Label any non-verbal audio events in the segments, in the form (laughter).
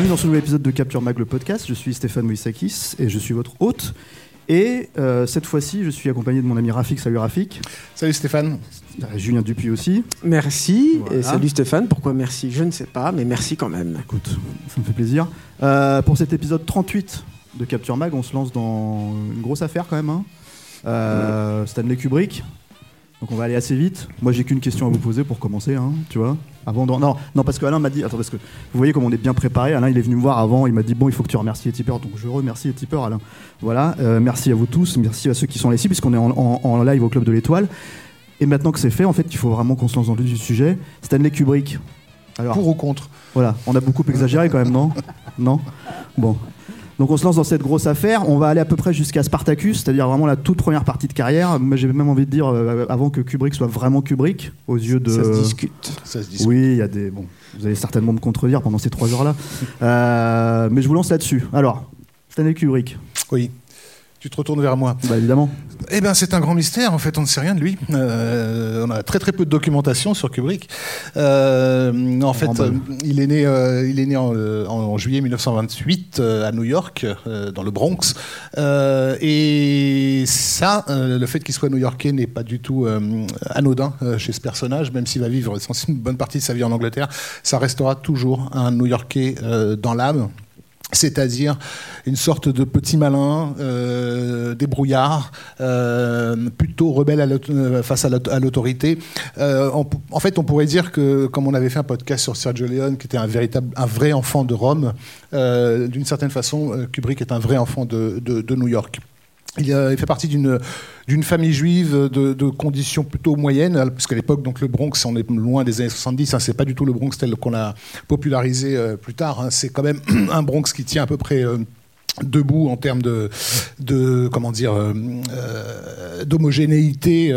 Bienvenue dans ce nouvel épisode de Capture Mag le podcast. Je suis Stéphane Moïsakis et je suis votre hôte. Et euh, cette fois-ci, je suis accompagné de mon ami Rafik. Salut Rafik. Salut Stéphane. Euh, Julien Dupuis aussi. Merci. Voilà. Et salut Stéphane. Pourquoi merci? Je ne sais pas, mais merci quand même. Écoute, ça me fait plaisir. Euh, pour cet épisode 38 de Capture Mag, on se lance dans une grosse affaire quand même. hein. Euh, Stanley Kubrick. Donc on va aller assez vite. Moi j'ai qu'une question à vous poser pour commencer, hein, tu vois. Avant de- non, non, parce que Alain m'a dit. Attends, parce que vous voyez comme on est bien préparé. Alain il est venu me voir avant. Il m'a dit bon, il faut que tu remercies les tipeurs. Donc je remercie les tipeurs, Alain. Voilà. euh, merci à vous tous. Merci à ceux qui sont là ici, puisqu'on est en, en- en live au club de l'Étoile. Et maintenant que c'est fait, en fait, il faut vraiment qu'on se lance dans le sujet. Stanley Kubrick. Alors, Pour ou contre? Voilà, on a beaucoup exagéré quand même, non? Non? Bon. Donc on se lance dans cette grosse affaire. On va aller à peu près jusqu'à Spartacus, c'est-à-dire vraiment la toute première partie de carrière. Mais j'ai même envie de dire euh, avant que Kubrick soit vraiment Kubrick, aux yeux de. Ça se discute. Ça se dit. Oui, il y a des. Bon, vous allez certainement me contredire pendant ces trois heures-là. Euh, mais je vous lance là-dessus. Alors, Stanley Kubrick, Oui. Tu te retournes vers moi. bah évidemment. Eh bien, c'est un grand mystère. En fait, on ne sait rien de lui. Euh, on a très très peu de documentation sur Kubrick. Euh, en fait, euh, il est né, il est né en, en juillet 1928 euh, à New York, dans le Bronx. Et ça, le fait qu'il soit new-yorkais n'est pas du tout anodin chez ce personnage, même s'il va vivre une bonne partie de sa vie en Angleterre. Ça restera toujours un New-Yorkais dans l'âme. C'est-à-dire une sorte de petit malin, euh, débrouillard, euh, plutôt rebelle euh, face à l'aut- à l'autorité. En fait, on pourrait dire que, comme on avait fait un podcast sur Sergio Leone, qui était un véritable, vrai enfant de Rome, d'une certaine façon, Kubrick est un vrai enfant de, New York. Il, il fait partie d'une d'une famille juive de, conditions plutôt moyennes, puisqu'à l'époque, donc le Bronx, on est loin des années 70, hein, c'est pas du tout le Bronx tel qu'on l'a popularisé euh, plus tard. hein, c'est quand même (clears throat) un Bronx qui tient à peu près euh, debout en termes de, comment dire euh, d'homogénéité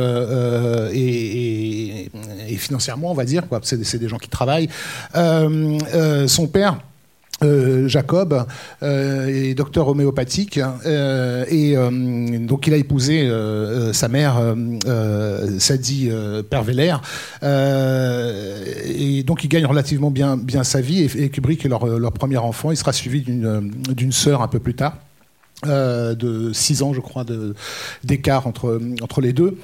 et, financièrement on va dire quoi c'est, des gens qui travaillent son père euh, Jacob euh, est docteur homéopathique euh, et donc il a épousé sa mère Sadie Perveller et donc il gagne relativement bien, sa vie et, Kubrick est leur, leur premier enfant. Il sera suivi d'une, d'une sœur un peu plus tard euh, de 6 ans, je crois, d'écart entre, entre les deux.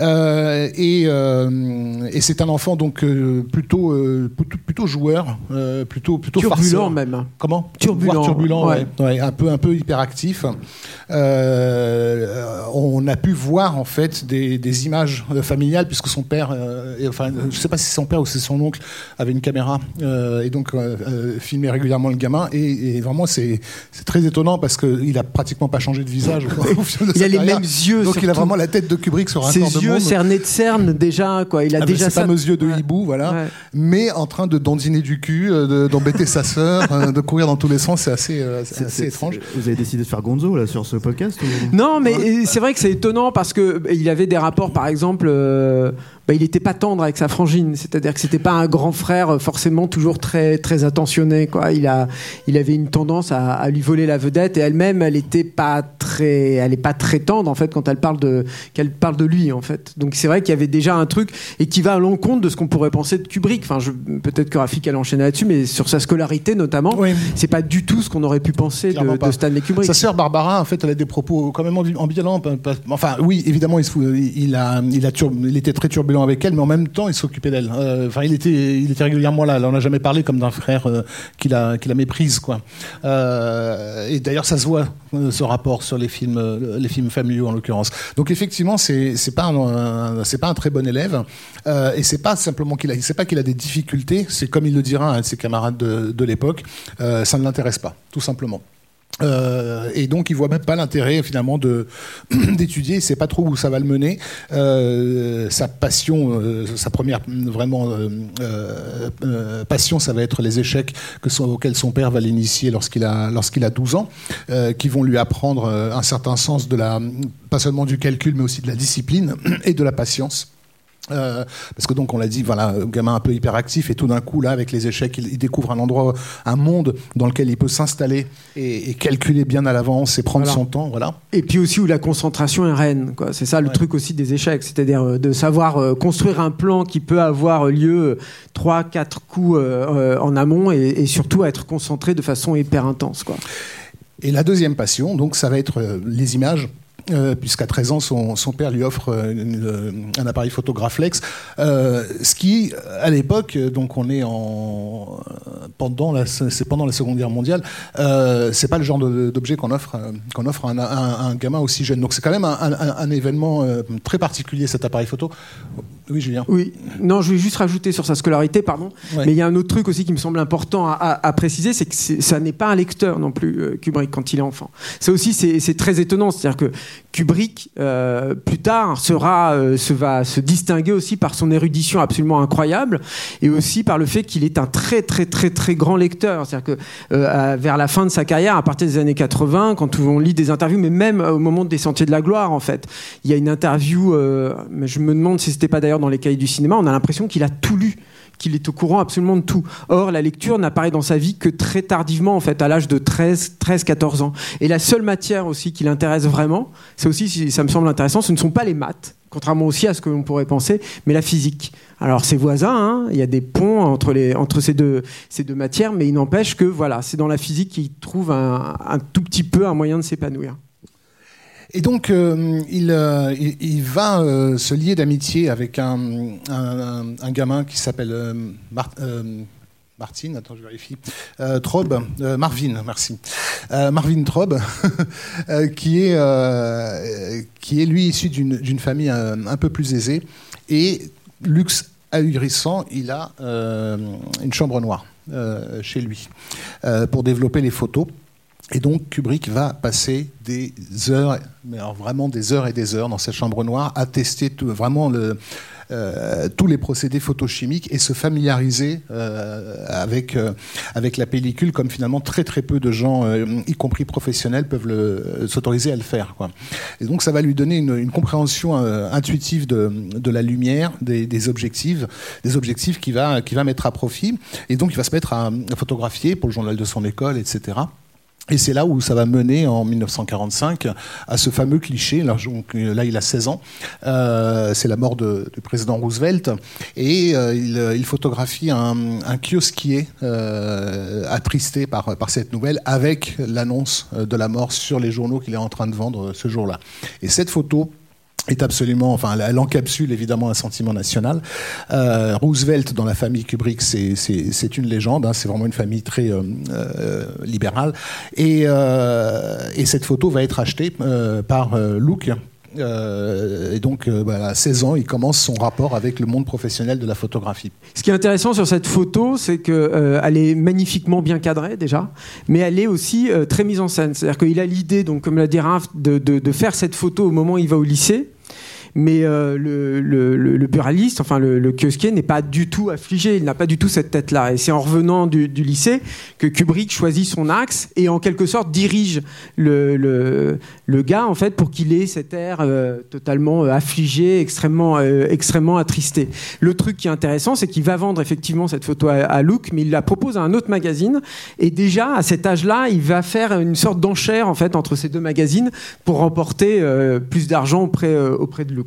Euh, et euh, et c'est un enfant donc plutôt, plutôt, plutôt joueur, plutôt, plutôt Turbulent farceur. même. Comment? Turbulent, Voire turbulent, ouais. ouais. Ouais, un peu, un peu hyperactif. On a pu voir en fait des, des images familiales puisque son père, et, enfin, je sais pas si c'est son père ou c'est son oncle, avait une caméra et donc filmait régulièrement le gamin. Et, et vraiment, c'est c'est très étonnant parce qu'il a pratiquement pas changé de visage. au fil de (laughs) Il sa a les carrière. mêmes yeux. Donc il a surtout. vraiment la tête de Kubrick sur un Ses corps de yeux môme. cernés de cerne déjà quoi. Il a Avec déjà ses ça. fameux yeux de hibou, voilà. Ouais. Mais en train de dandiner du cul, euh, de- d'embêter sa sœur, euh, de courir dans tous les sens, c'est assez, euh, c'est assez étrange. Vous avez décidé de faire Gonzo là sur ce podcast ou- Non, mais euh, c'est vrai que c'est étonnant parce que euh, il avait des rapports, par exemple, euh, bah, il n'était pas tendre avec sa frangine, c'est-à-dire que c'était pas un grand frère euh, forcément toujours très très attentionné. Quoi. Il a, il avait une tendance à, à lui voler la vedette et elle-même, elle était pas très, elle est pas très tendre en fait quand elle parle de, qu'elle parle de lui en fait. Donc c'est vrai qu'il y avait déjà un truc et qui va à l'encontre de ce qu'on pourrait penser de Kubrick. Enfin, peut-être que Rafik a enchaîné là-dessus, mais sur sa scolarité notamment, Oui. c'est pas du tout ce qu'on aurait pu penser de, de Stanley Kubrick. Sa sœur Barbara, en fait, elle a des propos quand même ambi- ambivalents. Enfin, oui, évidemment, il, se fout- il a, il a tur- il était très turbulent avec elle, mais en même temps, il s'occupait d'elle. Euh, Enfin, il était, il était régulièrement là. Elle en a jamais parlé comme d'un frère euh, qui la, qui la méprise, quoi. Euh, et d'ailleurs, ça se voit ce rapport sur les films, les films familiaux en l'occurrence. Donc, effectivement, c'est, c'est pas, un, c'est pas un très bon élève. Euh, et c'est pas simplement qu'il a, c'est pas qu'il a des difficultés. C'est comme il le dira à ses camarades de, l'époque. ça ne l'intéresse pas, tout simplement. Euh, et donc, il voit même pas l'intérêt finalement de (clears throat) d'étudier. Il sait pas trop où ça va le mener. Euh, sa passion, euh, sa première vraiment euh, euh, euh, passion, ça va être les échecs que son, auxquels son père va l'initier lorsqu'il a lorsqu'il a 12 ans, qui vont lui apprendre un certain sens de la pas seulement du calcul, mais aussi de la discipline et de la patience. Euh, parce que donc on l'a dit, voilà, gamin un peu hyperactif et tout d'un coup là avec les échecs, il, il découvre un endroit, un monde dans lequel il peut s'installer et, et calculer bien à l'avance et prendre Voilà. son temps, voilà. Et puis aussi où la concentration est reine. quoi. C'est ça le Ouais. truc aussi des échecs, c'est-à-dire euh, de savoir euh, construire un plan qui peut avoir lieu trois, quatre coups euh, en amont et, et surtout être concentré de façon hyper intense. Quoi. Et la deuxième passion, donc ça va être les images. Euh, puisqu'à 13 ans, son, père lui offre euh, euh, un appareil photographe Lex, euh, ce qui, à l'époque, donc on est en pendant c'est pendant la Seconde Guerre mondiale, c'est pas le genre d'objet qu'on offre qu'on offre à un, gamin aussi jeune. Donc c'est quand même un, événement très particulier cet appareil photo. Oui, Julien. Oui, non, je vais juste rajouter sur sa scolarité, pardon. Ouais. Mais il y a un autre truc aussi qui me semble important à, à- à préciser, c'est que ça n'est pas un lecteur non plus, euh, Kubrick, quand il est enfant. Ça aussi, c'est très étonnant. C'est-à-dire que Kubrick, euh, plus tard, sera, euh, se va se distinguer aussi par son érudition absolument incroyable et aussi par le fait qu'il est un très, très, très, très grand lecteur. C'est-à-dire que euh, vers la fin de sa carrière, à partir des années 80, quand on lit des interviews, mais même au moment des Sentiers de la Gloire, en fait, il y a une interview, mais je me demande si c'était pas d'ailleurs dans les cahiers du cinéma, on a l'impression qu'il a tout lu qu'il est au courant absolument de tout. Or, la lecture n'apparaît dans sa vie que très tardivement, en fait, à l'âge de 13, 13, 14 ans. Et la seule matière aussi qui l'intéresse vraiment, c'est aussi, si ça me semble intéressant, ce ne sont pas les maths, contrairement aussi à ce que l'on pourrait penser, mais la physique. Alors, c'est voisin, hein, il y a des ponts entre, les, entre ces, deux, ces deux matières, mais il n'empêche que, voilà, c'est dans la physique qu'il trouve un, un tout petit peu un moyen de s'épanouir. Et donc, euh, il, euh, il, il va euh, se lier d'amitié avec un, gamin qui s'appelle Mar- Martin, attends, je vérifie, euh, Marvin, merci. Marvin Traub, (laughs) euh, qui, est, qui est lui issu d'une famille un peu plus aisée. Et luxe ahurissant, il a une chambre noire chez lui pour développer les photos. Et donc Kubrick va passer des heures, mais alors vraiment des heures et des heures dans cette chambre noire à tester tout- vraiment le, euh, tous les procédés photochimiques et se familiariser euh, avec, euh, avec la pellicule comme finalement très très peu de gens, euh, y compris professionnels, peuvent le- s'autoriser à le faire. Quoi. Et donc ça va lui donner une, une compréhension euh, intuitive de, de la lumière, des, des objectifs, des objectifs qu'il va, qu'il va mettre à profit. Et donc il va se mettre à, à photographier pour le journal de son école, etc. Et c'est là où ça va mener en 1945 à ce fameux cliché. Là, euh, il a 16 ans. Euh, c'est la mort du président Roosevelt. Et euh, il, photographie un, un kiosquier attristé par, cette nouvelle avec l'annonce de la mort sur les journaux qu'il est en train de vendre ce jour-là. Et cette photo est absolument, enfin, elle- encapsule évidemment un sentiment national. Euh, Roosevelt dans la famille Kubrick, c'est une légende. hein, c'est vraiment une famille très euh, euh, libérale. Et, et cette photo va être achetée par Luke. Et donc, à 16 ans, il commence son rapport avec le monde professionnel de la photographie. Ce qui est intéressant sur cette photo, c'est qu'elle euh, est magnifiquement bien cadrée déjà, mais elle est aussi très mise en scène. C'est-à-dire qu'il a l'idée, comme l'a dit Raph, de, de- de faire cette photo au moment où il va au lycée. Mais euh, le, le- le- buraliste, enfin le, le kiosquier, n'est pas du tout affligé, il n'a pas du tout cette tête-là. Et c'est en revenant du, du lycée que Kubrick choisit son axe et en quelque sorte dirige le, le, gars en fait pour qu'il ait cet air euh, totalement euh, affligé, extrêmement, euh, extrêmement attristé. Le truc qui est intéressant, c'est qu'il va vendre effectivement cette photo à, à Luke, mais il la propose à un autre magazine. Et déjà à cet âge-là, il va faire une sorte d'enchère en fait entre ces deux magazines pour remporter plus d'argent auprès, auprès de Luke.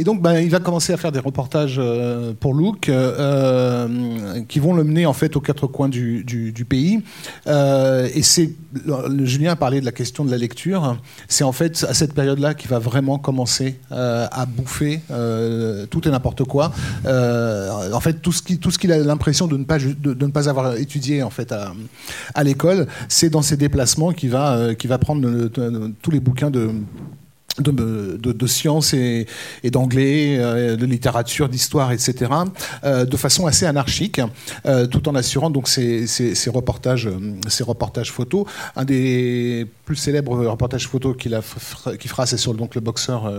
Et donc, ben, il va commencer à faire des reportages euh, pour Look euh, qui vont le mener en fait aux quatre coins du, pays. Euh, et c'est Julien a parlé de la question de la lecture. C'est en fait à cette période-là qu'il va vraiment commencer euh, à bouffer euh, tout et n'importe quoi. Euh, en fait, tout ce qu'il a l'impression de ne pas avoir étudié en fait à, l'école, c'est dans ses déplacements qu'il va euh, prendre tous les bouquins de de, de, de sciences et, et d'anglais, euh, de littérature, d'histoire, etc., euh, de façon assez anarchique, euh, tout en assurant donc ces, ces, ces reportages, ces reportages photos. Un des plus célèbres reportages photos qu'il qu'il fera, c'est sur donc le boxeur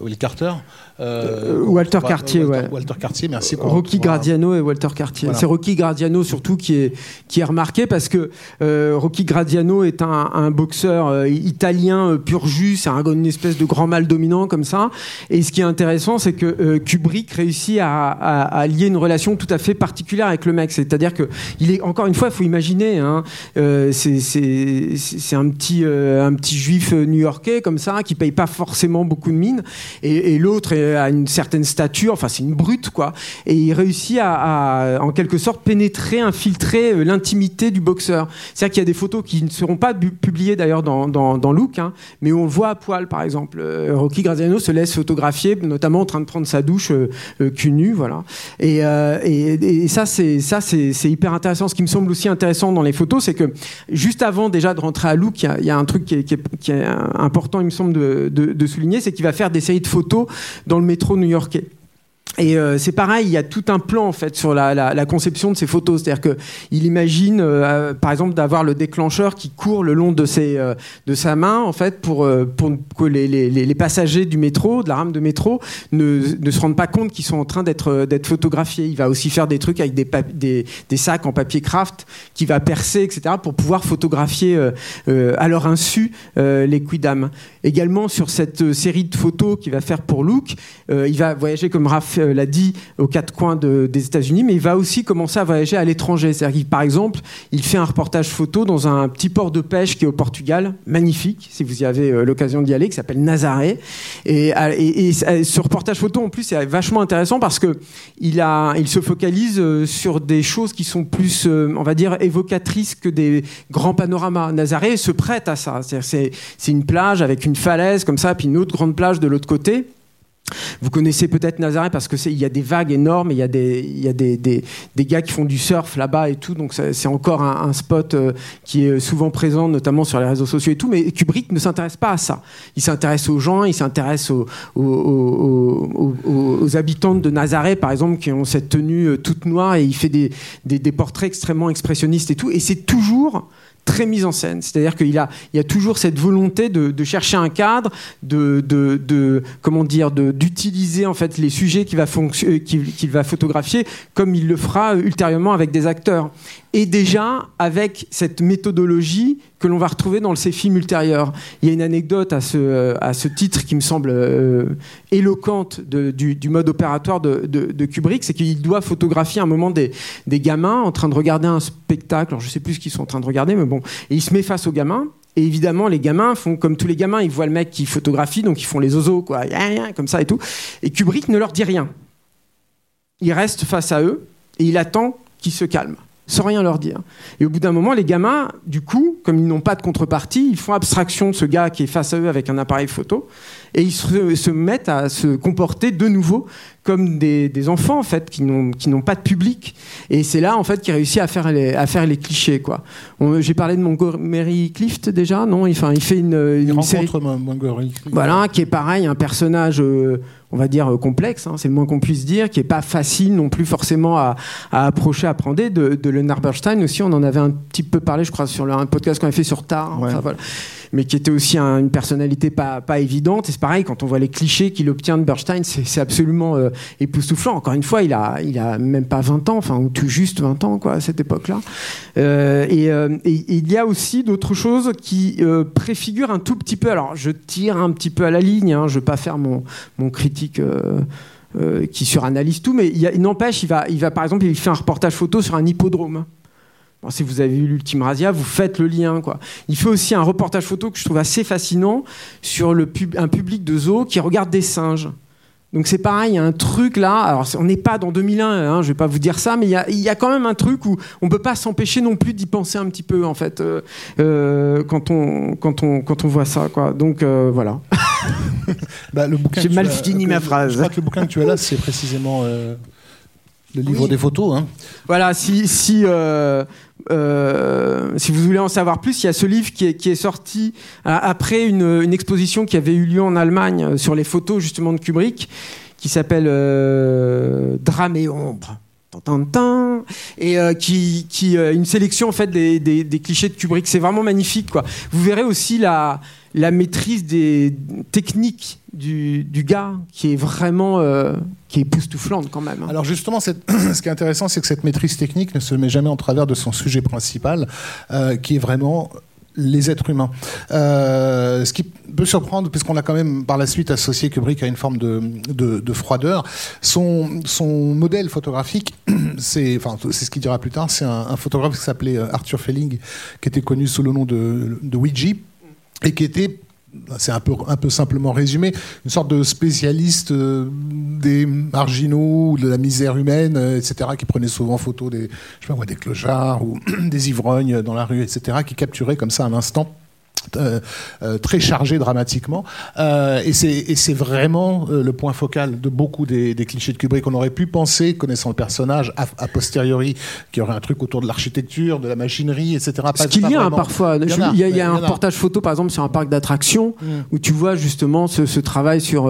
Will Carter. Walter Wa- Cartier, Walter, ouais. Walter Cartier, merci. qu'on Rocky Gradiano et Walter Cartier. Voilà. C'est Rocky Gradiano surtout qui est, qui est remarqué parce que Rocky Gradiano est un, un boxeur italien pur jus, c'est un- une espèce de grand mâle dominant comme ça. Et ce qui est intéressant, c'est que euh, Kubrick réussit à, lier une relation tout à fait particulière avec le mec. C'est-à-dire que il est encore une fois, il faut imaginer, hein, euh, c'est- un petit euh, un petit juif new-yorkais comme ça qui paye pas forcément beaucoup de mine et, l'autre a une certaine stature, enfin c'est une brute quoi, et il réussit à, en quelque sorte pénétrer, infiltrer l'intimité du boxeur. C'est-à-dire qu'il y a des photos qui ne seront pas publiées d'ailleurs dans, dans, Look, hein, mais on le voit à poil par exemple. Euh, Rocky Graziano se laisse photographier, notamment en train de prendre sa douche euh, euh, cul nu, voilà. Et, ça c'est hyper intéressant. Ce qui me semble aussi intéressant dans les photos, c'est que juste avant déjà de rentrer à Look, il y a, un truc qui est, important, il me semble, de- de souligner, c'est qu'il va faire des séries de photos dans le métro new-yorkais. Et euh, c'est pareil, il y a tout un plan en fait sur la, la- la conception de ces photos. C'est-à-dire que il imagine, euh, par exemple, d'avoir le déclencheur qui court le long de ses, euh, de sa main en fait pour euh, pour que les, les- les- passagers du métro, de la rame de métro, ne, ne se rendent pas compte qu'ils sont en train d'être euh, d'être photographiés. Il va aussi faire des trucs avec des, des, sacs en papier craft qui va percer, etc., pour pouvoir photographier euh, euh, à leur insu euh, les quidam. Également sur cette euh, série de photos qu'il va faire pour euh, il va voyager comme Raph euh, l'a dit aux quatre coins de- des États-Unis, mais il va aussi commencer à voyager à l'étranger. C'est-à-dire qu'il, par exemple, il fait un reportage photo dans un petit port de pêche qui est au Portugal, magnifique, si vous y avez euh, l'occasion d'y aller, qui s'appelle Nazaré. Et, euh, ce reportage photo, en plus, c'est vachement intéressant parce que il, se focalise euh, sur des choses qui sont plus, euh, on va dire, évocatrices que des grands panoramas. Nazaré se prête à ça. C'est une plage avec une falaise comme ça, puis une autre grande plage de l'autre côté. Vous connaissez peut-être Nazaré parce que il y a des vagues énormes, il y a des gars qui font du surf là-bas et tout, donc c'est encore un, spot euh, qui est souvent présent, notamment sur les réseaux sociaux et tout. Mais Kubrick ne s'intéresse pas à ça. Il s'intéresse aux gens, il s'intéresse aux, aux, habitants de Nazaré, par exemple, qui ont cette tenue euh, toute noire et il fait des portraits extrêmement expressionnistes et tout. Et c'est toujours très mise en scène. C'est-à-dire qu'il a, il y a toujours cette volonté de, chercher un cadre, de, de, comment dire, d'utiliser en fait les sujets qu'il va, euh, qu'il va photographier, comme il le fera ultérieurement avec des acteurs. Et déjà avec cette méthodologie que l'on va retrouver dans ses films ultérieurs. Il y a une anecdote à ce, euh, à ce titre qui me semble euh, éloquente du, mode opératoire de, Kubrick, c'est qu'il doit photographier un moment des, des gamins en train de regarder un spectacle. Alors, je sais plus ce qu'ils sont en train de regarder, mais bon. Et il se met face aux gamins. Et évidemment, les gamins font comme tous les gamins, ils voient le mec qui photographie, donc ils font les osos, quoi, comme ça et tout. Et Kubrick ne leur dit rien. Il reste face à eux et il attend qu'ils se calment, sans rien leur dire. Et au bout d'un moment, les gamins, du coup, comme ils n'ont pas de contrepartie, ils font abstraction de ce gars qui est face à eux avec un appareil photo et ils se, se mettent à se comporter de nouveau comme des, des enfants en fait qui n'ont pas de public et c'est là en fait qu'il réussit à faire les à faire les clichés quoi. J'ai parlé de Montgomery Clift déjà non? Enfin il fait une, Il une série rencontre Mon- Montgomery. voilà, qui est pareil, un personnage, euh, on va dire, euh, complexe, hein, c'est le moins qu'on puisse dire, qui est pas facile non plus forcément à, à approcher, à apprendre. De, de Leonard Bernstein aussi, on en avait un petit peu parlé, je crois, sur le, un podcast qu'on avait fait sur Tar. Ouais. enfin, voilà. Mais qui était aussi un- une personnalité pas, pas évidente. Et c'est pareil, quand on voit les clichés qu'il obtient de Bernstein, c'est absolument euh, époustouflant. Encore une fois, il a, il a même pas 20 ans, enfin, ou tout juste 20 ans, quoi, à cette époque-là. Euh, et, euh, et- il y a aussi d'autres choses qui préfigurent un tout petit peu. Alors, je tire un petit peu à la ligne, hein, je veux pas faire mon, mon critique. qui suranalyse tout, mais il n'empêche, il va, il va par exemple, il fait un reportage photo sur un hippodrome. Bon, si vous avez vu l'Ultime Razia, vous faites le lien. Quoi. Il fait aussi un reportage photo que je trouve assez fascinant sur le pub- un public de zoo qui regarde des singes. Donc c'est pareil, il y a un truc là. Alors on n'est pas dans 2001, hein, je vais pas vous dire ça, mais il y a, il y a quand même un truc où on peut pas s'empêcher non plus d'y penser un petit peu en fait euh, euh, quand on quand on quand on voit ça quoi. Donc euh, voilà. (laughs) Bah, J'ai mal fini ma phrase. Je crois que le bouquin que tu as là, c'est précisément le livre Oui. des photos. Hein. Voilà, si, si, euh, euh, si vous voulez en savoir plus, il y a ce livre qui est, qui est sorti euh, après une, une exposition qui avait eu lieu en Allemagne euh, sur les photos justement de Kubrick, qui s'appelle euh, Drame et ombre. Et euh, qui, qui euh, une sélection en fait des, des- des clichés de Kubrick. C'est vraiment magnifique quoi. Vous verrez aussi la, la maîtrise des techniques du, gars qui est vraiment euh, qui est époustouflante quand même. hein. Alors justement, (clears throat) ce qui est intéressant, c'est que cette maîtrise technique ne se met jamais en travers de son sujet principal, euh, qui est vraiment les êtres humains. Euh, ce qui peut surprendre, puisqu'on a quand même par la suite associé Kubrick à une forme de, de, de froideur, son, modèle photographique, (clears throat) c'est ce qu'il dira plus tard, c'est un, photographe qui s'appelait Arthur Felling, qui était connu sous le nom de, de et qui était c'est un peu, un peu simplement résumé, une sorte de spécialiste euh, des marginaux, de la misère humaine, euh, etc., qui prenait souvent photo des, je sais pas des clochards ou (clears throat) des ivrognes dans la rue, etc., qui capturait comme ça un instant. Euh, euh, très chargé dramatiquement Euh, et c'est vraiment le point focal de beaucoup des, des clichés de Kubrick on aurait pu penser connaissant le personnage a, a posteriori qu'il y aurait un truc autour de l'architecture de la machinerie etc Ce qu'il y a parfois. Il y a, Il y a, il y a il y un reportage photo, par exemple, sur un parc d'attractions, Mm. où tu vois justement ce, ce travail sur,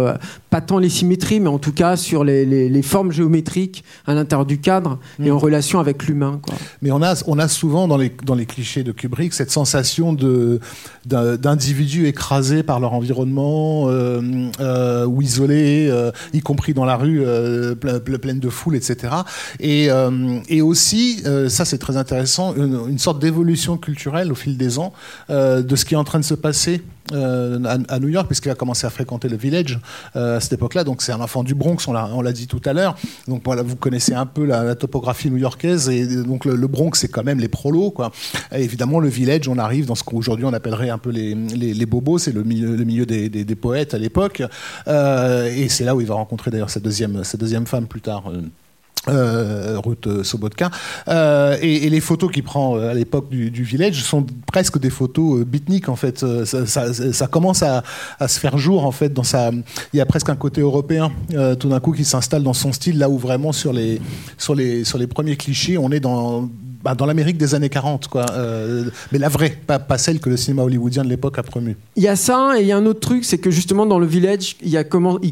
pas tant les symétries, mais en tout cas sur les, les- les formes géométriques à l'intérieur du cadre et Mm. en relation avec l'humain. Mais on a, on a souvent dans les, dans les clichés de Kubrick cette sensation de, d'individus écrasés par leur environnement euh, euh, ou isolés, euh, y compris dans la rue ple- ple- pleine de foule, etc. Et, aussi, ça c'est très intéressant, une, sorte d'évolution culturelle au fil des ans de ce qui est en train de se passer euh, à, New York, puisqu'il a commencé à fréquenter le village euh, à cette époque-là. Donc c'est un enfant du Bronx, on l'a, dit tout à l'heure. Donc voilà, vous connaissez un peu la, topographie new-yorkaise et donc le, Bronx c'est quand même les prolos, quoi. Évidemment le village, on arrive dans ce qu'aujourd'hui on appellerait un peu les, les, bobos, c'est le milieu, des, des poètes à l'époque. Euh, et c'est là où il va rencontrer d'ailleurs sa deuxième, sa deuxième femme plus tard. Euh, euh, Sobotka. Euh, et, les photos qu'il prend euh, à l'époque du, village sont presque des photos beatniks en fait. Ça, commence à, se faire jour en fait dans. Il y a presque un côté européen tout d'un coup qui s'installe dans son style là où vraiment sur les sur les sur les premiers clichés on est dans bah, dans l'Amérique des années 40 quoi. Euh, mais la vraie, pas, celle que le cinéma hollywoodien de l'époque a promu. Il y a ça, et il y a un autre truc, c'est que justement dans le village, il,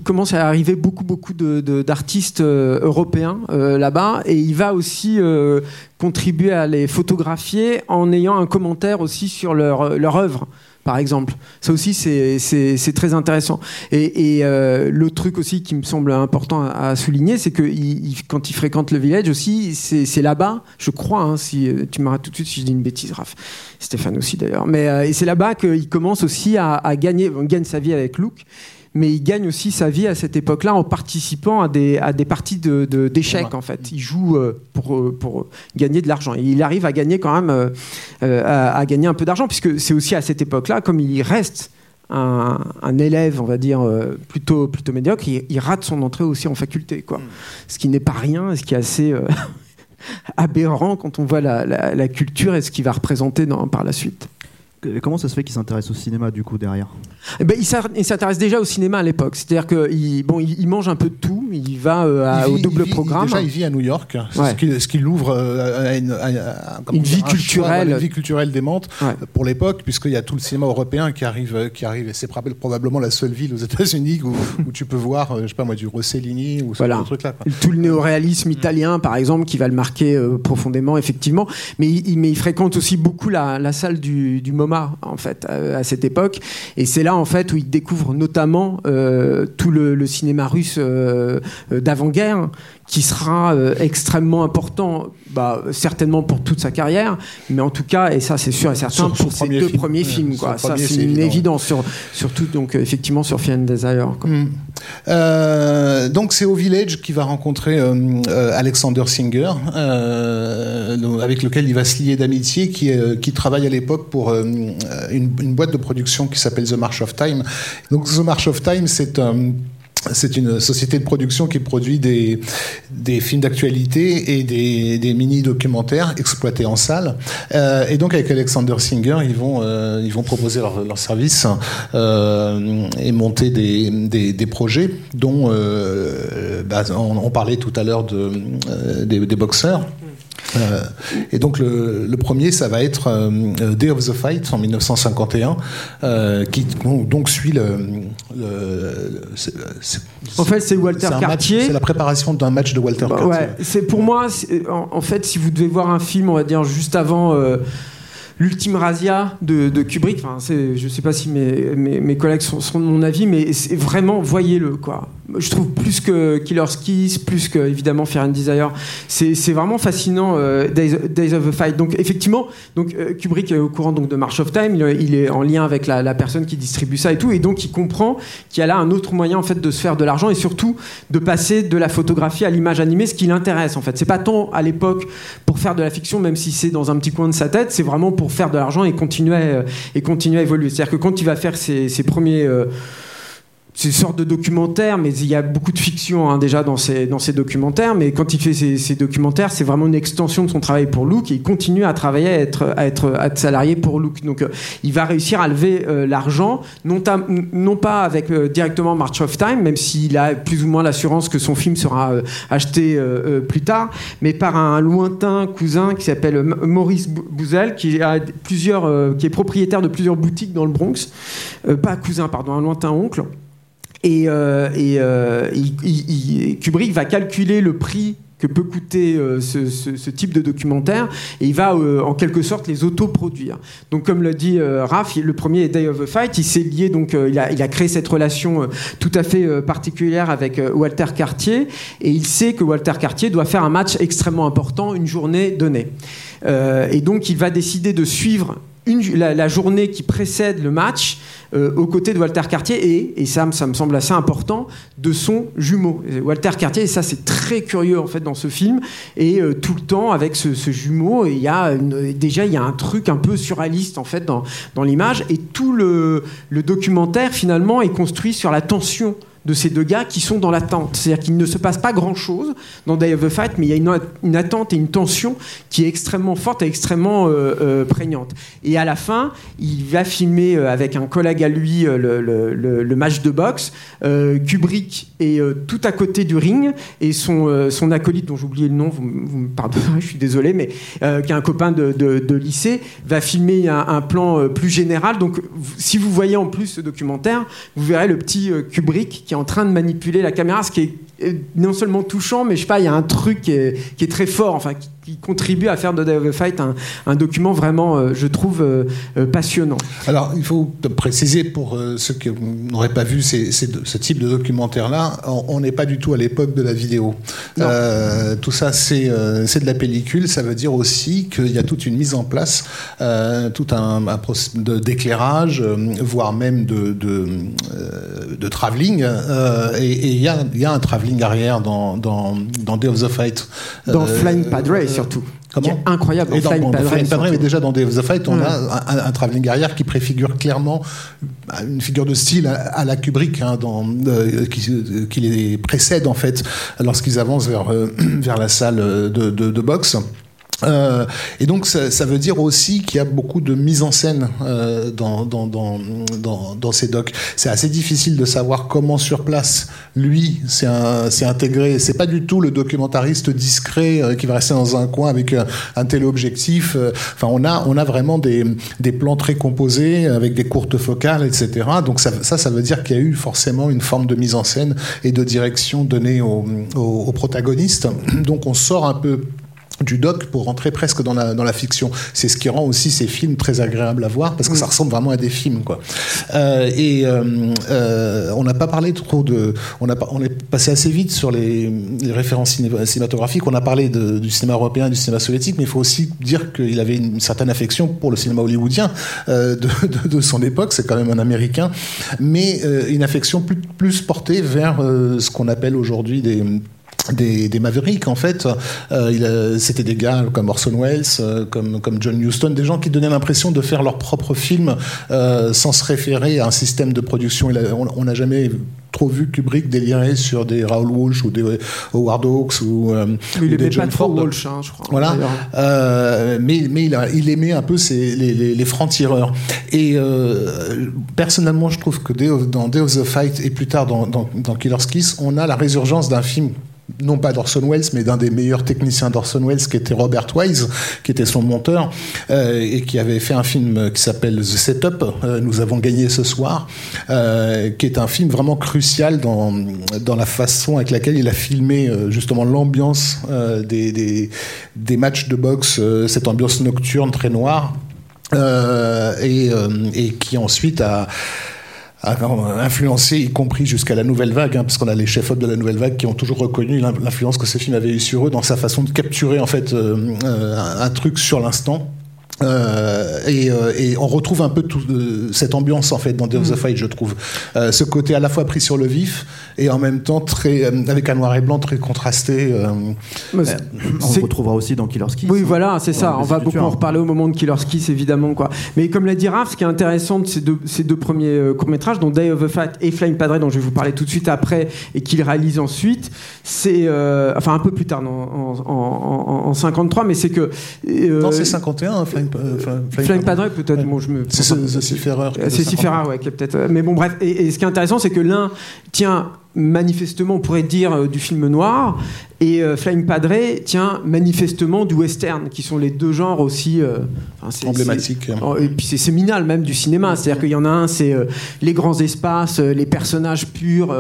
commence à arriver beaucoup, beaucoup de- de- d'artistes euh, européens euh, là-bas, et il va aussi contribuer à les photographier en ayant un commentaire aussi sur leur, leur œuvre. Par exemple, ça aussi c'est- très intéressant. Et, et, euh, l'autre truc aussi qui me semble important à, souligner, c'est que quand il fréquente le village aussi, c'est là-bas, je crois, hein, si euh, tu m'arrêtes tout de suite si je dis une bêtise, Raph. Stéphane aussi d'ailleurs. Mais euh, c'est là-bas qu'il commence aussi à, gagner. il gagne sa vie avec Luke, mais il gagne aussi sa vie à cette époque-là en participant à des, à des parties de, de- d'échecs en fait. Il joue euh, pour, euh, pour gagner de l'argent. Et il arrive à gagner quand même, euh, à, à gagner un peu d'argent, puisque c'est aussi à cette époque-là, comme il reste un, un élève, on va dire, plutôt, plutôt médiocre, il, il rate son entrée aussi en faculté. Quoi. Ce qui n'est pas rien, ce qui est assez (laughs) aberrant quand on voit la, la- la culture et ce qu'il va représenter dans- par la suite. Comment ça se fait qu'il s'intéresse au cinéma du coup derrière Eh ben, il s'intéresse déjà au cinéma à l'époque. C'est-à-dire qu'il bon, il, il mange un peu de tout. Il va euh, à- Il au double il vit- programme. Déjà, il vit à New York, ce Ouais. qui, ce qui l'ouvre euh, à une, à- à- comment Une dire, vie un choix, culturelle. une vie culturelle démente Ouais. pour l'époque, puisqu'il y a tout le cinéma européen qui arrive, euh, qui arrive. Et c'est proba- probablement la seule ville aux États-Unis où, où tu peux voir, euh, je sais pas moi, du Rossellini ou ce Voilà. genre de truc-là. Tout le néoréalisme italien, par exemple, qui va le marquer euh, profondément, effectivement. Mais il, il- mais il fréquente aussi beaucoup la, la salle du, du En fait, euh, à cette époque. Et c'est là, en fait, où il découvre notamment euh, tout le, le cinéma russe euh, d'avant-guerre, qui sera euh, extrêmement important, bah, certainement pour toute sa carrière, mais en tout cas, et ça c'est sûr et certain, Sur pour ses deux film. premiers films. Quoi. Ça, c'est une évident. évidence, sur, surtout donc, effectivement sur and Desire. quoi. Mm. Euh, donc c'est au Village qu'il va rencontrer euh, Alexander Singer, avec lequel il va se lier d'amitié, qui, qui travaille à l'époque pour une, une boîte de production qui s'appelle The March of Time. Donc The March of Time, c'est c'est une société de production qui produit des, films d'actualité et des, mini-documentaires exploités en salle. Euh, et donc avec Alexander Singer, ils vont, euh, proposer leur, leur service euh, et monter des, projets dont euh, bah, on, parlait tout à l'heure de, euh, des, des boxeurs. Euh, et donc le, le, premier, ça va être euh, Day of the Fight en 1951, euh, qui donc suit le. le c est, c est, en fait, c'est Walter Cartier. C'est la préparation d'un match de Walter bah, Cartier. Ouais, c'est pour moi, en, en, fait, si vous devez voir un film, on va dire juste avant l'ultime razzia de, Kubrick. Enfin, je ne sais pas si mes, mes, collègues sont, de mon avis, mais c'est vraiment, voyez-le. quoi. Je trouve plus que Killer's Kiss, plus que évidemment and Desire. C'est vraiment fascinant, euh, Days, Days, of the Fight. Donc, effectivement, donc, euh, Kubrick est au courant donc, de March of Time. Il, est en lien avec la, la, personne qui distribue ça et tout. Et donc, il comprend qu'il y a là un autre moyen en fait, de se faire de l'argent et surtout de passer de la photographie à l'image animée, ce qui l'intéresse. En fait, c'est pas tant à l'époque pour faire de la fiction, même si c'est dans un petit coin de sa tête, c'est vraiment pour faire de l'argent et continuer à, et continuer à évoluer. C'est-à-dire que quand il va faire ses, ses premiers euh, c'est une sorte de documentaire, mais il y a beaucoup de fiction hein, déjà dans ces, documentaires. Mais quand il fait ces, documentaires, c'est vraiment une extension de son travail pour Look il continue à travailler, à être, salarié pour Look. Donc euh, il va réussir à lever euh, l'argent, non, non, pas avec euh, directement March of Time, même s'il a plus ou moins l'assurance que son film sera acheté plus tard, mais par un lointain cousin qui s'appelle Maurice Bouzel, qui, a plusieurs, qui est propriétaire de plusieurs boutiques dans le Bronx. pas cousin, pardon, un lointain oncle. Et, euh, euh, Kubrick va calculer le prix que peut coûter euh, ce, type de documentaire et il va en quelque sorte les autoproduire. Donc comme l'a dit euh, Raph, le premier est Day of the Fight, il s'est lié donc il, a, créé cette relation tout à fait particulière avec Walter Cartier et il sait que Walter Cartier doit faire un match extrêmement important une journée donnée. et donc il va décider de suivre la, journée qui précède le match euh, aux côtés de Walter Cartier et, et ça, me semble assez important, de son jumeau. Walter Cartier, et ça c'est très curieux en fait dans ce film, et euh, tout le temps avec ce, jumeau, il y a déjà il y a un truc un peu surréaliste en fait dans, l'image, et tout le documentaire finalement est construit sur la tension de ces deux gars qui sont dans l'attente. C'est-à-dire qu'il ne se passe pas grand-chose dans Day of the Fight, mais il y a une, attente et une tension qui est extrêmement forte et extrêmement euh, euh, prégnante. Et à la fin, il va filmer euh, avec un collègue à lui le, match de boxe. Kubrick est tout à côté du ring et son, acolyte, dont j'ai oublié le nom, vous, me pardonnerez, (laughs) je suis désolé, mais qui est un copain de lycée, va filmer un, un, plan plus général. Donc, si vous voyez en plus ce documentaire, vous verrez le petit Kubrick qui est en train de manipuler la caméra, ce qui est non seulement touchant, mais je sais pas, il y a un truc qui est, très fort, enfin, qui, contribue à faire de Day of the Fight un, un document vraiment, euh, je trouve, euh, euh, passionnant. Alors, il faut préciser pour ceux qui n'auraient pas vu ces, ces, ce type de documentaire-là, on n'est pas du tout à l'époque de la vidéo. Euh, tout ça, c'est de la pellicule. Ça veut dire aussi qu'il y a toute une mise en place, tout un, un d'éclairage, voire même de, de, de travelling. et il y a, y a un travelling arrière dans, dans, dans Day of the Fight. Dans Flying Padre surtout. Comment incroyable. Et dans, Flying Padre, Flying Padre mais déjà dans the Fight, on ouais. a un, un, travelling arrière qui préfigure clairement une figure de style à, à la Kubrick, hein, dans, euh, qui, qui, les précède en fait lorsqu'ils avancent vers, euh, (clears throat) vers la salle de, de, de boxe. Euh, et donc ça, veut dire aussi qu'il y a beaucoup de mise en scène euh, dans, ces docs. C'est assez difficile de savoir comment sur place lui s'est intégré. C'est pas du tout le documentariste discret euh, qui va rester dans un coin avec un, un téléobjectif. Enfin, on a vraiment des, plans très composés avec des courtes focales, etc. Donc ça, ça, veut dire qu'il y a eu forcément une forme de mise en scène et de direction donnée aux au, au protagonistes. Donc on sort un peu du doc pour rentrer presque dans la, dans la fiction. C'est ce qui rend aussi ces films très agréables à voir parce que ça ressemble vraiment à des films. Quoi. Euh, et euh, euh, on n'a pas parlé trop de. On, a, on est passé assez vite sur les, les références cinématographiques. On a parlé de, du cinéma européen et du cinéma soviétique, mais il faut aussi dire qu'il avait une certaine affection pour le cinéma hollywoodien de, de, de, son époque. C'est quand même un américain, mais une affection plus, plus portée vers ce qu'on appelle aujourd'hui des des, des Mavericks en fait. Euh, C'était des gars comme Orson Welles, euh, comme, comme John Huston, des gens qui donnaient l'impression de faire leur propre film euh, sans se référer à un système de production. On n'a jamais trop vu Kubrick délirer sur des Raoul Walsh ou des Howard Hawks ou, euh, ou il des John pas trop Ford. Walsh, hein, je crois. Voilà. Euh, mais mais il, a- il aimait un peu ces- les, les, les francs-tireurs. Et euh, personnellement, je trouve que Day of- dans Day of the Fight et plus tard dans, dans, dans Killer's Kiss, on a la résurgence d'un film non pas d'Orson Welles, mais d'un des meilleurs techniciens d'Orson Welles, qui était Robert Wise, qui était son monteur, euh, et qui avait fait un film qui s'appelle The Setup, euh, Nous avons gagné ce soir, euh, qui est un film vraiment crucial dans, dans la façon avec laquelle il a filmé euh, justement l'ambiance des, des, des matchs de boxe, cette ambiance nocturne très noire, et, et qui ensuite a influencé, y compris jusqu'à la nouvelle vague, hein, parce qu'on a les chefs-op de la nouvelle vague qui ont toujours reconnu l'in- l'influence que ce film avait eu sur eux dans sa façon de capturer en fait euh, euh, un truc sur l'instant. Euh, et, euh, et on retrouve un peu tout, euh, cette ambiance en fait dans Day of the Fight, je trouve. Ce côté à la fois pris sur le vif et en même temps très avec un noir et blanc très contrasté. On le retrouvera aussi dans Killer's Kiss. Oui, voilà, c'est ça. On va beaucoup en reparler au moment de Killer's Kiss, évidemment. Quoi. Mais comme l'a dit Raph, ce qui est intéressant de ces deux, ces deux premiers euh, courts-métrages, dont Day of the Fight et Flying Padre, dont je vais vous parler tout de suite après, et qu'il réalise ensuite, c'est. enfin, un peu plus tard, non, en, en, en- en 53, mais c'est que. Non, c'est 51, hein, Flying, Flying- Flying Padre, peut-être. Ouais. bon, je me. C'est. Euh, C'est Sifera, ouais, qui est peut-être. Mais bon, bref. Et, et ce qui est intéressant, c'est que l'un tient manifestement, on pourrait dire, euh, du film noir, et euh, Flying Padre tient manifestement du western, qui sont les deux genres aussi. euh, enfin, c'est- Emblématique. c'est- oh, Et puis c'est séminal même du cinéma. C'est-à-dire qu'il y en a un, c'est euh, les grands espaces, euh, les personnages purs,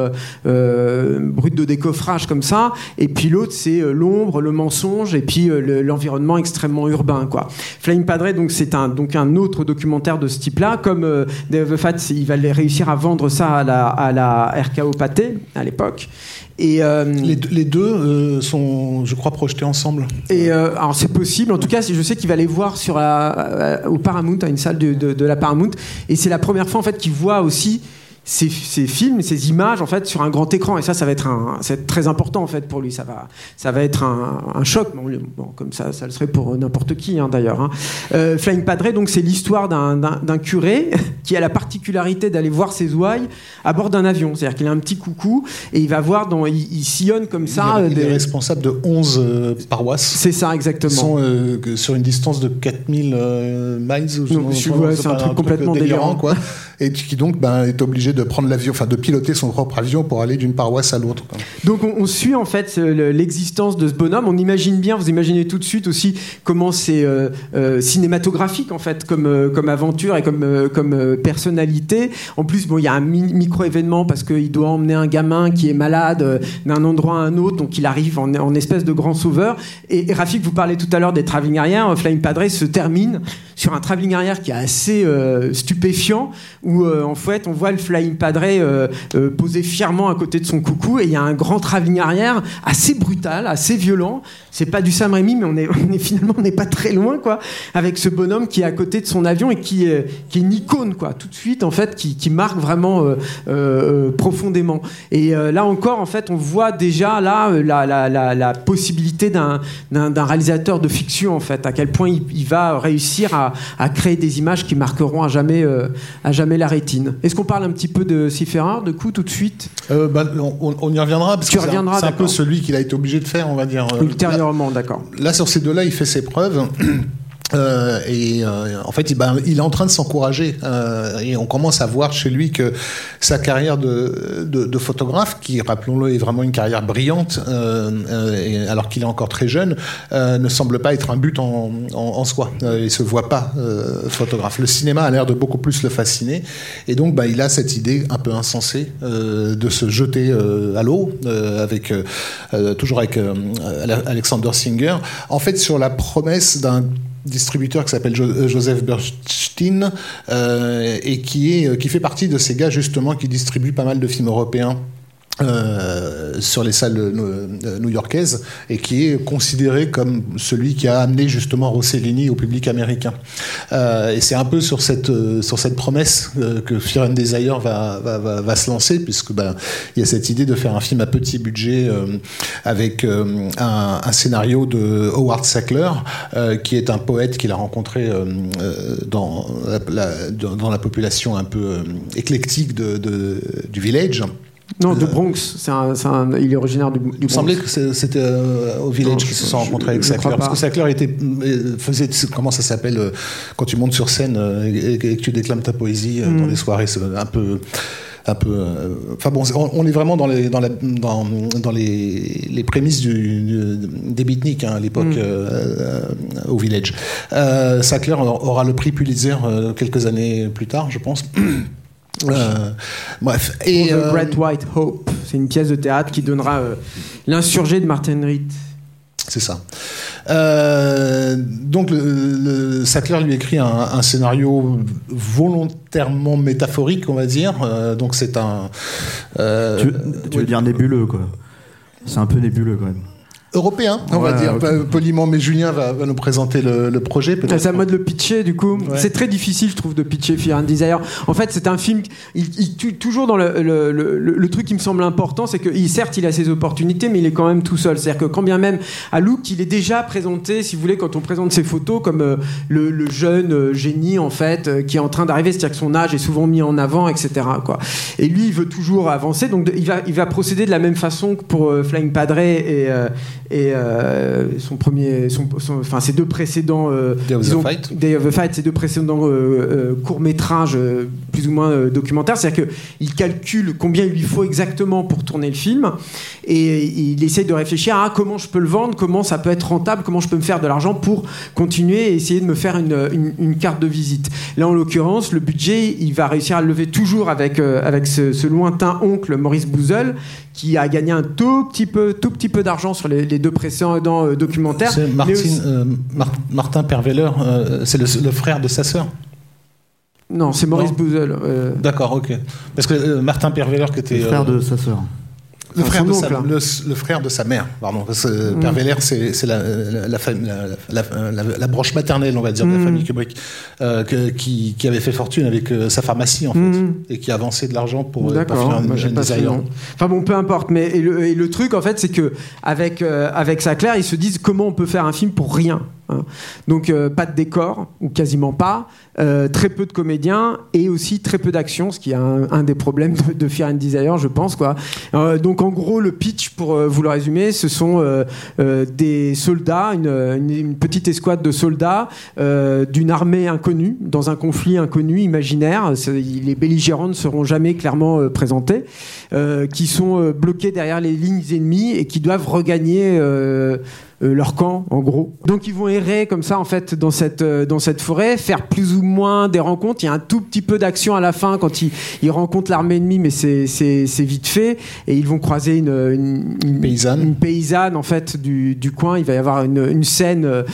euh, bruts de décoffrage comme ça. Et puis l'autre, c'est l'ombre, le mensonge, et puis le- l'environnement extrêmement urbain. Quoi. Flying Padre, donc c'est un, donc un autre documentaire de ce type-là. Comme the Fat, il va réussir à vendre ça à la, à la RKO Pathé à l'époque. Et, euh, Les, deux- les deux euh, sont, je crois, projetés ensemble. et euh, alors c'est possible. En tout cas, je sais qu'il va les voir sur la, au Paramount, à une salle de, de- de la Paramount, et c'est la première fois en fait qu'il voit aussi ces, ces films, ces images en fait sur un grand écran. Et ça, ça va être un, ça va être très important en fait pour lui. Ça va, ça va être un, un choc. Bon, le- bon, comme ça, ça le serait pour n'importe qui hein, d'ailleurs. hein. Euh, Flying Padre, donc c'est l'histoire d'un- curé (laughs) qui a la particularité d'aller voir ses ouailles à bord d'un avion. C'est-à-dire qu'il a un petit coucou et il va voir, dans, il, il sillonne comme ça. il, est- il des- est responsable de 11 euh, paroisses. C'est ça exactement. Sont euh, sur une distance de 4000 euh, miles. c'est un pas truc complètement délirant. quoi. (laughs) Et qui donc ben, est obligé de prendre l'avion, enfin de piloter son propre avion pour aller d'une paroisse à l'autre. Donc on, suit en fait euh, le- l'existence de ce bonhomme. On imagine bien, vous imaginez tout de suite aussi comment c'est euh, euh, cinématographique en fait comme comme aventure et comme comme personnalité. En plus, bon, il y a un micro événement parce qu'il doit emmener un gamin qui est malade d'un endroit à un autre, donc il arrive en, espèce de grand sauveur. Et, et Rafik, vous parlez tout à l'heure des travelling arrière. Flying Padre se termine sur un travelling arrière qui est assez stupéfiant euh, en fait on voit le Flying Padre euh, euh, posé fièrement à côté de son coucou et il y a un grand travelling arrière assez brutal, assez violent. C'est pas du Sam Raimi, mais on est, (laughs) finalement on n'est pas très loin quoi, avec ce bonhomme qui est à côté de son avion et qui qui est une icône quoi, tout de suite en fait, qui, qui marque vraiment profondément. Et là encore en fait, on voit déjà là la, la, la, possibilité d'un réalisateur de fiction en fait, à quel point il, il va réussir à, à créer des images qui marqueront à jamais à jamais la rétine. Est-ce qu'on parle un petit peu de Siffera, de coup, tout de suite Euh, ben, on, y reviendra parce Tu que c'est un- peu celui qu'il a été obligé de faire, on va dire. Euh, Ultérieurement, d'accord. Là, sur ces deux-là, il fait ses preuves. (clears throat) Euh, et euh, en fait, il, ben, il est en train de s'encourager. Euh, et on commence à voir chez lui que sa carrière de, de, de photographe, qui, rappelons-le, est vraiment une carrière brillante, euh, euh, et alors qu'il est encore très jeune, euh, ne semble pas être un but en, en, en soi. Il se voit pas photographe. Le cinéma a l'air de beaucoup plus le fasciner. Et donc, bah, il a cette idée un peu insensée de se jeter à l'eau, avec toujours avec Alexander Singer. En fait, sur la promesse d'un distributeur qui s'appelle euh, Joseph Bernstein euh, et est qui fait partie de ces gars justement qui distribuent pas mal de films européens euh, sur les salles euh, new-yorkaises et qui est considéré comme celui qui a amené justement Rossellini au public américain. Euh, et c'est un peu sur cette euh, sur cette promesse euh, que Fear and Desire va, va, va, se lancer puisque ben il y a cette idée de faire un film à petit budget euh, avec euh, un, scénario de Howard Sackler qui est un poète qu'il a rencontré dans la, dans la population un peu éclectique du village. Non, de Bronx. C'est un, un, il est originaire du, du Bronx. Il me semblait que c'était euh, au Village qu'ils se sont rencontrés avec Sackler. Parce que Sackler était, euh, faisait, comment ça s'appelle, euh, quand tu montes sur scène euh, et, et, que tu déclames ta poésie mm. dans les soirées, c'est un peu un peu. Enfin bon, on, est vraiment dans les dans, la, dans, dans les, les prémices du, du, des beatniks hein, à l'époque mm. euh, au Village. Euh, Sackler aura le prix Pulitzer quelques années plus tard, je pense. Euh, bref. Et The euh, Great White Hope, c'est une pièce de théâtre qui donnera euh, l'insurgé de Martin Reed. C'est ça. Euh, donc, le, le, Sackler lui écrit un, un, scénario volontairement métaphorique, on va dire. Euh, donc, c'est un. Euh, tu, tu veux dire nébuleux, quoi. C'est un peu nébuleux, quand même européen, on ouais, va dire okay. poliment, mais Julien va, va nous présenter le, le projet. C'est à moi de le pitcher, du coup. Ouais. C'est très difficile, je trouve, de pitcher Fear and Desire. En fait, c'est un film, il, il, toujours dans le, le, le, le, truc qui me semble important, c'est que il, certes, il a ses opportunités, mais il est quand même tout seul. C'est-à-dire que quand bien même à Look, il est déjà présenté, si vous voulez, quand on présente ses photos, comme euh, le, jeune euh, génie, en fait, euh, qui est en train d'arriver, c'est-à-dire que son âge est souvent mis en avant, etc. Quoi. Et lui, il veut toujours avancer, donc de, il, va, il va procéder de la même façon que pour euh, Flying Padre et, et euh, son premier, son, son, enfin ses deux précédents, euh, Day, of disons, Fight. Day of the Fight, ses deux précédents euh, courts métrages plus ou moins documentaires, c'est-à-dire qu'il calcule combien il lui faut exactement pour tourner le film et il essaye de réfléchir à comment je peux le vendre, comment ça peut être rentable, comment je peux me faire de l'argent pour continuer et essayer de me faire une, une, une carte de visite. Là, en l'occurrence, le budget, il va réussir à le lever toujours avec, avec ce, ce lointain oncle Maurice Bouzel qui a gagné un tout petit peu, tout petit peu d'argent sur les, les, deux précédents euh, documentaires. C'est aussi... euh, Mar Martin Perveller, euh, c'est le, le, frère de sa sœur. Non, c'est Maurice Bouzel. Euh... D'accord, ok. Parce que euh, Martin Perveller, qui était le frère de sa sœur. Le frère, sa, le, le frère, de sa, mère, pardon. Parce que mmh. Père Veller, c'est la, la, la, la, branche maternelle, on va dire, mmh. de la famille Kubrick, euh, que, qui, qui, avait fait fortune avec euh, sa pharmacie, en fait, mmh. et qui avançait de l'argent pour, euh, pour faire un, un design. Enfin bon, peu importe. Mais et le, et le truc, en fait, c'est que avec, euh, avec Sackler, ils se disent comment on peut faire un film pour rien. Hein. Donc euh, pas de décor ou quasiment pas, euh, très peu de comédiens et aussi très peu d'action, ce qui est un, des problèmes de, de Fear and Desire, je pense quoi. Euh, donc en gros le pitch pour euh, vous le résumer, ce sont euh, des soldats, une, petite escouade de soldats d'une armée inconnue dans un conflit inconnu imaginaire. Les belligérants ne seront jamais clairement présentés, qui sont bloqués derrière les lignes ennemies et qui doivent regagner euh, leur camp, en gros. Donc ils vont errer comme ça, en fait, dans cette, euh, dans cette forêt, faire plus ou moins des rencontres. Il y a un tout petit peu d'action à la fin quand ils, ils rencontrent l'armée ennemie, mais c'est vite fait. Et ils vont croiser une, une, une paysanne. Une paysanne, en fait, du, du coin. Il va y avoir une, une scène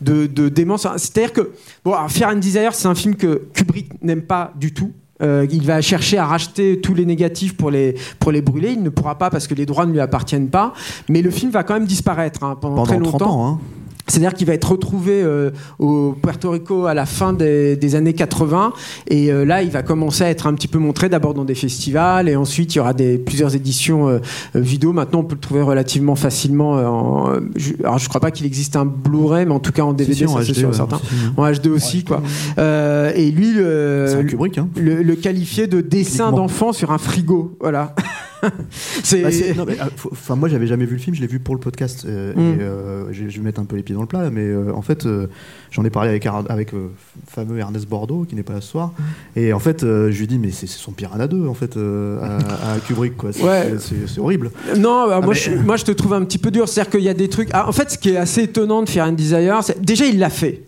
de, de démence. C'est-à-dire que, bon, alors, Fear and Desire, c'est un film que Kubrick n'aime pas du tout. Euh, il va chercher à racheter tous les négatifs pour les, pour les brûler. Il ne pourra pas parce que les droits ne lui appartiennent pas. Mais le film va quand même disparaître hein, pendant, pendant, très longtemps. 30 ans, hein. C'est-à-dire qu'il va être retrouvé euh, au Puerto Rico à la fin des, des années 80 et euh, là il va commencer à être un petit peu montré d'abord dans des festivals et ensuite il y aura des, plusieurs éditions euh, vidéo. Maintenant on peut le trouver relativement facilement. En, je, alors je crois pas qu'il existe un Blu-ray mais en tout cas en DVD si, ça c'est sûr certain. En HD aussi quoi. et lui le, Kubrick, hein. le, le qualifié de dessin d'enfant sur un frigo. Voilà. (laughs) (laughs) c'est. Bah enfin, moi, j'avais jamais vu le film. Je l'ai vu pour le podcast. Euh, mm. et, euh, je vais mettre un peu les pieds dans le plat, mais euh, en fait, j'en ai parlé avec avec le fameux Ernest Bordeaux qui n'est pas là ce soir. Et en fait, je lui dis, mais c'est son Piranha 2 en fait à, à, Kubrick, quoi. C'est ouais. horrible. Non, bah, moi, mais... je, moi, je te trouve un petit peu dur. C'est-à-dire qu'il y a des trucs. Ah, en fait, ce qui est assez étonnant de faire un Desire, c'est déjà il l'a fait.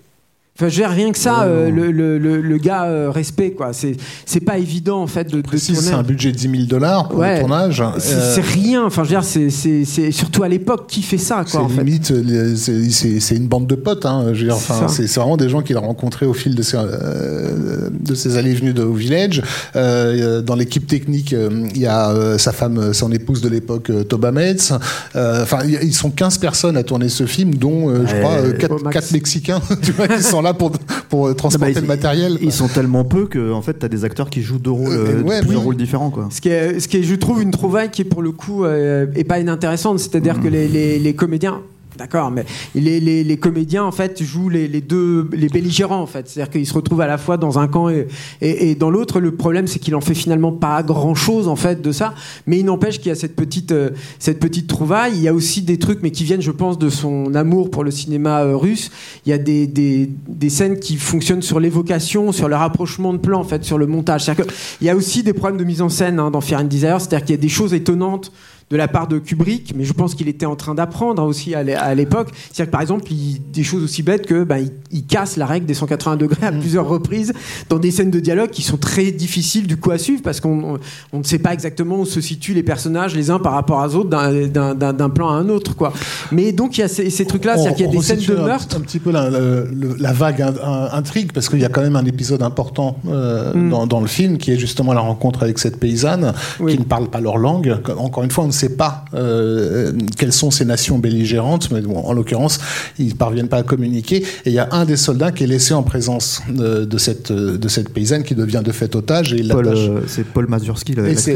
Enfin, je veux dire, rien que ça, euh, le, le, le, le gars, euh, respect, quoi. C'est, c'est pas évident, en fait, de, de c'est un budget de 10 000 dollars pour Ouais. le tournage. C'est, Euh, c'est rien. Enfin, je veux dire, c'est, c'est, c'est surtout à l'époque qui fait ça, quoi, en limite, euh, c'est une bande de potes. Hein, je veux dire, enfin, c'est c'est vraiment des gens qu'il a rencontrés au fil de ses, euh, de ses allées venues de, au village. Euh, dans l'équipe technique, il y a euh, sa femme, son épouse de l'époque, Toba Metz. Enfin, ils sont 15 personnes à tourner ce film, dont euh, je crois euh, au quatre max. quatre Mexicains, (laughs) tu vois, qui sont là pour pour transporter Bah, le ils- matériel. Ils sont tellement peu que en fait t'as des acteurs qui jouent deux rôles, Euh, euh, ouais, plusieurs oui. rôles différents quoi. Ce qui, est, ce qui est, je trouve, une trouvaille qui est pour le coup euh, est pas inintéressante. C'est-à-dire Mm. que les, les, les comédiens. D'accord, mais les, les, les comédiens en fait jouent les, deux les belligérants en fait, c'est-à-dire qu'ils se retrouvent à la fois dans un camp et, et, dans l'autre. Le problème c'est qu'il en fait finalement pas grand chose en fait de ça, mais il n'empêche qu'il y a cette petite euh, cette petite trouvaille. Il y a aussi des trucs mais qui viennent, je pense, de son amour pour le cinéma euh, russe. Il y a des, des, des scènes qui fonctionnent sur l'évocation, sur le rapprochement de plans en fait, sur le montage. Que il y a aussi des problèmes de mise en scène hein, dans Fear and Desire, c'est-à-dire qu'il y a des choses étonnantes de la part de Kubrick, mais je pense qu'il était en train d'apprendre aussi à l'é- à l'époque. C'est-à-dire que par exemple, il, des choses aussi bêtes que ben, il, il casse la règle des 180 degrés à plusieurs reprises dans des scènes de dialogue qui sont très difficiles du coup à suivre parce qu'on on, on ne sait pas exactement où se situent les personnages les uns par rapport aux autres d'un- plan à un autre quoi. Mais donc il y a ces, ces trucs-là, c'est-à-dire qu'il y a des scènes de un- meurtre. Un, petit peu la, la- le- la vague in- in- intrigue, parce qu'il y a quand même un épisode important euh, Mm. dans, dans le film, qui est justement la rencontre avec cette paysanne Oui. qui ne parle pas leur langue. Encore une fois, on ne sait pas euh, quelles sont ces nations belligérantes, mais bon, en l'occurrence, ils parviennent pas à communiquer. Et il y a un des soldats qui est laissé en présence de, de cette, de cette paysanne qui devient de fait otage et il Paul, euh, c'est Paul Mazurski.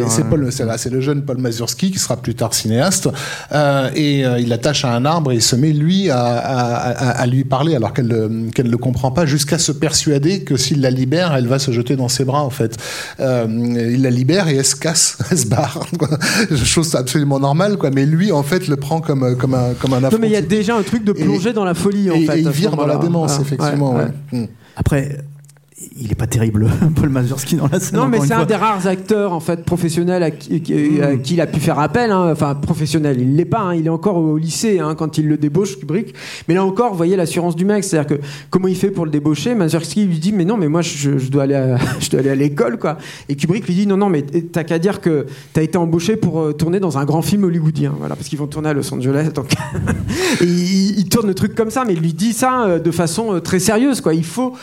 c'est hein. Paul, c'est là, c'est le jeune Paul Mazurski qui sera plus tard cinéaste, euh, et euh, il l'attache à un arbre et il se met lui à, à- à- à lui parler alors qu'elle ne- qu'elle ne le comprend pas, jusqu'à se persuader que s'il la libère, elle va se jeter dans ses bras en fait. Il la libère et elle se casse, (laughs) elle se barre, chose absolument normale quoi. Mais lui en fait le prend comme comme un comme un Non affront. mais il y a déjà un truc de Et- plonger dans la folie en et, fait. et il vire dans la démence Voilà. effectivement. Ouais, ouais. ouais. Mm. Après, il est pas terrible, (laughs) Paul Mazurski dans la scène. Non, mais c'est un fois. des rares acteurs en fait professionnels à qui, Mm. à qui il a pu faire appel. hein. Enfin, professionnel, il l'est pas. hein. Il est encore au lycée hein, quand il le débauche, Kubrick. Mais là encore, vous voyez l'assurance du mec. C'est-à-dire que comment il fait pour le débaucher Mazurski lui dit mais non, mais moi je, je dois aller, à, (laughs) je dois aller à l'école quoi. Et Kubrick lui dit non, non, mais t'as qu'à dire que t'as été embauché pour euh, tourner dans un grand film hollywoodien. Voilà, parce qu'ils vont tourner à Los Angeles. Donc (laughs) Et il, il tourne le truc comme ça, mais il lui dit ça euh, de façon euh, très sérieuse quoi. Il faut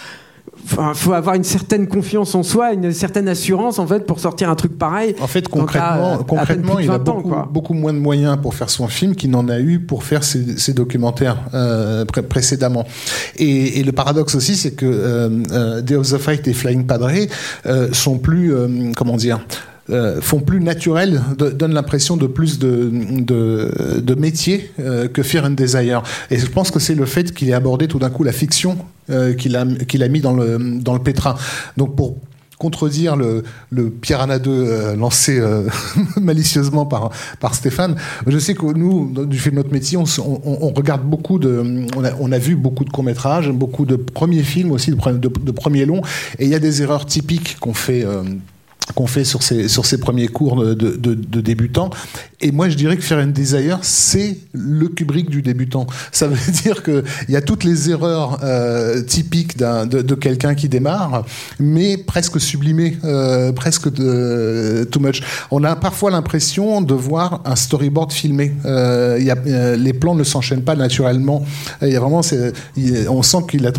Enfin, faut avoir une certaine confiance en soi, une certaine assurance en fait pour sortir un truc pareil. En fait, Donc, à- à concrètement, concrètement de il a 20 ans, beaucoup, quoi. beaucoup moins de moyens pour faire son film qu'il n'en a eu pour faire ses, ses documentaires euh, pré- précédemment. Et, et le paradoxe aussi, c'est que euh, euh, Day of the Fight et Flying Padre euh, sont plus, euh, comment dire, euh, font plus naturel, donnent l'impression de plus de, de, métier euh, que Fear and Desire. Et je pense que c'est le fait qu'il ait abordé tout d'un coup la fiction euh, qu'il a, a mis dans le, dans le pétrin. Donc pour contredire le, le Piranha 2 euh, lancé (laughs) malicieusement par, par Stéphane. Je sais que nous, du fait de notre métier, on, regarde beaucoup de... On a, vu beaucoup de courts-métrages, beaucoup de premiers films aussi, de, pre- de- de premiers longs, et il y a des erreurs typiques qu'on fait... qu'on fait sur ces, sur ces premiers cours de, débutants. Et moi, je dirais que Fear and Desire, c'est le Kubrick du débutant. Ça veut (laughs) dire qu'il y a toutes les erreurs euh, typiques de, de quelqu'un qui démarre, mais presque sublimées, euh, presque too much. On a parfois l'impression de voir un storyboard filmé. Euh, y a, euh, les plans ne s'enchaînent pas naturellement. Il y a vraiment, on sent qu'il a,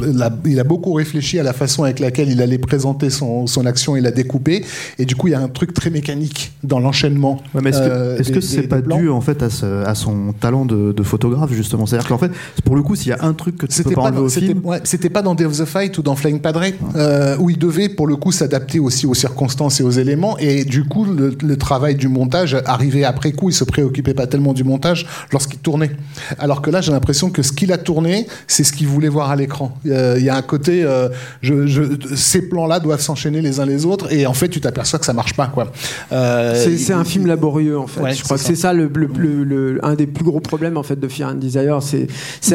il a beaucoup réfléchi à la façon avec laquelle il allait présenter son, son action et la découper. Et du coup, il y a un truc très mécanique dans l'enchaînement. Ouais, mais est-ce que euh, est-ce des- que des- c'est des pas dû en fait à, ce- à son talent de, de photographe justement? C'est-à-dire qu'en fait, pour le coup, s'il y a un truc que tu peux C'était pas pas, dans- au c'était- film, ouais, c'était pas dans Day of the Fight ou dans Flying Padre, euh, où il devait pour le coup s'adapter aussi aux circonstances et aux éléments. Et du coup, le, le travail du montage arrivait après coup. Il se préoccupait pas tellement du montage lorsqu'il tournait. Alors que là, j'ai l'impression que ce qu'il a tourné, c'est ce qu'il voulait voir à l'écran. Euh, Il y a un côté, je, je, ces plans-là doivent s'enchaîner les uns les autres, et en fait, tu t'aperçois que ça marche pas, quoi. Euh, C'est un il- film laborieux en fait. Ouais, je crois que c'est ça le, le- un des plus gros problèmes en fait de Fear and Desire. C'est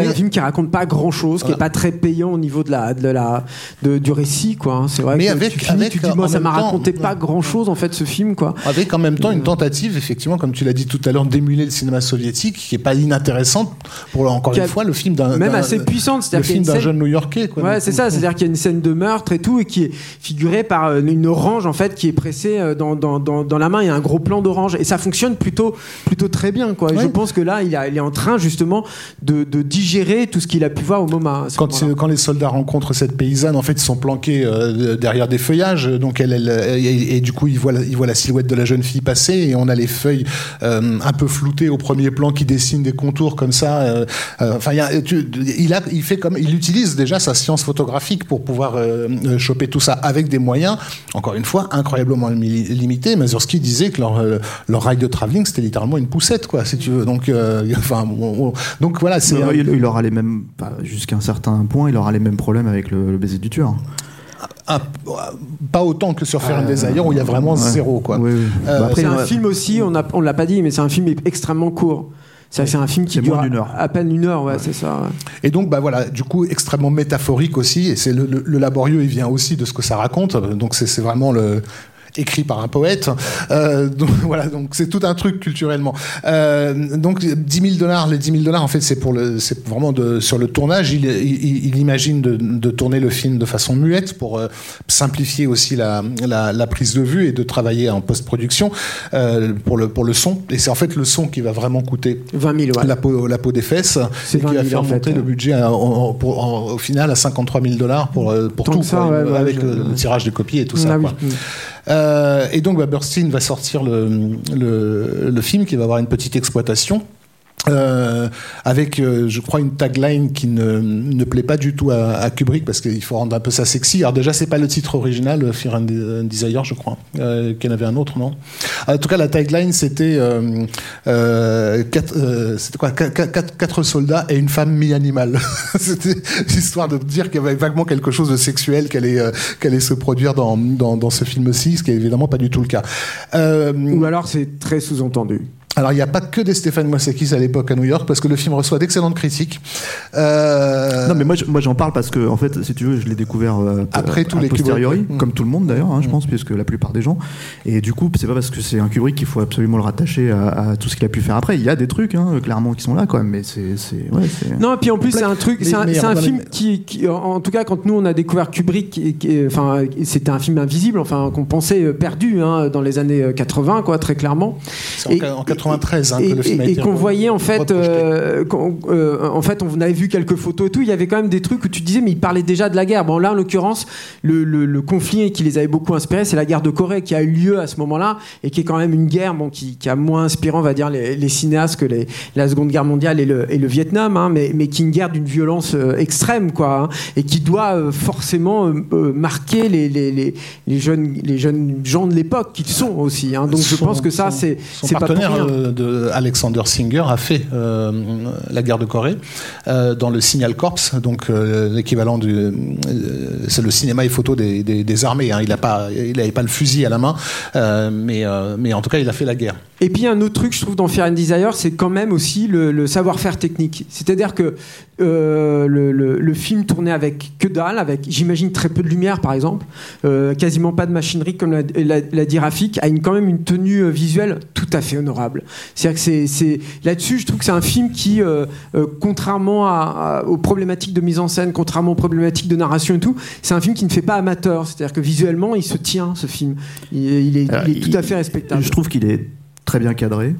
un film qui raconte pas grand chose, qui est Voilà. pas très payant au niveau de la, de la de- du récit quoi. hein. C'est vrai. Mais que avec- tu finis, avec, tu dis euh, moi ça m'a raconté pas grand chose en fait ce film quoi. Avec en même temps une tentative, effectivement, comme tu l'as dit tout à l'heure, d'émuler le cinéma soviétique, qui est pas inintéressante, pour encore une fois le film d'un même assez puissante, le film d'un jeune New-Yorkais. quoi. Ouais, c'est ça, c'est-à-dire qu'il y a une scène de meurtre et tout, et qui est figurée par euh, une orange en fait qui est euh, dans, dans, dans, dans la main. Il y a un gros plan d'orange et ça fonctionne plutôt, plutôt très bien. Quoi. Et Ouais. Je pense que là, il, a- il est en train justement de, de digérer tout ce qu'il a pu voir au moment. Quand, les soldats rencontrent cette paysanne, en fait, ils sont planqués euh, derrière des feuillages. Donc, elle, elle- et, et du coup, ils voient, la, ils voient la silhouette de la jeune fille passer. Et on a les feuilles euh, un peu floutées au premier plan qui dessinent des contours comme ça. euh, Enfin, il a- il, fait comme, il utilise déjà sa science photographique pour pouvoir choper tout ça avec des moyens, encore une fois, incroyablement mi- limités. Mazursky disait que leur, euh, leur rail de travelling, c'était littéralement une poussette, quoi, si tu veux. Donc, euh, (laughs) enfin, bon, bon. donc voilà, c'est. Non, un- il, il aura les mêmes, jusqu'à un certain point, il aura les mêmes problèmes avec le, le baiser du tueur. un- pas autant que sur Fear and Desire où il y a vraiment Ouais. zéro quoi. Oui, oui. Euh, Bah, c'est un ouais. film aussi, on a- on l'a pas dit, mais c'est un film extrêmement court. C'est un film qui dure d'une heure. à peine une heure, ouais, c'est ça. ouais. Et donc bah voilà, du coup extrêmement métaphorique aussi. Et c'est le, le- le laborieux, il vient aussi de ce que ça raconte. Donc c'est vraiment le écrit par un poète. Euh, donc (laughs) voilà, donc c'est tout un truc culturellement. Euh, donc 10 000 dollars, les 10 000 dollars en fait c'est pour le, c'est vraiment de, sur le tournage. Il, il, il imagine de, de tourner le film de façon muette pour euh, simplifier aussi la, la, la prise de vue et de travailler en post-production euh, pour le pour le son. Et c'est en fait le son qui va vraiment coûter 20 000, ouais. la peau, la peau des fesses, C'est et qui 20 va 000 faire monter ouais. le budget à- en- en- pour- en- au final à 53 000 dollars pour, euh, pour Tant tout, ça, quoi, ouais, ouais, avec je- le, le tirage de copies et tout ça. Ah oui. quoi. Euh, et donc bah, Bernstein va sortir le, le film qui va avoir une petite exploitation. Euh, avec, euh, je crois, une tagline qui ne, ne plaît pas du tout à, à Kubrick parce qu'il faut rendre un peu ça sexy. Alors déjà, c'est pas le titre original, euh, Fear and Desire, je crois, euh, qu'il y en avait un autre, non? En tout cas, la tagline c'était euh, euh, quatre, c'était quoi? Qu- qu- quatre, soldats et une femme mi-animal. (laughs) c'était l'histoire de dire qu'il y avait vaguement quelque chose de sexuel qui allait, qui allait se produire dans, dans, dans ce film-ci, ce qui est évidemment pas du tout le cas. Ou alors c'est très sous-entendu. Alors, il n'y a pas que des Stéphane Moisakis à l'époque à New York, parce que le film reçoit d'excellentes critiques. Euh, Non mais moi je- moi j'en parle parce que en fait si tu veux je l'ai découvert euh, Après a tous les posteriori Kubrick, comme tout le monde d'ailleurs hein, je Mm. pense puisque la plupart des gens et du coup c'est pas parce que c'est un Kubrick qu'il faut absolument le rattacher à, à tout ce qu'il a pu faire après il y a des trucs hein, clairement qui sont là quand même mais c'est c'est ouais, c'est- Non, et puis en plus, c'est un truc, c'est un, les- film qui, qui- en- tout cas, quand nous on a découvert Kubrick, enfin, c'était un film invisible, enfin, qu'on pensait euh, perdu hein, dans les années euh, 80, quoi, très clairement. c'est Et- en, en 93 hein, et, que le film a et- et été qu'on voyait en fait, euh, euh, en fait, on avait vu quelques photos et tout. Il y avait quand même des trucs où tu disais, mais il parlait déjà de la guerre. Bon, là, en l'occurrence, le, le- le conflit qui les avait beaucoup inspirés, c'est la guerre de Corée qui a eu lieu à ce moment-là et qui est quand même une guerre, bon, qui, qui a moins inspiré, on va dire, les, les cinéastes que les, la Seconde Guerre mondiale et le, et le Vietnam, hein, mais, mais qui est une guerre d'une violence euh, extrême, quoi, hein, et qui doit forcément marquer les, les, les, les jeunes, les jeunes gens de l'époque qui sont aussi. hein. donc, je pense que ça, c'est pas pour rien. De Alexander Singer a fait euh, la guerre de Corée euh, dans le Signal Corps, donc euh, l'équivalent du, c'est le cinéma et photo des, armées. hein. Il n'a pas, le fusil à la main, mais en tout cas il a fait la guerre. Et puis un autre truc, je trouve, dans Fear and Desire, c'est quand même aussi le, le savoir-faire technique. C'est-à-dire que euh, le, le- le film tournait avec que dalle, avec, j'imagine, très peu de lumière, par exemple, euh, quasiment pas de machinerie, comme l'a, dit Rafik, a une, quand même une tenue euh, visuelle tout à fait honorable. C'est-à-dire que c'est, là-dessus, je trouve que c'est un film qui, contrairement à- à- aux problématiques de mise en scène, contrairement aux problématiques de narration et tout, c'est un film qui ne fait pas amateur. C'est-à-dire que visuellement, il se tient, ce film. Il, il est, Alors, il est tout il- à fait respectable. je trouve qu'il est très bien cadré.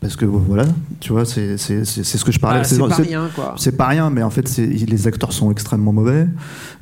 Parce que voilà tu vois c'est c'est c'est c'est ce que je parlais Ah, C'est- c'est pas rien, quoi. c'est pas rien mais en fait les acteurs sont extrêmement mauvais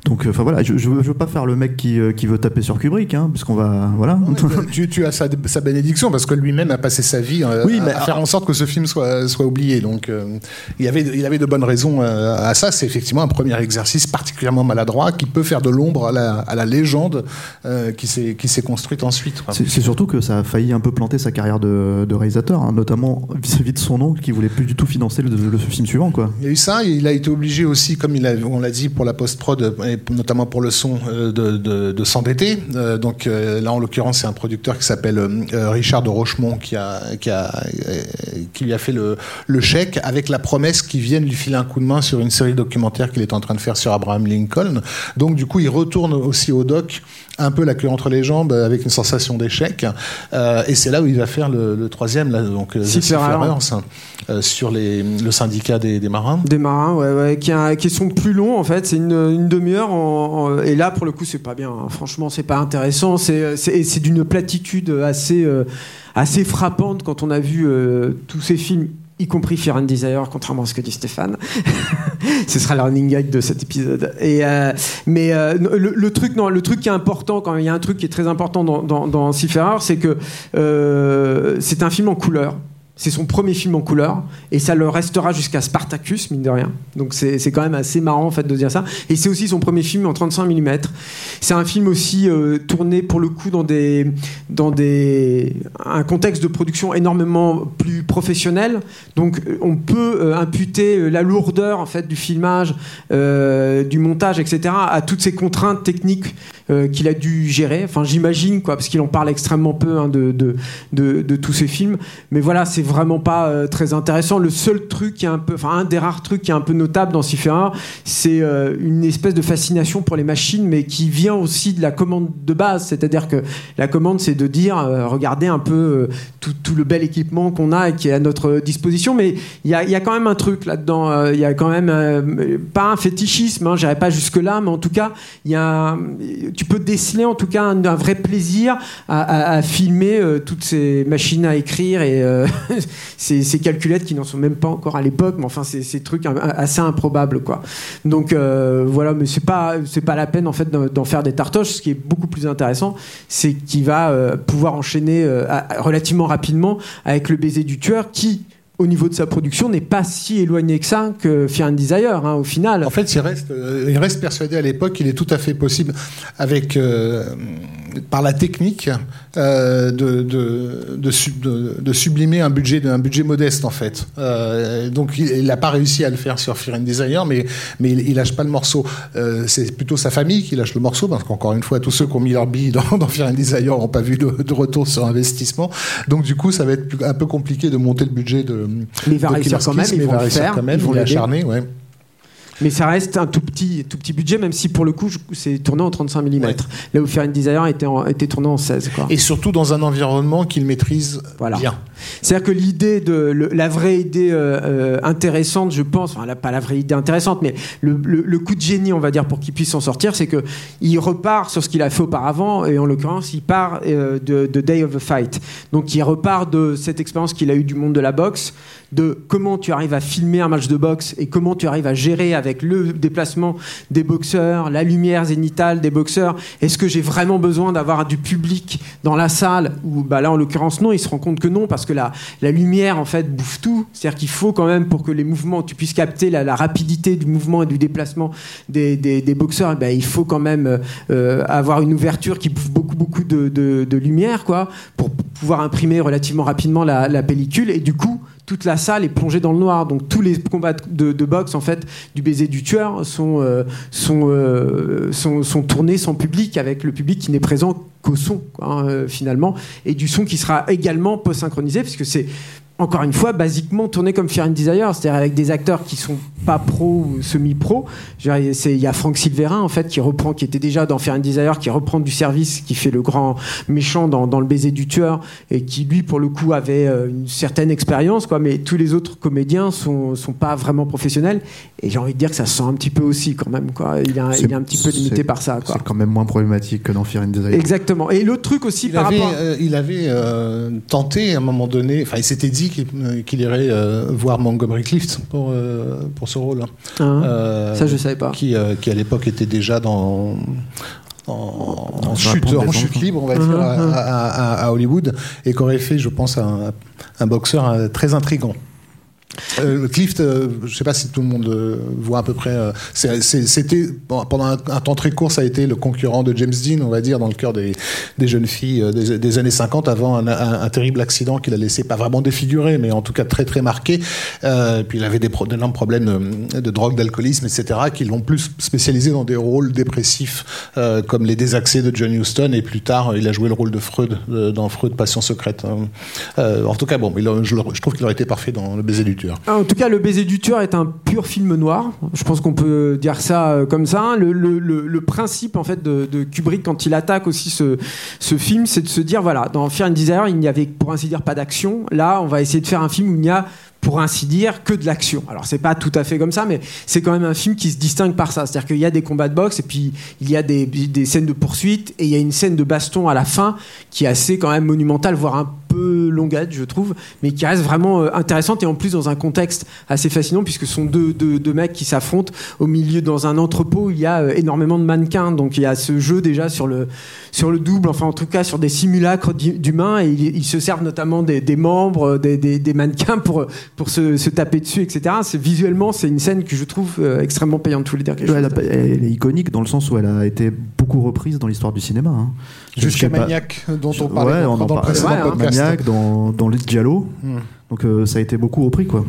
donc euh, enfin voilà je, je, veux, je veux pas faire le mec qui, euh, qui veut taper sur Kubrick hein, puisqu'on va voilà (laughs) tu, tu as sa, sa bénédiction parce que lui-même a passé sa vie euh, Oui, à, mais- à faire en sorte que ce film soit, soit oublié. Donc euh, il, avait, il avait de bonnes raisons à ça. C'est effectivement un premier exercice particulièrement maladroit qui peut faire de l'ombre à la, à la légende euh, qui s'est qui s'est construite ensuite. c'est surtout que ça a failli un peu planter sa carrière de, de réalisateur, hein, notamment vis-à-vis de son oncle qui voulait plus du tout financer le, film suivant. Il y a eu ça, il a été obligé aussi, comme on l'a dit pour la post-prod, et notamment pour le son, euh, de, de, de s'endetter. Euh, donc euh, là, en l'occurrence, c'est un producteur qui s'appelle Richard de Rochemont qui, lui a fait le chèque avec la promesse qu'il vienne lui filer un coup de main sur une série documentaire qu'il est en train de faire sur Abraham Lincoln. Donc du coup, il retourne aussi au doc un peu la queue entre les jambes avec une sensation d'échec. Euh, et c'est là où il va faire le, le troisième, là, donc euh, Seafarers. Seafarers, euh, sur les, le syndicat des, des marins. Des marins, ouais, ouais, qui, a- qui sont plus longs en fait. C'est une, une demi-heure. et là, pour le coup, c'est pas bien. hein. Franchement, c'est pas intéressant. C'est d'une platitude assez, euh, assez frappante quand on a vu euh, tous ces films. Y compris Fear and Desire, contrairement à ce que dit Stéphane. (laughs) Ce sera le running gag de cet épisode. Et euh, mais euh, le, truc, non, le truc qui est important, quand il y a un truc qui est très important dans, dans, dans c'est que euh, c'est un film en couleur. C'est son premier film en couleur et ça le restera jusqu'à Spartacus, mine de rien. Donc c'est quand même assez marrant en fait de dire ça. Et c'est aussi son premier film en 35 mm. C'est un film aussi euh, tourné pour le coup dans des dans des un contexte de production énormément plus professionnel. Donc euh, on peut euh, imputer la lourdeur en fait du filmage, du montage, etc. à toutes ces contraintes techniques qu'il a dû gérer. Enfin j'imagine quoi, parce qu'il en parle extrêmement peu hein, de, de, de de tous ces films. Mais voilà, c'est vraiment pas euh, très intéressant. Le seul truc qui est un peu, enfin un des rares trucs qui est un peu notable dans Seafarer, c'est euh, une espèce de fascination pour les machines, mais qui vient aussi de la commande de base. C'est-à-dire que la commande, c'est de dire, euh, regardez un peu tout, tout le bel équipement qu'on a et qui est à notre disposition. Mais il y a, y a quand même un truc là-dedans. Il y a quand même pas un fétichisme. Hein, J'irai pas jusque là, mais en tout cas, y a, tu peux déceler en tout cas un, vrai plaisir à, filmer toutes ces machines à écrire et (laughs) (laughs) ces, calculettes qui n'en sont même pas encore à l'époque, mais enfin c'est ces trucs assez improbables quoi. Donc euh, voilà, mais c'est pas c'est pas la peine en fait d'en faire des tartoches. Ce qui est beaucoup plus intéressant, c'est qu'il va euh, pouvoir enchaîner euh, relativement rapidement avec le baiser du tueur qui au niveau de sa production n'est pas si éloigné que ça que Fear and Desire hein, au final. En fait, il reste, il reste persuadé à l'époque qu'il est tout à fait possible, avec par la technique, euh, de, de, de, de- de sublimer un budget, un budget modeste en fait. Euh, donc, il n'a pas réussi à le faire sur Fear and Desire, mais mais il, il lâche pas le morceau. Euh, c'est plutôt sa famille qui lâche le morceau, parce qu'encore une fois, tous ceux qui ont mis leur bille dans, dans Fear and Desire n'ont pas vu de, de retour sur investissement. Donc, du coup, ça va être un peu compliqué de monter le budget de. Mais il va réussir quand même, mais vont va réussir quand même. il l'aider. acharné, ouais. Mais ça reste un tout petit, tout petit budget, même si pour le coup, c'est tourné en 35 mm. Là où and Desire était, en- était tourné en 16. Quoi. Et surtout dans un environnement qu'il maîtrise Voilà. bien. C'est-à-dire que l'idée de le- la vraie idée euh, euh, intéressante, je pense, enfin la- pas la vraie idée intéressante, mais le, le- le coup de génie, on va dire, pour qu'il puisse s'en sortir, c'est que il repart sur ce qu'il a fait auparavant, et en l'occurrence, il part euh, de, de Day of the Fight. Donc, il repart de cette expérience qu'il a eue du monde de la boxe, de comment tu arrives à filmer un match de boxe et comment tu arrives à gérer avec le déplacement des boxeurs, la lumière zénitale des boxeurs. Est-ce que j'ai vraiment besoin d'avoir du public dans la salle Ou bah là, en l'occurrence, non. Il se rend compte que non, parce que la, lumière, en fait, bouffe tout. C'est-à-dire qu'il faut quand même, pour que les mouvements, tu puisses capter la, rapidité du mouvement et du déplacement des, boxeurs, eh ben, il faut quand même euh, avoir une ouverture qui bouffe beaucoup, beaucoup de, lumière, quoi, pouvoir imprimer relativement rapidement la, pellicule. Et du coup, toute la salle est plongée dans le noir. Donc tous les combats de, boxe en fait du baiser du tueur sont euh, euh, sont tournés sans public avec le public qui n'est présent qu'au son hein, euh, finalement et du son qui sera également post synchronisé puisque c'est encore une fois, basiquement tourné comme Fear and Desire, c'est-à-dire avec des acteurs qui sont pas pro ou semi-pro. Il y a Franck Silverin, en fait, qui reprend, qui était déjà dans Fear and Desire, qui reprend du service, qui fait le grand méchant dans, dans Le baiser du tueur, et qui, lui, pour le coup, avait euh, une certaine expérience, quoi. Mais tous les autres comédiens sont, sont pas vraiment professionnels. Et j'ai envie de dire que ça se sent un petit peu aussi, quand même, quoi. Il est, un- il est un petit peu limité par ça, quoi. C'est quand même moins problématique que dans Fear and Desire. Exactement. Et l'autre truc aussi, Il par avait, rapport. euh, il avait euh, tenté à un moment donné, enfin il s'était dit qu'il euh, qu'il irait euh, voir Montgomery Clift pour, euh, pour ce rôle. Euh, ça, je savais pas. Qui, qui à l'époque était déjà dans. En, chute, en chute libre, on va dire, à, mhm. à- à- à Hollywood, et qu'aurait fait, je pense, un, un boxeur très intrigant. Euh, Clift, euh, je ne sais pas si tout le monde euh, voit à peu près. euh, C'était pendant un, temps très court, ça a été le concurrent de James Dean, on va dire, dans le cœur des, jeunes filles des, années 50, avant un, terrible accident qui l'a laissé pas vraiment défiguré, mais en tout cas très très marqué. Puis il avait des pro- d'énormes problèmes de, drogue, d'alcoolisme, etc., qui l'ont plus spécialisé dans des rôles dépressifs, comme les désaxés de John Huston, et plus tard, il a joué le rôle de Freud dans Freud, Passion secrète. hein. En tout cas, bon, a- je, je trouve qu'il aurait été parfait dans le baiser du En tout cas, Le baiser du tueur est un pur film noir. Je pense qu'on peut dire ça euh, comme ça. Le, principe en fait de, Kubrick quand il attaque aussi ce, ce film, c'est de se dire voilà, dans Fear and Desire, il n'y avait pour ainsi dire pas d'action. Là, on va essayer de faire un film où il n'y a pour ainsi dire que de l'action. Alors c'est pas tout à fait comme ça, mais c'est quand même un film qui se distingue par ça. C'est-à-dire qu'il y a des combats de boxe et puis il y a des, des scènes de poursuite et il y a une scène de baston à la fin qui est assez quand même monumentale, voire un peu longuette, je trouve, mais qui reste vraiment euh, intéressante et en plus dans un contexte assez fascinant puisque ce sont deux, deux, deux mecs qui s'affrontent au milieu dans un entrepôt. où Il y a euh, énormément de mannequins, donc il y a ce jeu déjà sur le sur le double, enfin en tout cas sur des simulacres d'hu- d'humains et ils, ils se servent notamment des, des membres euh, des, des, des mannequins pour pour se, se taper dessus, etc. C'est visuellement c'est une scène que je trouve extrêmement payante. Tous les dire quelque Ouais, chose. elle, a- elle est iconique dans le sens où elle a été beaucoup reprise dans l'histoire du cinéma. hein. Jusqu'à pas- Maniac, dont on parlait Ouais, dans, on en dans le parlait. précédent Ouais, hein. podcast. Maniac, dans, dans les Giallo. Hmm. Donc euh, ça a été beaucoup repris quoi.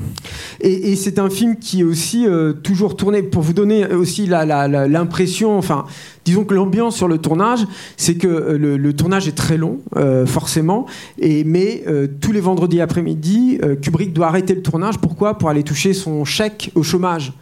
Et, et c'est un film qui est aussi euh, toujours tourné, pour vous donner aussi l'impression, enfin, disons que l'ambiance sur le tournage, c'est que euh, le, le tournage est très long, forcément, et, mais tous les vendredis après-midi, Kubrick doit arrêter le tournage. Pourquoi? Pour aller toucher son chèque au chômage.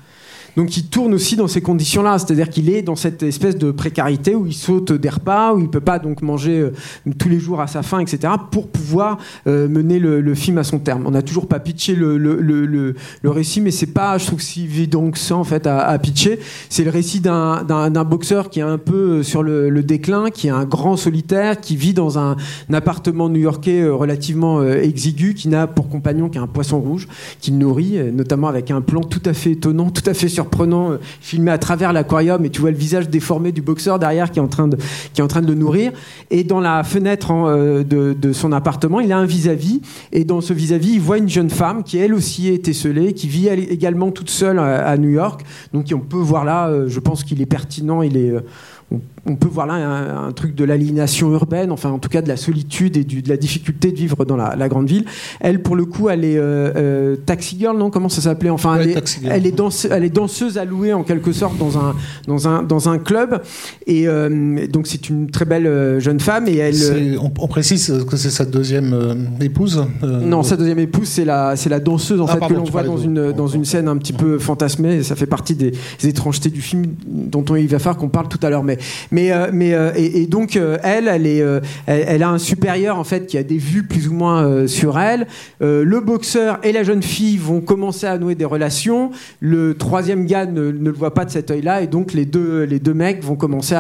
Donc il tourne aussi dans ces conditions-là, c'est-à-dire qu'il est dans cette espèce de précarité où il saute des repas, où il peut pas donc manger euh, tous les jours à sa faim, etc., pour pouvoir euh, mener le, film à son terme. On n'a toujours pas pitché le, le, le, récit, mais c'est pas, je trouve, si évident que ça en fait à, à pitcher. C'est le récit d'un- boxeur qui est un peu euh, sur le, déclin, qui est un grand solitaire, qui vit dans un, appartement new-yorkais relativement exigu, qui n'a pour compagnon qu'un poisson rouge, qu'il nourrit, notamment avec un plan tout à fait étonnant, tout à fait surprenant, euh, filmé à travers l'aquarium, et tu vois le visage déformé du boxeur derrière qui est en train de, qui est en train de le nourrir. Et dans la fenêtre en, euh, de, de son appartement, il a un vis-à-vis, et dans ce vis-à-vis, il voit une jeune femme qui elle aussi est esselée, qui vit également toute seule à, à New York. Donc on peut voir là, euh, je pense qu'il est pertinent, il est, euh, on, on peut voir là un, un truc de l'aliénation urbaine, enfin en tout cas de la solitude et du- de la difficulté de vivre dans la, la grande ville. Elle, pour le coup, elle est euh, euh, taxi girl, non? Comment ça s'appelait? Enfin, Ouais, elle, est, elle est danse- elle est danseuse allouée en quelque sorte dans un dans un dans un club. Et euh, donc c'est une très belle jeune femme et elle. On, on précise que c'est sa deuxième épouse. Non, sa deuxième épouse, c'est la, danseuse en Ah, fait pardon, que l'on voit parlais dans une, dans une scène un petit peu fantasmée. Et ça fait partie des, des étrangetés du film dont on, il va falloir qu'on parle tout à l'heure. Mais, mais, euh, mais euh, et, donc euh, elle, elle est, elle, a un supérieur en fait qui a des vues plus ou moins sur elle. Le boxeur et la jeune fille vont commencer à nouer des relations. Le troisième gars ne, le voit pas de cet œil-là et donc les deux, les deux mecs vont commencer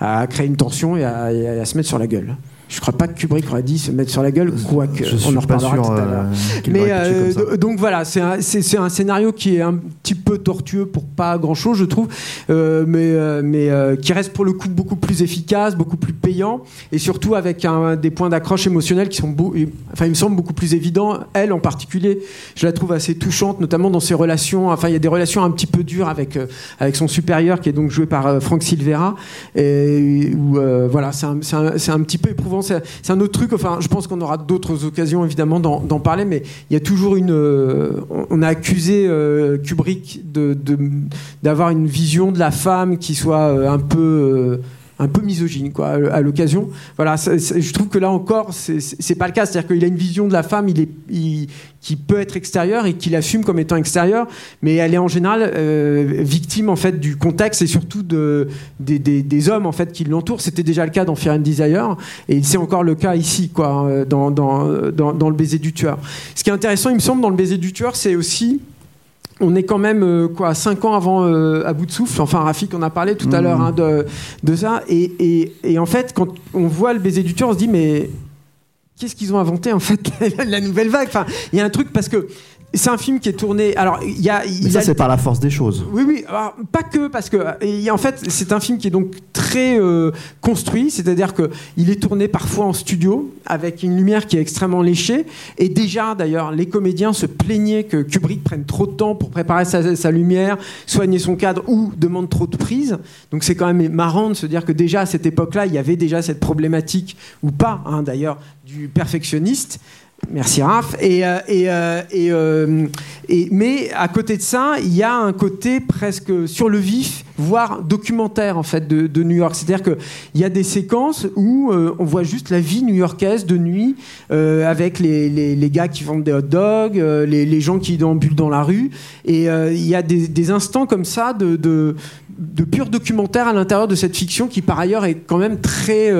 à créer une tension et à se mettre sur la gueule. Je crois pas que Kubrick aurait dit se mettre sur la gueule, quoique on en reparlera tout à l'heure. euh, qu'il Mais euh, donc voilà, c'est un, un scénario qui est un petit peu tortueux pour pas grand chose, je trouve, euh, mais, mais qui reste pour le coup beaucoup plus efficace, beaucoup plus payant, et surtout avec un, des points d'accroche émotionnels qui sont, et- enfin, il me semble beaucoup plus évidents. Elle en particulier, je la trouve assez touchante, notamment dans ses relations. Enfin, il y a des relations un petit peu dures avec avec son supérieur, qui est donc joué par Frank Silvera, et où euh, voilà, c'est un, un- c'est un petit peu éprouvant. C'est un autre truc. Enfin, je pense qu'on aura d'autres occasions évidemment d'en parler, mais il y a toujours une. euh, on- a accusé euh, Kubrick d'avoir une vision de la femme qui soit euh, un peu un peu misogyne quoi à l'occasion. Voilà je trouve que là encore c'est- pas le cas. C'est à dire qu'il a une vision de la femme il est qui peut être extérieure et qu'il assume comme étant extérieure mais elle est en général euh, victime en fait du contexte et surtout de des, des- hommes en fait qui l'entourent. C'était déjà le cas dans Fear and Desire et c'est encore le cas ici quoi dans, dans, dans, dans le baiser du tueur. Ce qui est intéressant il me semble dans le baiser du tueur c'est aussi on est quand même euh, quoi cinq ans avant euh, à bout de souffle. Enfin, Rafik en a parlé tout à Mhm. l'heure hein, de, de ça. Et, et, et en fait, quand on voit le baiser du tueur, on se dit mais qu'est-ce qu'ils ont inventé en fait (laughs) la nouvelle vague? Enfin, il y a un truc parce que c'est un film qui est tourné. Alors, il y a, il Mais y ça a- c'est par la force des choses. oui, oui, alors, pas que, parce que et en fait, c'est un film qui est donc très euh, construit, c'est-à-dire que il est tourné parfois en studio avec une lumière qui est extrêmement léchée. Et déjà, d'ailleurs, les comédiens se plaignaient que Kubrick prenne trop de temps pour préparer sa, sa lumière, soigner son cadre ou demande trop de prise. Donc c'est quand même marrant de se dire que déjà à cette époque-là, il y avait déjà cette problématique ou pas, hein, d'ailleurs, du perfectionniste. Merci Raph. Euh, euh, euh, et- mais à côté de ça, il y a un côté presque sur le vif, voire documentaire en fait de, New York. C'est-à-dire qu'il y a des séquences où on voit juste la vie new-yorkaise de nuit, avec les, les, gars qui vendent des hot dogs, les, les gens qui déambulent dans la rue. Et il y a des, des instants comme ça de, de, de pur documentaire à l'intérieur de cette fiction qui par ailleurs est quand même très,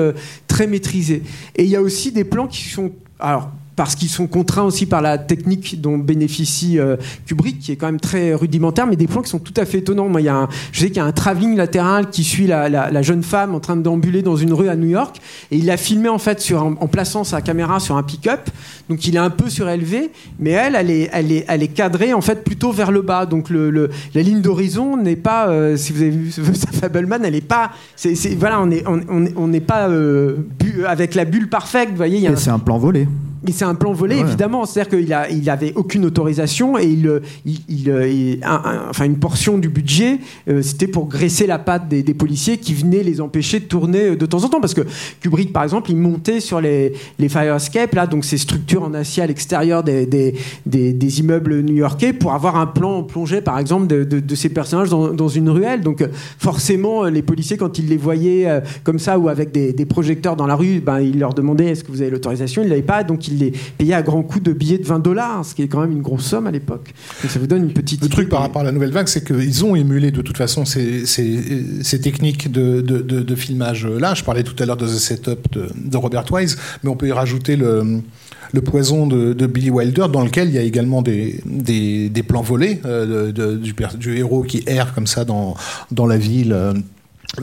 très maîtrisée. Et il y a aussi des plans qui sont... Alors, parce qu'ils sont contraints aussi par la technique dont bénéficie euh, Kubrick, qui est quand même très rudimentaire, mais des plans qui sont tout à fait étonnants. Moi, il y a un, je sais qu'il y a un travelling latéral qui suit la, la- la jeune femme en train de déambuler dans une rue à New York, et il l'a filmé en fait sur, en, en plaçant sa caméra sur un pick-up, donc il est un peu surélevé, mais elle, elle est, elle est, elle est cadrée en fait plutôt vers le bas, donc le, le- la ligne d'horizon n'est pas, euh, si vous avez vu (laughs) Fableman, elle est pas, c'est, c'est- voilà, on est, on, on n'est pas euh, bu- avec la bulle parfaite, vous voyez, il y a Et un- c'est un plan volé. Mais c'est un plan volé, Ouais. évidemment. C'est-à-dire qu'il a, il avait aucune autorisation et il, euh, il, il, euh, il- un- un- enfin une portion du budget, euh, c'était pour graisser la patte des, des policiers qui venaient les empêcher de tourner de temps en temps. Parce que Kubrick, par exemple, il montait sur les, les fire escape, là, donc ces structures en acier à l'extérieur des, des, des- immeubles new-yorkais, pour avoir un plan plongé, par exemple, de, de- de ces personnages dans, dans une ruelle. Donc, forcément, les policiers, quand ils les voyaient euh, comme ça ou avec des, des projecteurs dans la rue, ben, ils leur demandaient est-ce que vous avez l'autorisation? Ils ne l'avaient pas, donc ils les payaient à grands coups de billets de 20 dollars, ce qui est quand même une grosse somme à l'époque. Donc, ça vous donne une petite Le idée truc par rapport à la nouvelle vague, c'est qu'ils ont émulé de toute façon ces, ces, ces techniques de, de, de, de filmage là. Je parlais tout à l'heure de The Setup de, Robert Wise, mais on peut y rajouter le, le poison de, de Billy Wilder, dans lequel il y a également des, des, des plans volés euh, de- de- du, héros qui erre comme ça dans, dans la ville.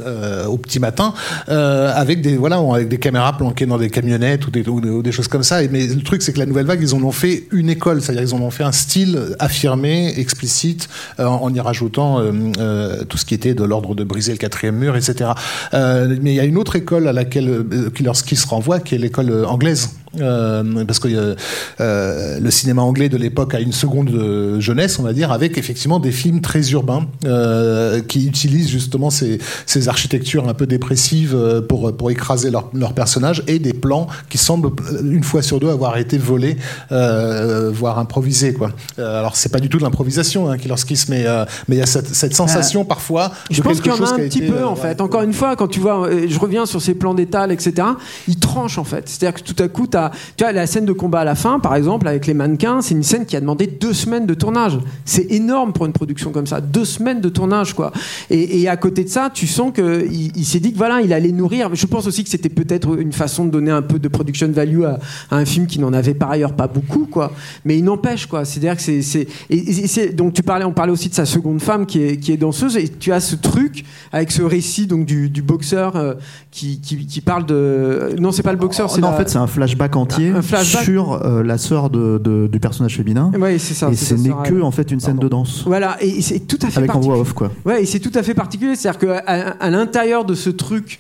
Euh, au petit matin euh, avec des voilà avec des caméras planquées dans des camionnettes ou des, ou des, choses comme ça. Mais le truc c'est que la nouvelle vague ils en ont fait une école. C'est-à-dire ils en ont fait un style affirmé explicite euh, en y rajoutant euh, euh, tout ce qui était de l'ordre de briser le quatrième mur etc Euh, mais il y a une autre école à laquelle Killerski se renvoie qui est l'école anglaise euh, parce que euh, euh, le cinéma anglais de l'époque a une seconde jeunesse, on va dire, avec effectivement des films très urbains euh, qui utilisent justement ces, ces architectures un peu dépressives pour, pour écraser leurs personnages et des plans qui semblent une fois sur deux avoir été volés, voire improvisés. Quoi. Alors c'est pas du tout de l'improvisation, hein, Killer Kiss, mais euh, mais il y a cette, cette sensation parfois. Je de pense qu'il y en a qui un petit été, peu en fait. Encore une fois, quand tu vois, je reviens sur ces plans d'étal, etc. Il tranche en fait. C'est-à-dire que tout à coup, as, tu vois la scène de combat à la fin, par exemple, avec les mannequins, c'est une scène qui a demandé deux semaines de tournage. C'est énorme pour une production comme ça, deux semaines de tournage quoi. Et, et à côté de ça, tu sens que il, s'est dit que voilà, il allait nourrir. Je pense aussi que c'était peut-être une façon de donner un peu de production value à, à un film qui n'en avait par ailleurs pas beaucoup quoi. Mais il n'empêche quoi. C'est-à-dire que c'est, et- et donc tu parlais, on parlait aussi de sa seconde femme qui est, qui est danseuse et tu as ce truc avec ce récit donc du, du boxeur euh, qui, qui, qui parle de non c'est pas le boxeur c'est la- en fait, c'est un flashback entier Un flashback. sur euh, la sœur de, de- du personnage féminin. Ouais, c'est ça. et ce n'est que en fait une scène de danse Voilà, et c'est tout à fait avec en voix off quoi. Ouais, et c'est tout à fait particulier. C'est-à-dire qu'à à, à l'intérieur de ce truc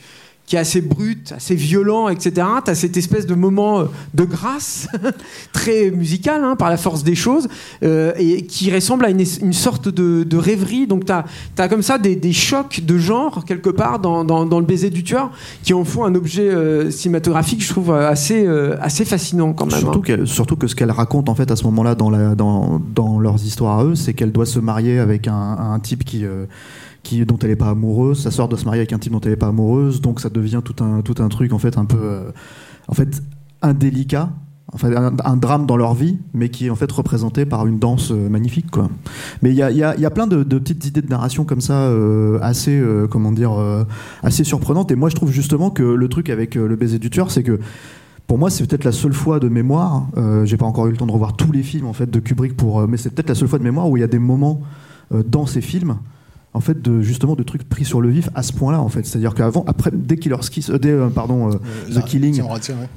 qui est assez brut, assez violent, etc., tu as cette espèce de moment euh, de grâce, (laughs) très musical hein, par la force des choses, euh, et qui ressemble à une, une sorte de, de rêverie. Donc tu as, comme ça des, des chocs de genre, quelque part, dans, dans- dans le baiser du tueur, qui en font un objet euh, cinématographique, je trouve, euh, assez, euh, assez fascinant quand même. Surtout, hein. surtout que ce qu'elle raconte en fait à ce moment-là dans, la, dans, dans leurs histoires à eux, c'est qu'elle doit se marier avec un, un type qui, dont elle n'est pas amoureuse. Sa sœur doit se marier avec un type dont elle n'est pas amoureuse, donc ça devient tout un, tout un truc en fait un peu euh, en fait indélicat. Enfin, un, drame dans leur vie, mais qui est en fait représenté par une danse euh, magnifique. Quoi. Mais il y a, y y a plein de, petites idées de narration comme ça, euh, assez, comment dire, assez surprenantes. Et moi, je trouve justement que le truc avec le baiser du tueur, c'est que pour moi, c'est peut-être la seule fois de mémoire. Euh, J'ai pas encore eu le temps de revoir tous les films en fait de Kubrick pour, mais c'est peut-être la seule fois de mémoire où il y a des moments dans ces films, en fait, de justement de trucs pris sur le vif à ce point-là, en fait. C'est-à-dire qu'avant, après, dès Killer's Kiss, euh, dès, euh, pardon, euh, Euh, The Killing, ouais.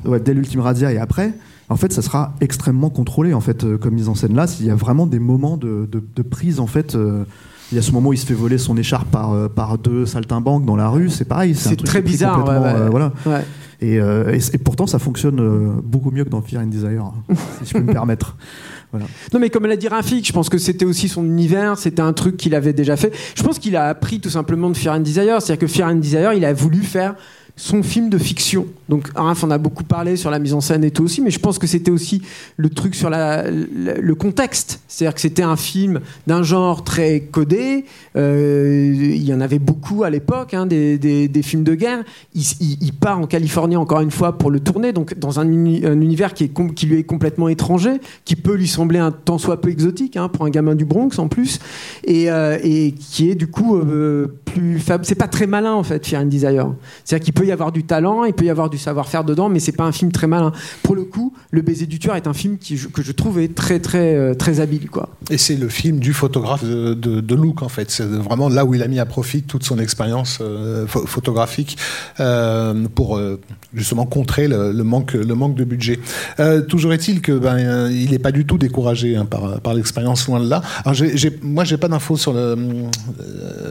ouais, dès l'ultime razzia et après, en fait, ça sera extrêmement contrôlé en fait euh, comme mise en scène là. Il y a vraiment des moments de, de- de prise en fait. euh, il y a ce moment où il se fait voler son écharpe par, euh, par deux saltimbanques dans la rue, c'est pareil. un C'est truc très bizarre, complètement, ouais, ouais. euh, voilà. Ouais. Et, euh, et, et pourtant, ça fonctionne euh, beaucoup mieux que dans Fear and Desire, si je peux me (laughs) permettre. Non, mais comme l'a dit Rafik, je pense que c'était aussi son univers, c'était un truc qu'il avait déjà fait. Je pense qu'il a appris tout simplement de Fear and Desire. C'est-à-dire que Fear and Desire, il a voulu faire son film de fiction. Donc Arif en a beaucoup parlé sur la mise en scène et tout aussi, mais je pense que c'était aussi le truc sur le contexte. C'est-à-dire que c'était un film d'un genre très codé. Euh, il y en avait beaucoup à l'époque, hein, des, films de guerre. Il, part en Californie encore une fois pour le tourner, donc dans un, un univers qui, lui est complètement étranger, qui peut lui sembler un tant soit peu exotique hein, pour un gamin du Bronx en plus, et, euh, qui est du coup euh, plus. C'est pas très malin en fait, Fear and Desire. C'est-à-dire qu'il peut y avoir du talent, il peut y avoir du savoir-faire dedans, mais c'est pas un film très malin. Pour le coup, Le baiser du tueur est un film que je trouvais très très euh, très habile quoi. Et c'est le film du photographe de, de, Luke en fait. C'est vraiment là où il a mis à profit toute son expérience euh, photographique euh, pour justement contrer le, manque le manque de budget. toujours est-il que ben il n'est pas du tout découragé hein, par par l'expérience loin de là. Alors j'ai, moi j'ai pas d'infos sur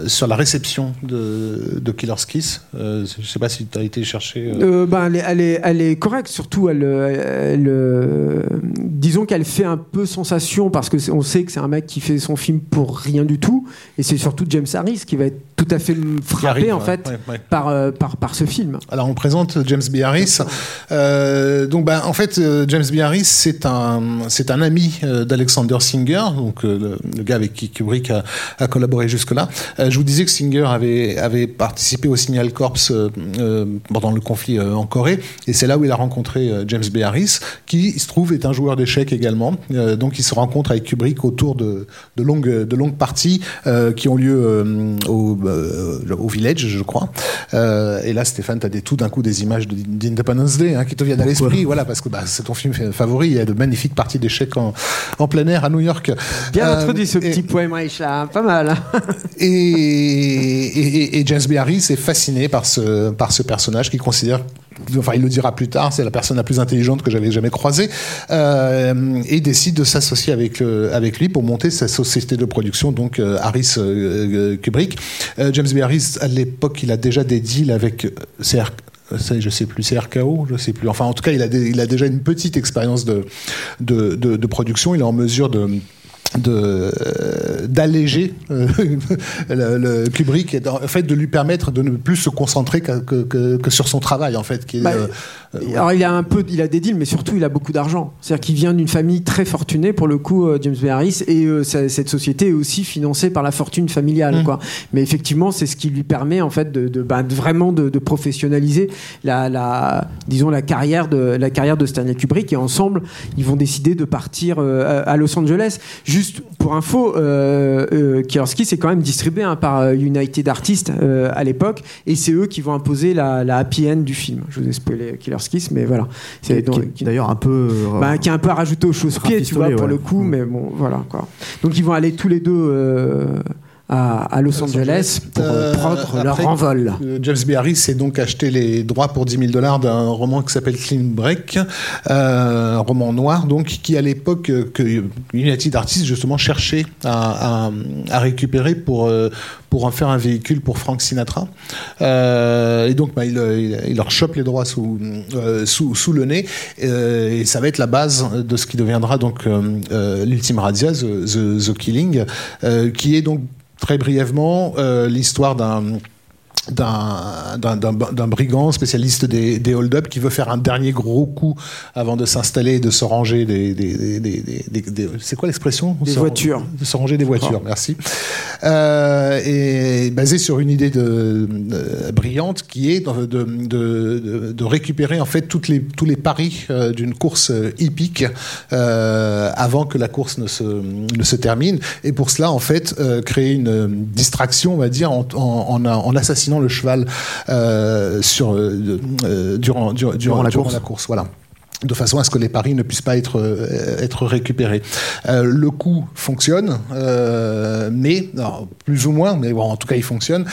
sur la réception de, de Killer's Kiss. je sais pas si tu as été chercher euh... ben, elle, est, elle, est, correcte, surtout. Elle, elle disons qu'elle fait un peu sensation parce qu'on sait que c'est un mec qui fait son film pour rien du tout. Et c'est surtout James Harris qui va être tout à fait frappé en fait Par, euh, par, par ce film. Alors on présente James B. Harris. Euh, donc ben, en fait euh, James B. Harris c'est un c'est un ami d'Alexander Singer, donc le, gars avec qui Kubrick a, a collaboré jusque là. je vous disais que Singer avait avait participé au Signal Corps pendant le conflit en Corée et c'est là où il a rencontré James B. Harris qui il se trouve est un joueur d'échecs également. donc il se rencontre avec Kubrick autour de de longues de longues parties qui ont lieu au au Village, je crois. Euh, et là, Stéphane, tu as des, tout d'un coup des images d'Independence Day hein, qui te viennent à l'esprit. Voilà, parce que bah, c'est ton film favori. Il y a de magnifiques parties d'échecs en, en, plein air à New York. Bien euh, introduit ce petit poème riche là, pas mal. (laughs) et, et, et, James B. Harris est fasciné par ce, par ce personnage qui considère enfin il le dira plus tard, c'est la personne la plus intelligente que j'avais jamais croisée, euh, et décide de s'associer avec, avec lui pour monter sa société de production, donc euh, Harris euh, Kubrick. James B. Harris, à l'époque, il a déjà des deals avec CR, je sais plus, CRKO, je sais plus. Enfin, en tout cas, il a, il a déjà une petite expérience de, de, production. Il est en mesure de de d'alléger euh, (laughs) le, Kubrick et en fait de lui permettre de ne plus se concentrer que, que, que sur son travail en fait qui est, bah, euh, alors il a un peu, il a des deals, mais surtout il a beaucoup d'argent. C'est-à-dire qu'il vient d'une famille très fortunée pour le coup, euh, James B. Harris, et euh, cette société est aussi financée par la fortune familiale, mmh. quoi. Mais effectivement, c'est ce qui lui permet en fait de, de, bah, vraiment de, de, professionnaliser la, la, disons la carrière de la carrière de Stanley Kubrick. Et ensemble, ils vont décider de partir euh, à Los Angeles. Juste pour info, euh, Kirsky c'est quand même distribué hein, par United Artists à l'époque, et c'est eux qui vont imposer la, la happy end du film. Je vous ai spoilé Killer mais voilà. C'est d'ailleurs un peu. Euh, bah, qui est un peu à rajouter au chausse-pied, tu vois, pour le coup, mm. mais bon, voilà quoi. Donc ils vont aller tous les deux. Euh, à, Los Angeles pour euh, prendre leur envol. James B. Harris s'est donc acheté les droits pour 10 000 dollars d'un roman qui s'appelle Clean Break, un roman noir, donc qui à l'époque que United Artists justement cherchait à, à, récupérer pour pour en faire un véhicule pour Frank Sinatra. Euh, et donc, bah, il, il, leur chope les droits sous, euh, sous, sous, le nez. Euh, et ça va être la base de ce qui deviendra donc l'Ultime Radia, The, The Killing, qui est donc très brièvement l'histoire d'un d'un brigand spécialiste des, des hold-up qui veut faire un dernier gros coup avant de s'installer et de se ranger des... des, des c'est quoi l'expression? Des voitures. De se ranger des voitures, merci. Euh, et basé sur une idée de, brillante qui est de, de, de, récupérer en fait toutes les, tous les paris euh, d'une course hippique euh, avant que la course ne se, ne se termine. Et pour cela, en fait, euh, créer une distraction, on va dire, en, en, en assassinant le cheval euh, sur, euh, euh, durant, durant, la, course. la course. Voilà de façon à ce que les paris ne puissent pas être être récupérés. le coup fonctionne, mais plus ou moins, mais bon, en tout cas il fonctionne.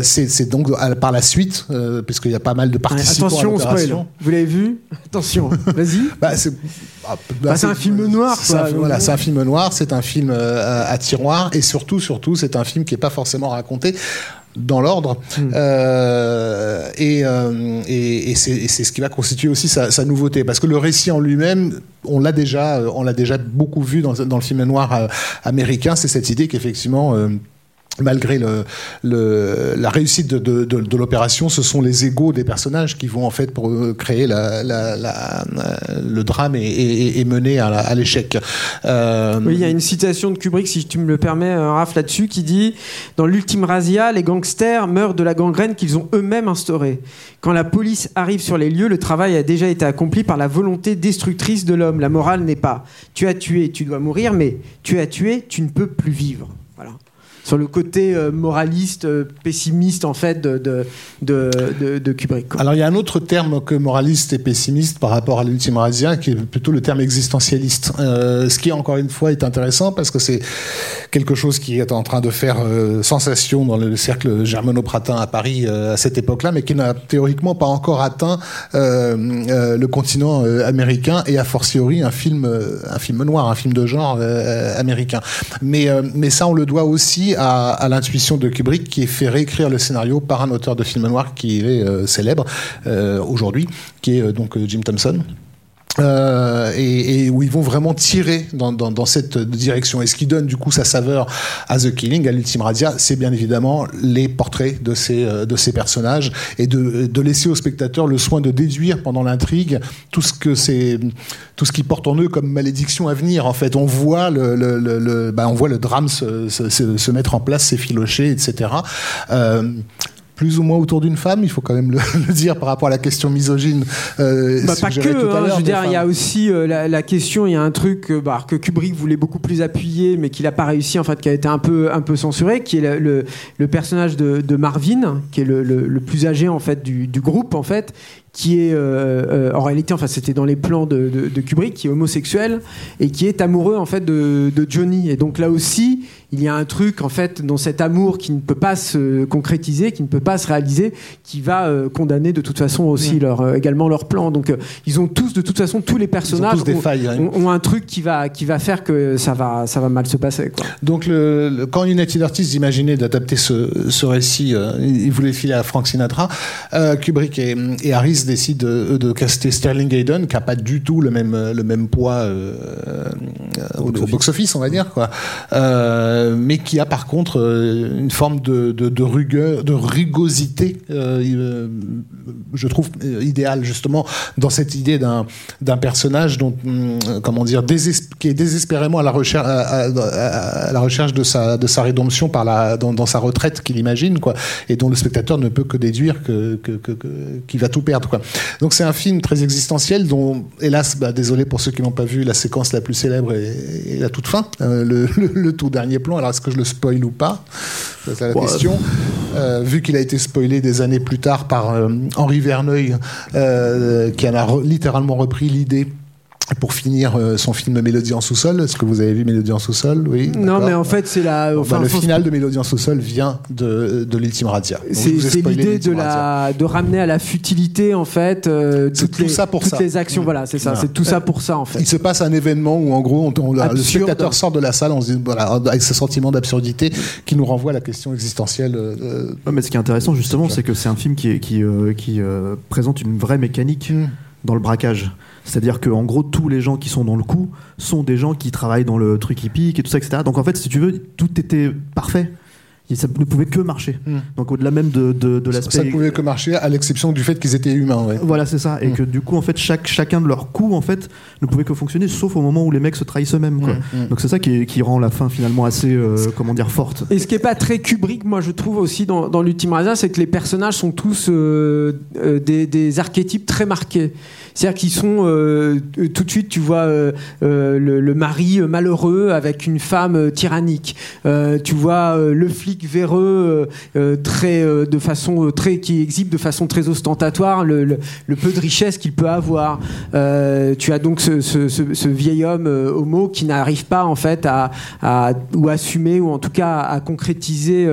c'est donc par la suite, puisqu'il y a pas mal de participants. Attention, spoil. Vous l'avez vu? Attention, (laughs) vas-y. bah, c'est bah, bah, un film noir. Quoi, voilà, c'est un film noir, c'est un film à, à tiroir, et surtout, surtout, c'est un film qui est pas forcément raconté dans l'ordre. Hmm. Euh, euh, et, et, c'est ce qui va constituer aussi sa, nouveauté. Parce que le récit en lui-même, on l'a déjà, on l'a déjà beaucoup vu dans, dans le film noir euh, américain, c'est cette idée qu'effectivement malgré la réussite de, l'opération, ce sont les égaux des personnages qui vont en fait euh, créer le drame et, mener à, l'échec. Euh... Il y a une citation de Kubrick, si tu me le permets, euh, Raph, là-dessus, qui dit Dans l'ultime razzia, les gangsters meurent de la gangrène qu'ils ont eux-mêmes instaurée. Quand la police arrive sur les lieux, le travail a déjà été accompli par la volonté destructrice de l'homme. La morale n'est pas tu as tué, tu dois mourir, mais tu as tué, tu ne peux plus vivre. Sur le côté euh, moraliste, euh, pessimiste en fait de, de, de, Kubrick. Alors il y a un autre terme que moraliste et pessimiste par rapport à l'ultime qui est plutôt le terme existentialiste. Euh, ce qui encore une fois est intéressant parce que c'est quelque chose qui est en train de faire sensation dans le cercle germano-pratin à Paris à cette époque-là, mais qui n'a théoriquement pas encore atteint le continent américain et a fortiori un film, un film noir, un film de genre américain. Mais, mais ça on le doit aussi à, l'intuition de Kubrick qui est fait réécrire le scénario par un auteur de film noir qui est euh, célèbre euh, aujourd'hui, qui est euh, donc Jim Thompson. Euh, et, où ils vont vraiment tirer dans, cette direction. Et ce qui donne du coup sa saveur à The Killing, à l'Ultime Radia, c'est bien évidemment les portraits de ces, ces personnages et de, laisser au spectateur le soin de déduire pendant l'intrigue tout ce que c'est, qui porte en eux comme malédiction à venir. En fait, on voit le, drame se, mettre en place, s'effilocher, etc. Euh, plus ou moins autour d'une femme, il faut quand même le, (laughs) le, dire par rapport à la question misogyne. Euh, bah, pas que, hein, je veux dire, il y a aussi euh, la, la, question, il y a un truc euh, bah, que Kubrick voulait beaucoup plus appuyer, mais qu'il n'a pas réussi, en fait, qui a été un peu, un peu censuré, qui est le, le personnage de, de, Marvin, qui est le, plus âgé en fait du, du groupe, en fait, qui est euh, en réalité, enfin c'était dans les plans de, de, de, Kubrick, qui est homosexuel et qui est amoureux en fait de, de Johnny. Et donc là aussi, il y a un truc en fait dans cet amour qui ne peut pas se concrétiser, qui ne peut pas se réaliser, qui va euh, condamner de toute façon aussi leur, euh, également leur plan. Donc euh, ils ont tous de toute façon tous les personnages ont, failles, ont, ont, un truc qui va qui va faire que ça va ça va mal se passer. Quoi. Donc le, le, quand United Artists imaginait d'adapter ce, ce récit, euh, il voulait filer à Frank Sinatra, Kubrick et, et, Harris décident de, de caster Sterling Hayden, qui a pas du tout le même le même poids au, au box-office, on va dire quoi. Euh, mais qui a par contre euh, une forme de, de, de de rugosité, euh, je trouve idéale justement dans cette idée d'un personnage dont hum, comment dire qui est désespérément à la recherche à, la recherche de sa de sa rédemption par la dans, sa retraite qu'il imagine quoi et dont le spectateur ne peut que déduire que qu'il va tout perdre. Donc c'est un film très existentiel dont hélas bah, désolé pour ceux qui n'ont pas vu la séquence la plus célèbre et, et la toute fin euh, le, le, le, tout dernier plan alors est-ce que je le spoil ou pas? C'est la ouais. question. Euh, vu qu'il a été spoilé des années plus tard par euh, Henri Verneuil, euh, qui en a re littéralement repris l'idée pour finir euh, son film Mélodie en sous-sol. Est-ce que vous avez vu Mélodie en sous-sol? Oui. Non, mais en fait, c'est la. Enfin, bah, le final de Mélodie en sous-sol vient de, de l'Ultime Radia. C'est l'idée de, la, de ramener à la futilité, en fait, euh, toutes, tout les, ça pour toutes ça. les actions. Voilà, c'est ça. C'est tout ça pour ça, en fait. Il se passe un événement où, en gros, on, on, le spectateur sort de la salle on se dit, voilà, avec ce sentiment d'absurdité qui nous renvoie à la question existentielle. Euh, ouais, mais ce qui est intéressant, justement, c'est que c'est un film qui, est, qui, euh, qui euh, présente une vraie mécanique mmh. Dans le braquage. C'est-à-dire qu'en gros, tous les gens qui sont dans le coup sont des gens qui travaillent dans le truc hippique et tout ça, etc. Donc en fait, si tu veux, tout était parfait. Ça ne pouvait que marcher. Mmh. Donc au-delà même de, de, de l'aspect. Ça ne pouvait que marcher à l'exception du fait qu'ils étaient humains. Ouais. Voilà, c'est ça. Et mmh. que du coup, en fait, chaque, chacun de leurs coups, en fait, ne pouvait que fonctionner, sauf au moment où les mecs se trahissent eux-mêmes. Mmh. Donc c'est ça qui, qui, rend la fin finalement assez, euh, comment dire, forte. Et ce qui est pas très Kubrick, moi je trouve aussi dans, dans l'Ultime Raza, c'est que les personnages sont tous euh, euh, des, des archétypes très marqués. C'est-à-dire qu'ils sont euh, tout de suite, tu vois euh, euh, le, le, mari malheureux avec une femme tyrannique. tu vois le flic véreux très de façon très qui exhibe de façon très ostentatoire le, peu de richesse qu'il peut avoir. tu as donc ce, vieil homme homo qui n'arrive pas en fait à, ou assumer ou en tout cas à, concrétiser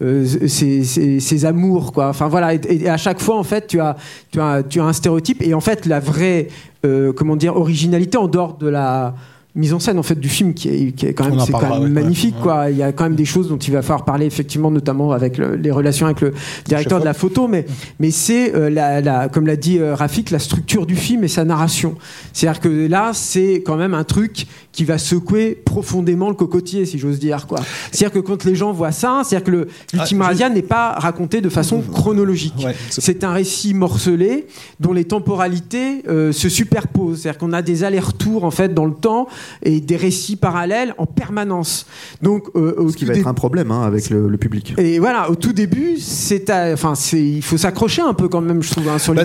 ses, amours quoi. Enfin voilà et, et, à chaque fois en fait tu as tu as tu as un stéréotype et en fait la vraie euh, comment dire originalité en dehors de la mise en scène en fait du film qui est, qui est quand même, c'est quand même magnifique ouais. quoi. Il y a quand même des choses dont il va falloir parler effectivement notamment avec le, les relations avec le directeur de la photo mais mais c'est euh, la, la, comme l'a dit euh, Rafik la structure du film et sa narration. C'est à dire que là c'est quand même un truc qui va secouer profondément le cocotier, si j'ose dire. quoi. C'est-à-dire que quand les gens voient ça, c'est-à-dire que le- l'ultime Ah, je- n'est pas raconté de façon chronologique. Ouais, c'est- un récit morcelé dont les temporalités euh, se superposent. C'est-à-dire qu'on a des allers-retours en fait dans le temps et des récits parallèles en permanence. Donc, euh, au Ce qui va dé- être un problème hein, avec le, le public. et voilà, au tout début, c'est, à- enfin, c'est, il faut s'accrocher un peu quand même, je trouve, hein, sur Bah,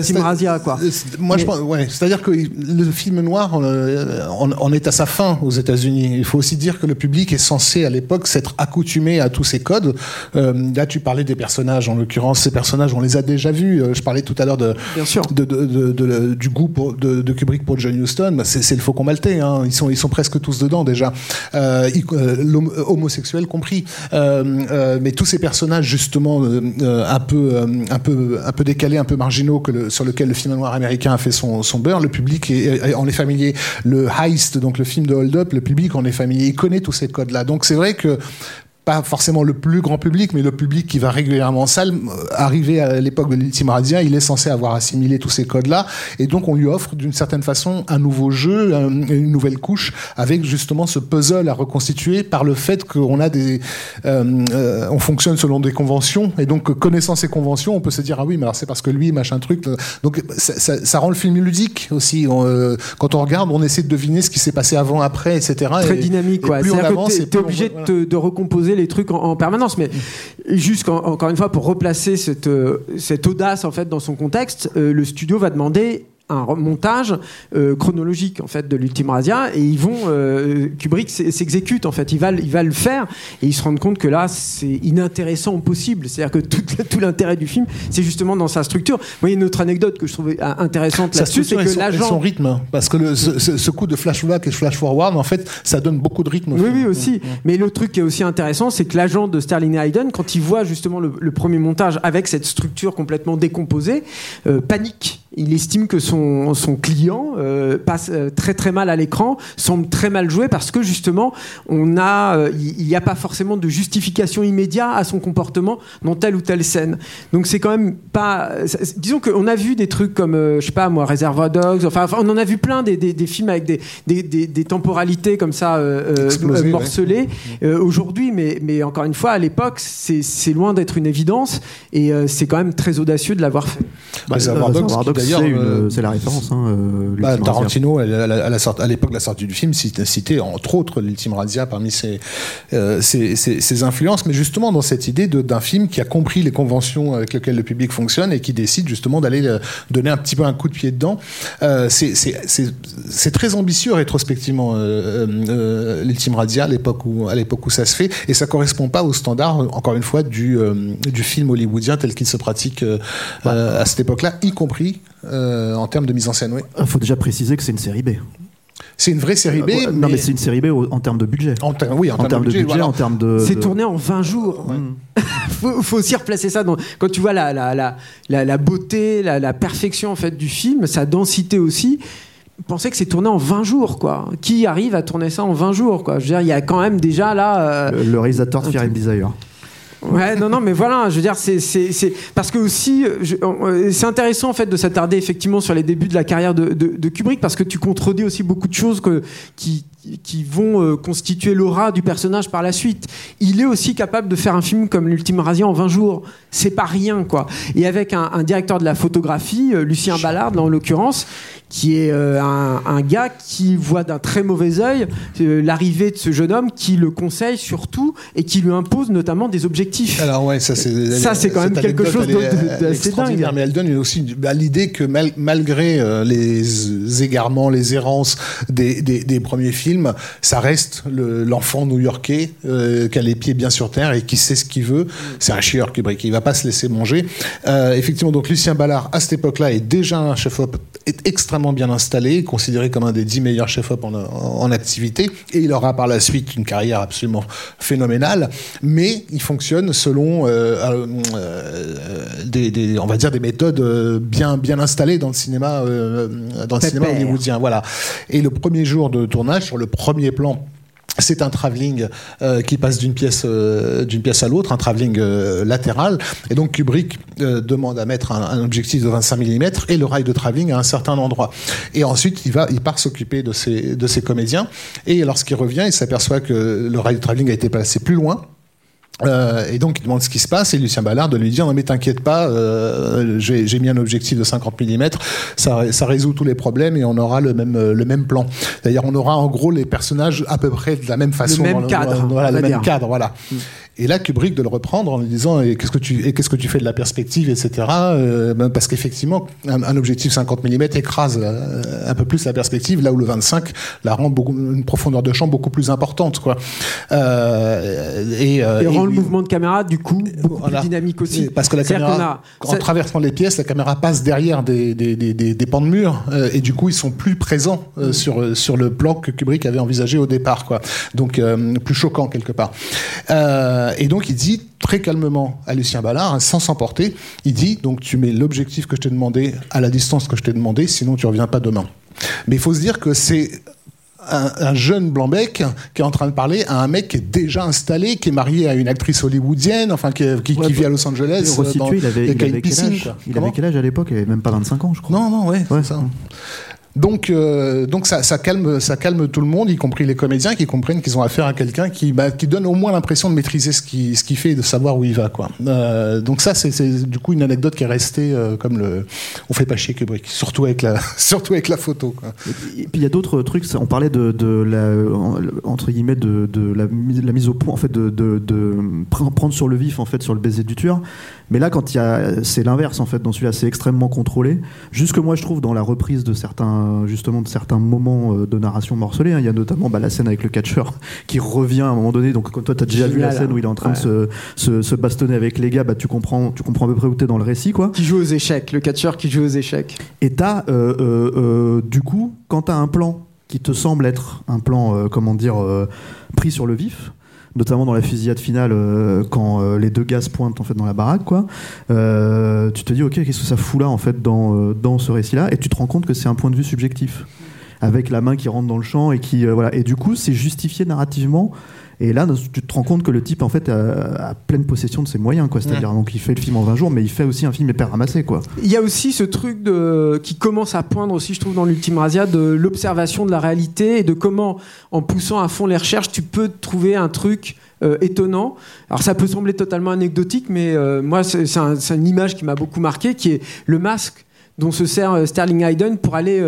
quoi. Moi, je pense, ouais, c'est-à-dire que le film noir, euh, on, on est à sa fin aux États-Unis. Il faut aussi dire que le public est censé, à l'époque, s'être accoutumé à tous ces codes. Euh, là, tu parlais des personnages, en l'occurrence, ces personnages, on les a déjà vus. Euh, Je parlais tout à l'heure de, du goût pour- de, Kubrick pour John Huston. Bah, c'est, le faucon maltais. Hein. Ils sont, ils sont presque tous dedans déjà, euh, euh, compris. Euh, mais tous ces personnages justement un peu, un peu, un peu décalés, un peu marginaux que le- sur lequel le film noir américain a fait son, son beurre. Le public est, est- en est familier. Le heist, donc le film de Le public en est familier. Il connaît tous ces codes-là. Donc c'est vrai que pas forcément le plus grand public, mais le public qui va régulièrement en salle, euh, arrivé à l'époque de l'ultime razzia, il est censé avoir assimilé tous ces codes-là, et donc on lui offre d'une certaine façon un nouveau jeu, un- une nouvelle couche, avec justement ce puzzle à reconstituer par le fait qu'on a des, euh, euh, on fonctionne selon des conventions, et donc connaissant ces conventions, on peut se dire ah oui, mais alors c'est parce que lui machin truc, donc ça, ça- ça rend le film ludique aussi. On, euh, quand on regarde, on essaie de deviner ce qui s'est passé avant, après, etc. Très Et- dynamique, et quoi. plus on que avance, on obligé de, de recomposer les trucs en, en permanence. Mais juste qu'en- encore une fois, pour replacer cette, euh, cette audace en fait dans son contexte, euh, le studio va demander un montage euh, chronologique en fait de l'ultime razzia et ils vont euh, Kubrick s- s'exécute en fait il va il va le faire et ils se rendent compte que là c'est inintéressant au possible c'est à dire que tout, tout l'intérêt du film c'est justement dans sa structure y a une autre anecdote que je trouvais euh, intéressante Sa là-dessus c'est que l'agent son rythme, hein. parce que le- ce, ce- coup de flashback et flash forward, en fait, ça donne beaucoup de rythme. au Oui, film. oui, aussi. Mais le truc qui est aussi intéressant, c'est que l'agent de Sterling et Hayden, quand il voit justement le, le premier montage avec cette structure complètement décomposée, euh, panique. Il estime que son, son client euh, passe euh, très très mal à l'écran, semble très mal joué parce que justement, on a, euh, il n'y a pas forcément de justification immédiate à son comportement dans telle ou telle scène. Donc c'est quand même pas. Disons qu'on a vu des trucs comme, euh, je sais pas moi, Reservoir Dogs. Enfin, enfin, on en a vu plein des, des, des films avec des, des, des, des temporalités comme ça euh, euh, euh, ouais. morcelées euh, aujourd'hui. Mais, mais encore une fois, à l'époque, c'est loin d'être une évidence et euh, c'est quand même très audacieux de l'avoir fait. Bah, qui, Dogs, d'ailleurs, c'est euh, c'est la référence. Hein, euh, Bah, Tarantino, à l'époque de la sortie du film, citait entre autres l'ultime razzia parmi ses, euh, ses, ses- ses influences, mais justement dans cette idée d'un film qui a compris les conventions avec lesquelles le public fonctionne et qui décide justement d'aller donner un petit peu un coup de pied dedans. C'est- très ambitieux rétrospectivement l'ultime razzia à l'époque où à l'époque où ça se fait et ça correspond pas aux standards encore une fois du du film hollywoodien tel qu'il se pratique à cette époque-là, y compris euh, en termes de mise en scène. Oui. Il faut déjà préciser que c'est une série B. C'est une vraie série B. Euh, ouais, Non, mais c'est une série B en termes de budget. en, ter- oui, en, En termes de budget, voilà. en termes de. C'est de- tourné en 20 jours. Mm. (laughs) faut, faut aussi replacer ça dans, quand tu vois la, la, la, la, beauté, la, la perfection en fait du film, sa densité aussi. Pensez que c'est tourné en 20 jours, quoi. Qui arrive à tourner ça en 20 jours, quoi? Je veux dire, il y a quand même déjà là. euh, Le, le réalisateur de Fear and Desire. Ouais, non, non, mais voilà, je veux dire, c'est, parce que aussi, c'est intéressant en fait de s'attarder effectivement sur les débuts de la carrière de, de- de Kubrick parce que tu contredis aussi beaucoup de choses que, qui, qui vont euh, constituer l'aura du personnage par la suite. Il est aussi capable de faire un film comme L'Ultime Razzia en 20 jours. C'est pas rien, quoi. Et avec un, un directeur de la photographie, euh, Lucien Ballard, en l'occurrence, qui est euh, un, un gars qui voit d'un très mauvais œil euh, l'arrivée de ce jeune homme, qui le conseille surtout et qui lui impose notamment des objectifs. Alors ouais, ça c'est Ça, c'est quand même quelque chose d'assez dingue. Mais elle donne aussi bah, l'idée que mal- malgré euh, les égarements, les errances des, des, des premiers films, ça reste le- l'enfant new-yorkais euh, qui a les pieds bien sur terre et qui sait ce qu'il veut. C'est un chieur Kubrick, il va pas se laisser manger. Euh, effectivement, donc Lucien Ballard à cette époque-là est déjà un chef-op est extrêmement bien installé, considéré comme un des dix meilleurs chefs-op en, en- en activité, et il aura par la suite une carrière absolument phénoménale, mais il fonctionne selon euh, des, des- on va dire des méthodes bien bien installées dans le cinéma dans le cinéma hollywoodien, voilà. Et le premier jour de tournage sur le premier plan c'est un travelling euh, qui passe d'une pièce euh, d'une pièce à l'autre, un travelling euh, latéral. Et donc Kubrick demande à mettre un, un, objectif de 25 mm et le rail de travelling à un certain endroit. Et ensuite, il va, il part s'occuper de ses de ses comédiens. Et lorsqu'il revient, il s'aperçoit que le rail de travelling a été placé plus loin euh, et donc il demande ce qui se passe et Lucien Ballard de lui dire non mais t'inquiète pas, euh, j'ai mis un objectif de 50 mm, ça, ça, résout tous les problèmes et on aura le même le même plan. D'ailleurs on aura en gros les personnages à peu près de la même façon, le même cadre, voilà, le même cadre, voilà. Mm. Et là, Kubrick de le reprendre en lui disant qu'est-ce que tu qu'est-ce que tu fais de la perspective, etc. Euh, ben, parce qu'effectivement, un, objectif 50 mm écrase euh, un peu plus la perspective, là où le 25 la rend beaucoup une profondeur de champ beaucoup plus importante, quoi. Euh, et, et, rend le mouvement de caméra du coup beaucoup plus dynamique aussi. Parce que la caméra, en traversant les pièces, la caméra passe derrière des des, des, des, des pans de mur et du coup ils sont plus présents sur sur le plan que Kubrick avait envisagé au départ, quoi. Donc plus choquant quelque part. Euh, euh, et donc il dit très calmement à Lucien Ballard, hein, sans s'emporter, il dit donc tu mets l'objectif que je t'ai demandé à la distance que je t'ai demandé, sinon tu reviens pas demain. Mais il faut se dire que c'est un, jeune Blanbec qui est en train de parler à un mec qui est déjà installé, qui est marié à une actrice hollywoodienne, enfin qui, vit à Los Angeles. Euh, dans, il avait, il avait quel âge, il avait quel âge à l'époque? Il avait même pas 25 ans, je crois. Non, non, ouais, ouais. ça. Donc, euh, donc ça, calme, ça calme tout le monde, y compris les comédiens, qui comprennent qu'ils ont affaire à quelqu'un qui, bah, donne au moins l'impression de maîtriser ce qu'il fait et de savoir où il va. Quoi. Euh, donc ça, c'est du coup une anecdote qui est restée euh, comme le. On fait pas chier Kubrick, surtout avec la, (laughs) surtout avec la photo. Et puis il y a d'autres trucs. On parlait de, la entre guillemets de, la, mise au point, en fait, de, prendre sur le vif, en fait, sur le baiser du tueur. Mais là, quand c'est l'inverse en fait. Dans celui-là, c'est extrêmement contrôlé. Jusque moi, je trouve dans la reprise de certains, justement, de certains moments euh, de narration morcelés. Hein. Il y a notamment bah, la scène avec le catcheur (laughs) qui revient à un moment donné. Donc, quand toi, t'as déjà vu la scène où il est en train de se, se, se, bastonner avec les gars, bah, tu comprends, tu comprends à peu près où t'es dans le récit, quoi. Qui joue aux échecs, le catcheur qui joue aux échecs. Et t'as, euh, euh, euh du coup, quand t'as un plan qui te semble être un plan, euh, comment dire, pris sur le vif notamment dans la fusillade finale euh, quand euh, les deux gars se pointent en fait dans la baraque quoi. Euh, tu te dis ok qu'est-ce que ça fout là en fait dans, dans ce récit là et tu te rends compte que c'est un point de vue subjectif avec la main qui rentre dans le champ et qui voilà. Et du coup c'est justifié narrativement et là, tu te rends compte que le type, en fait, a, pleine possession de ses moyens, quoi. C'est-à-dire, donc, il fait le film en 20 jours, mais il fait aussi un film hyper ramassé, quoi. Il y a aussi ce truc de, qui commence à poindre aussi, je trouve, dans l'Ultime Razia, de l'observation de la réalité et de comment, en poussant à fond les recherches, tu peux trouver un truc euh, étonnant. Alors ça peut sembler totalement anecdotique, mais euh, moi c'est un, une image qui m'a beaucoup marqué, qui est le masque dont se sert euh, Sterling Hayden pour aller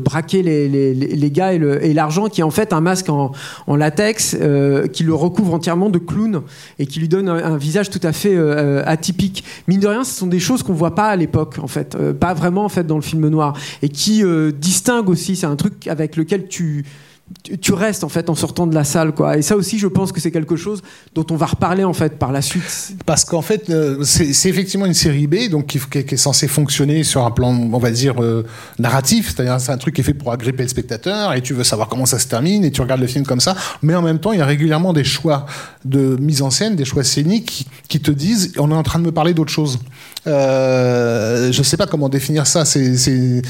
braquer les, les, les, gars et l'argent, qui est en fait un masque en, en latex qui le recouvre entièrement de clown et qui lui donne un, visage tout à fait atypique. Mine de rien, ce sont des choses qu'on voit pas à l'époque, en fait, pas vraiment en fait dans le film noir, et qui distinguent aussi. C'est un truc avec lequel tu tu, restes en fait en sortant de la salle quoi. Et ça aussi je pense que c'est quelque chose dont on va reparler en fait par la suite. Parce qu'en fait euh, c'est effectivement une série B donc qui, est censée fonctionner sur un plan on va dire euh, narratif. C'est-à-dire c'est un truc qui est fait pour agripper le spectateur et tu veux savoir comment ça se termine et tu regardes le film comme ça. Mais en même temps il y a régulièrement des choix de mise en scène des choix scéniques qui te disent on est en train de me parler d'autre chose euh, je sais pas comment définir ça. C'est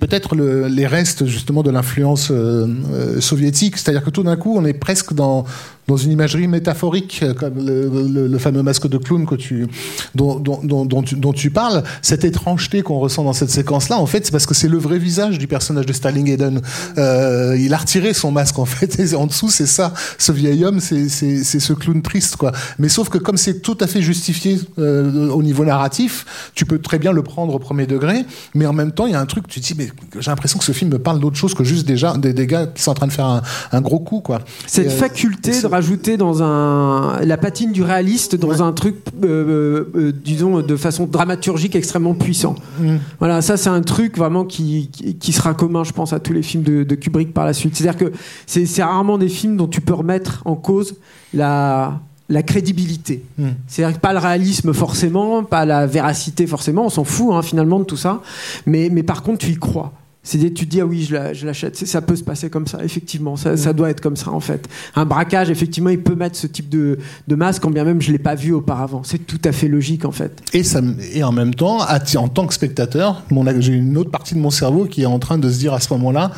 peut-être les restes justement de l'influence euh, euh, soviétique. C'est-à-dire que tout d'un coup, on est presque dans dans une imagerie métaphorique, euh, comme le, fameux masque de clown que tu, dont, dont, dont, tu, dont tu parles, cette étrangeté qu'on ressent dans cette séquence-là, en fait, c'est parce que c'est le vrai visage du personnage de Sterling Hayden. Euh, il a retiré son masque, en fait, et en dessous, c'est ça, ce vieil homme, c'est ce clown triste, quoi. Mais sauf que comme c'est tout à fait justifié euh, au niveau narratif, tu peux très bien le prendre au premier degré, mais en même temps, il y a un truc, tu te dis, mais j'ai l'impression que ce film me parle d'autre chose que juste déjà des, des, gars qui sont en train de faire un, un gros coup, quoi. Cette faculté de rajouter dans un la patine du réaliste dans un truc euh, euh, euh, disons de façon dramaturgique extrêmement puissant. Mm. Voilà, ça c'est un truc vraiment qui, qui, sera commun, je pense, à tous les films de, Kubrick par la suite. C'est-à-dire que c'est rarement des films dont tu peux remettre en cause la la crédibilité. Mm. C'est-à-dire pas le réalisme forcément, pas la véracité forcément, on s'en fout hein, finalement de tout ça, mais, mais par contre tu y crois. C'est tu te dis ah oui je l'achète, ça peut se passer comme ça effectivement, ça, ça, doit être comme ça en fait. Un braquage effectivement il peut mettre ce type de, de masque quand bien même je l'ai pas vu auparavant, c'est tout à fait logique en fait. Et ça et en même temps en tant que spectateur, j'ai une autre partie de mon cerveau qui est en train de se dire à ce moment-là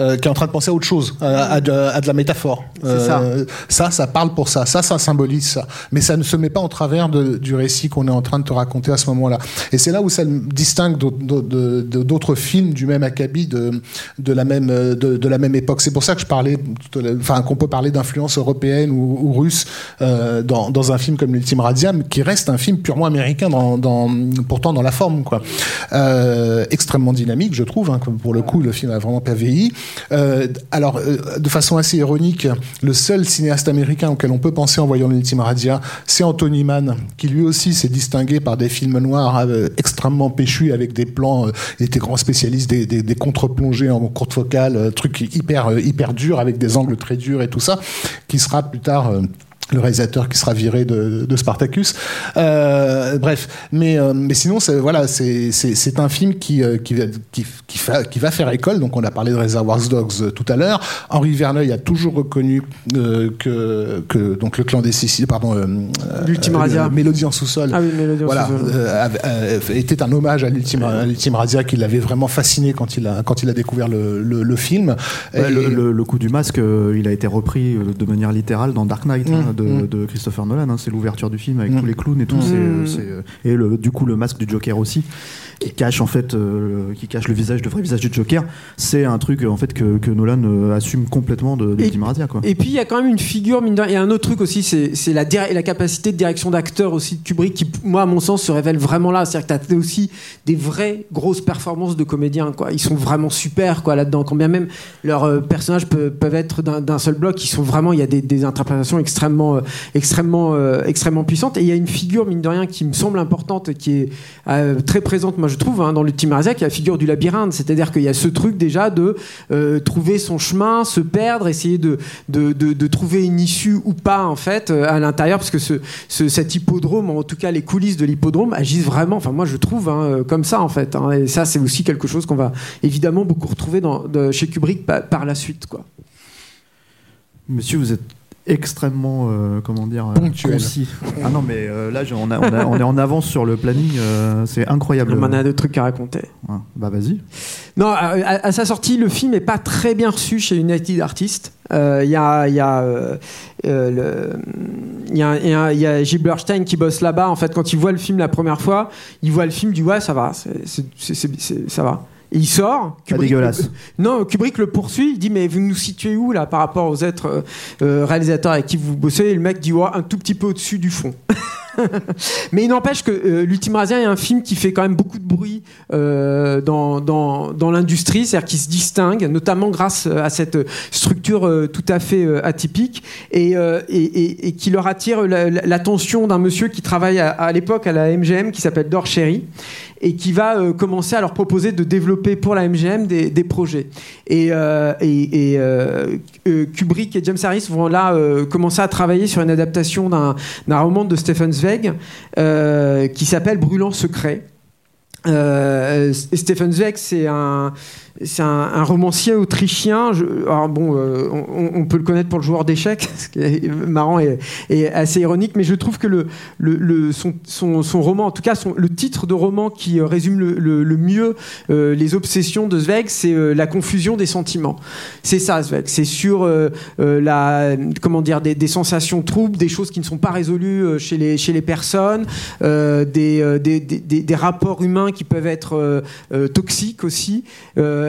euh, qui est en train de penser à autre chose, à, à de, à de la métaphore. ça. Euh, ça, ça parle pour ça. Ça, ça symbolise ça. Mais ça ne se met pas en travers de- du récit qu'on est en train de te raconter à ce moment-là. Et c'est là où ça le distingue d'autres- films du même acabit de, de, la même, euh, de, de la même époque. C'est pour ça que je parlais, enfin, qu'on peut parler d'influence européenne ou, ou russe euh, dans, dans un film comme L'Ultime Radiam, qui reste un film purement américain, dans, dans, pourtant dans la forme, quoi. Euh, extrêmement dynamique, je trouve. Hein, pour le coup, le film a vraiment pas vieilli. Euh, alors, euh, de façon assez ironique, le seul cinéaste américain auquel on peut penser en voyant l'Ultime Radia, c'est Anthony Mann, qui lui aussi s'est distingué par des films noirs euh, extrêmement péchus avec des plans. il était grand spécialiste des, contre-plongées en courte focale, trucs hyper hyper durs avec des angles très durs et tout ça, qui sera plus tard. Le réalisateur qui sera viré de, de Spartacus. Euh, bref, mais euh, mais sinon c'est voilà c'est c'est c'est un film qui euh, qui va- qui qui, fa- qui va faire école. Donc on a parlé de Reservoir Dogs euh, tout à l'heure. Henri Verneuil a toujours reconnu euh, que que donc le clan des Siciles, pardon, euh, L'Ultime euh, Radia. Mélodie en sous-sol. Ah oui, Mélodie en Voilà, sous-sol. était un hommage à l'ultime à l'ultime Radia qui l'avait vraiment fasciné quand il a quand il a découvert le, le, le film. Ouais, Et- le, le- le coup du masque, il a été repris de manière littérale dans Dark Knight hein, Mm, de, mm. de Christopher Nolan. hein. c'est l'ouverture du film avec Mm. tous les clowns et tout. Mm. euh, euh, et le, du coup, le masque du Joker aussi, qui cache en fait, euh, le- qui cache le visage, le vrai visage du Joker. C'est un truc en fait que, que Nolan assume complètement de, de Et- Tim Radia, quoi. Et puis il y a quand même une figure, mine a un autre truc aussi, c'est la, capacité de direction d'acteur aussi de Kubrick qui, moi, à mon sens, se révèle vraiment là. C'est-à-dire que tu as aussi des vraies grosses performances de comédiens. Quoi. Ils sont vraiment super quoi, là-dedans. Quand bien même leurs personnages peuvent, peuvent être d'un d'un seul bloc, ils sont vraiment, il y a des, des interprétations extrêmement, euh, extrêmement, euh, extrêmement puissantes. Et il y a une figure, mine de rien, qui me semble importante, qui est euh, très présente, moi je trouve, hein, dans le Tim Razak, qui est la figure du labyrinthe. C'est-à-dire qu'il y a ce truc déjà de euh, trouver son chemin, se perdre, essayer de, de, de, trouver une issue ou pas en fait euh, à l'intérieur, parce que ce, ce- cet hippodrome, en tout cas les coulisses de l'hippodrome, agissent vraiment. Enfin moi je trouve hein, euh, comme ça en fait. hein. et ça c'est aussi quelque chose qu'on va évidemment beaucoup retrouver chez Kubrick pa- par la suite quoi. Monsieur, vous êtes extrêmement, euh, comment dire, euh, Ponctuel. concis. Ah non, mais euh, là, on, a- on a- on est en avance sur le planning. euh, c'est incroyable. On a de trucs à raconter. Ouais. Bah vas-y. Non, à, sa sortie, le film est pas très bien reçu chez United Artists. Il y a, y a, il y a, y a- y a qui bosse là-bas. En fait, quand il voit le film la première fois, il voit le film, il dit ouais, ça va, c'est- ça va. Il sort. Pas dégueulasse. Non, Kubrick le poursuit. Il dit mais vous nous situez où là par rapport aux êtres euh, euh, réalisateurs avec qui vous bossez? Et le mec dit ouais, un tout petit peu au-dessus du fond. (laughs) Mais il n'empêche que euh, L'Ultime Razia est un film qui fait quand même beaucoup de bruit euh, dans, dans, dans l'industrie, c'est-à-dire qu'il se distingue, notamment grâce à cette structure euh, tout à fait atypique, et, et, et- et qui leur attire la- la- l'attention d'un monsieur qui travaille à, à l'époque à la MGM, qui s'appelle Dor Cherry, et qui va euh, commencer à leur proposer de développer pour la MGM des, projets. Et, euh, et, euh, Kubrick et James Harris vont là commencer à travailler sur une adaptation d'un roman de Stephen Zweig qui s'appelle Brûlant secret. Stephen Zweig, c'est un, c'est un, romancier autrichien. Bon, euh, on, peut le connaître pour le joueur d'échecs, (laughs) ce qui est marrant et, assez ironique, mais je trouve que son, roman, en tout cas le titre de roman qui euh, résume le, mieux euh, les obsessions de Zweig, c'est la confusion des sentiments. C'est ça, Zweig. C'est sur la, comment dire, des, sensations troubles, des choses qui ne sont pas résolues chez les, personnes, des, rapports humains qui peuvent être toxiques aussi.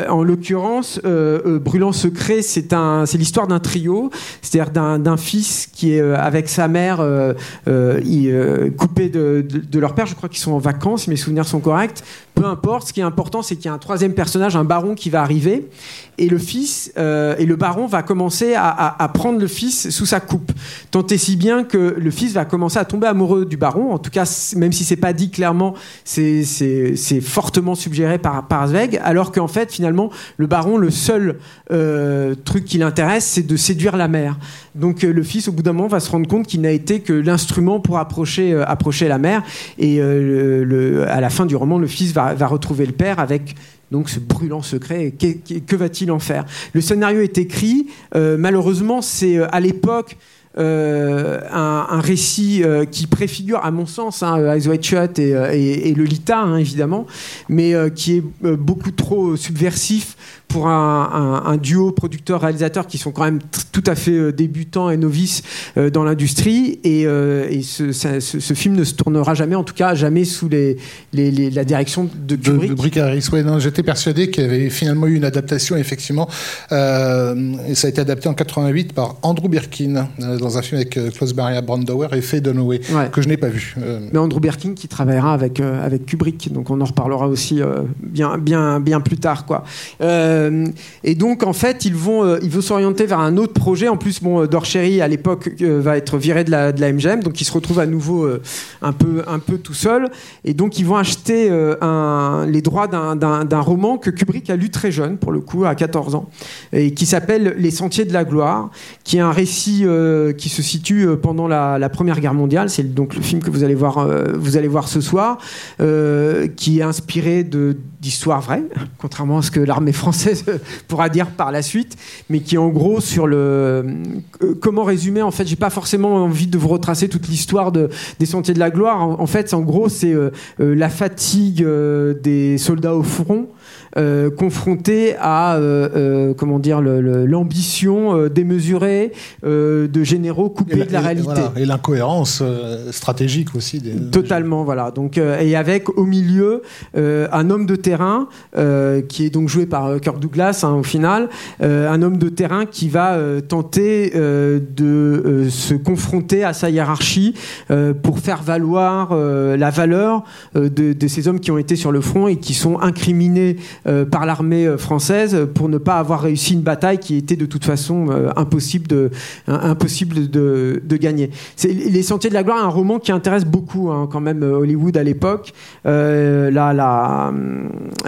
En l'occurrence, euh, euh, Brûlant Secret, c'est l'histoire d'un trio, c'est-à-dire d'un, fils qui est euh, avec sa mère euh, euh, euh, coupé de, leur père. Je crois qu'ils sont en vacances, mes souvenirs sont corrects. Peu importe. Ce qui est important, c'est qu'il y a un troisième personnage, un baron, qui va arriver, et le fils euh, et le baron va commencer à, prendre le fils sous sa coupe. Tant et si bien que le fils va commencer à tomber amoureux du baron. En tout cas, même si c'est pas dit clairement, c'est, fortement suggéré par, par Zweig. Alors qu'en fait, finalement, le baron, le seul euh, truc qui l'intéresse, c'est de séduire la mère. Donc euh, le fils, au bout d'un moment, va se rendre compte qu'il n'a été que l'instrument pour approcher, approcher la mère. Et à la fin du roman, le fils va, va retrouver le père avec donc ce brûlant secret. Que va-t-il en faire? Le scénario est écrit. euh, malheureusement, c'est euh, à l'époque. euh, un, récit qui préfigure, à mon sens, hein, Eyes Wide Shut et, et- et Lolita, hein, évidemment, mais qui est beaucoup trop subversif pour un, un, duo producteur-réalisateur qui sont quand même tout à fait débutants et novices dans l'industrie. Et, et ce, ce, film ne se tournera jamais, en tout cas jamais sous les, les, la direction de Kubrick. De, de Brick Harris, ouais, j'étais persuadé qu'il y avait finalement eu une adaptation, effectivement. et ça a été adapté en 88 par Andrew Birkin dans un film avec Klaus Maria Brandauer et Faye Dunaway, que je n'ai pas vu. Mais Andrew Birkin qui travaillera avec, avec Kubrick, donc on en reparlera aussi bien, bien, bien plus tard. Quoi. Et donc, en fait, ils vont, ils vont s'orienter vers un autre projet. En plus, bon, Dorchery, à l'époque, va être viré de la, de la MGM, donc il se retrouve à nouveau un, peu, un peu tout seul. Et donc, ils vont acheter les droits d'un roman que Kubrick a lu très jeune, pour le coup, à 14 ans, et qui s'appelle Les Sentiers de la Gloire, qui est un récit qui se situe pendant la, la Première Guerre mondiale. C'est donc le film que vous allez voir, vous allez voir ce soir, qui est inspiré d'histoires vraies, (laughs) contrairement à ce que l'armée française (laughs) pourra dire par la suite, mais qui en gros sur le euh, comment résumer. En fait, j'ai pas forcément envie de vous retracer toute l'histoire de, des Sentiers de la Gloire. En, fait, en gros, c'est euh, euh, la fatigue des soldats au front euh, confronté à euh, euh, comment dire l'ambition démesurée de généraux coupés de la réalité et l'incohérence stratégique aussi. Totalement, voilà. Donc et avec au milieu un homme de terrain qui est donc joué par Kirk Douglas hein, au final, un homme de terrain qui va tenter de se confronter à sa hiérarchie pour faire valoir la valeur de, de, ces hommes qui ont été sur le front et qui sont incriminés euh, par l'armée euh, française pour ne pas avoir réussi une bataille qui était de toute façon euh, impossible de, impossible de, de gagner. Les Sentiers de la Gloire, un roman qui intéresse beaucoup hein, quand même Hollywood à l'époque. la, la,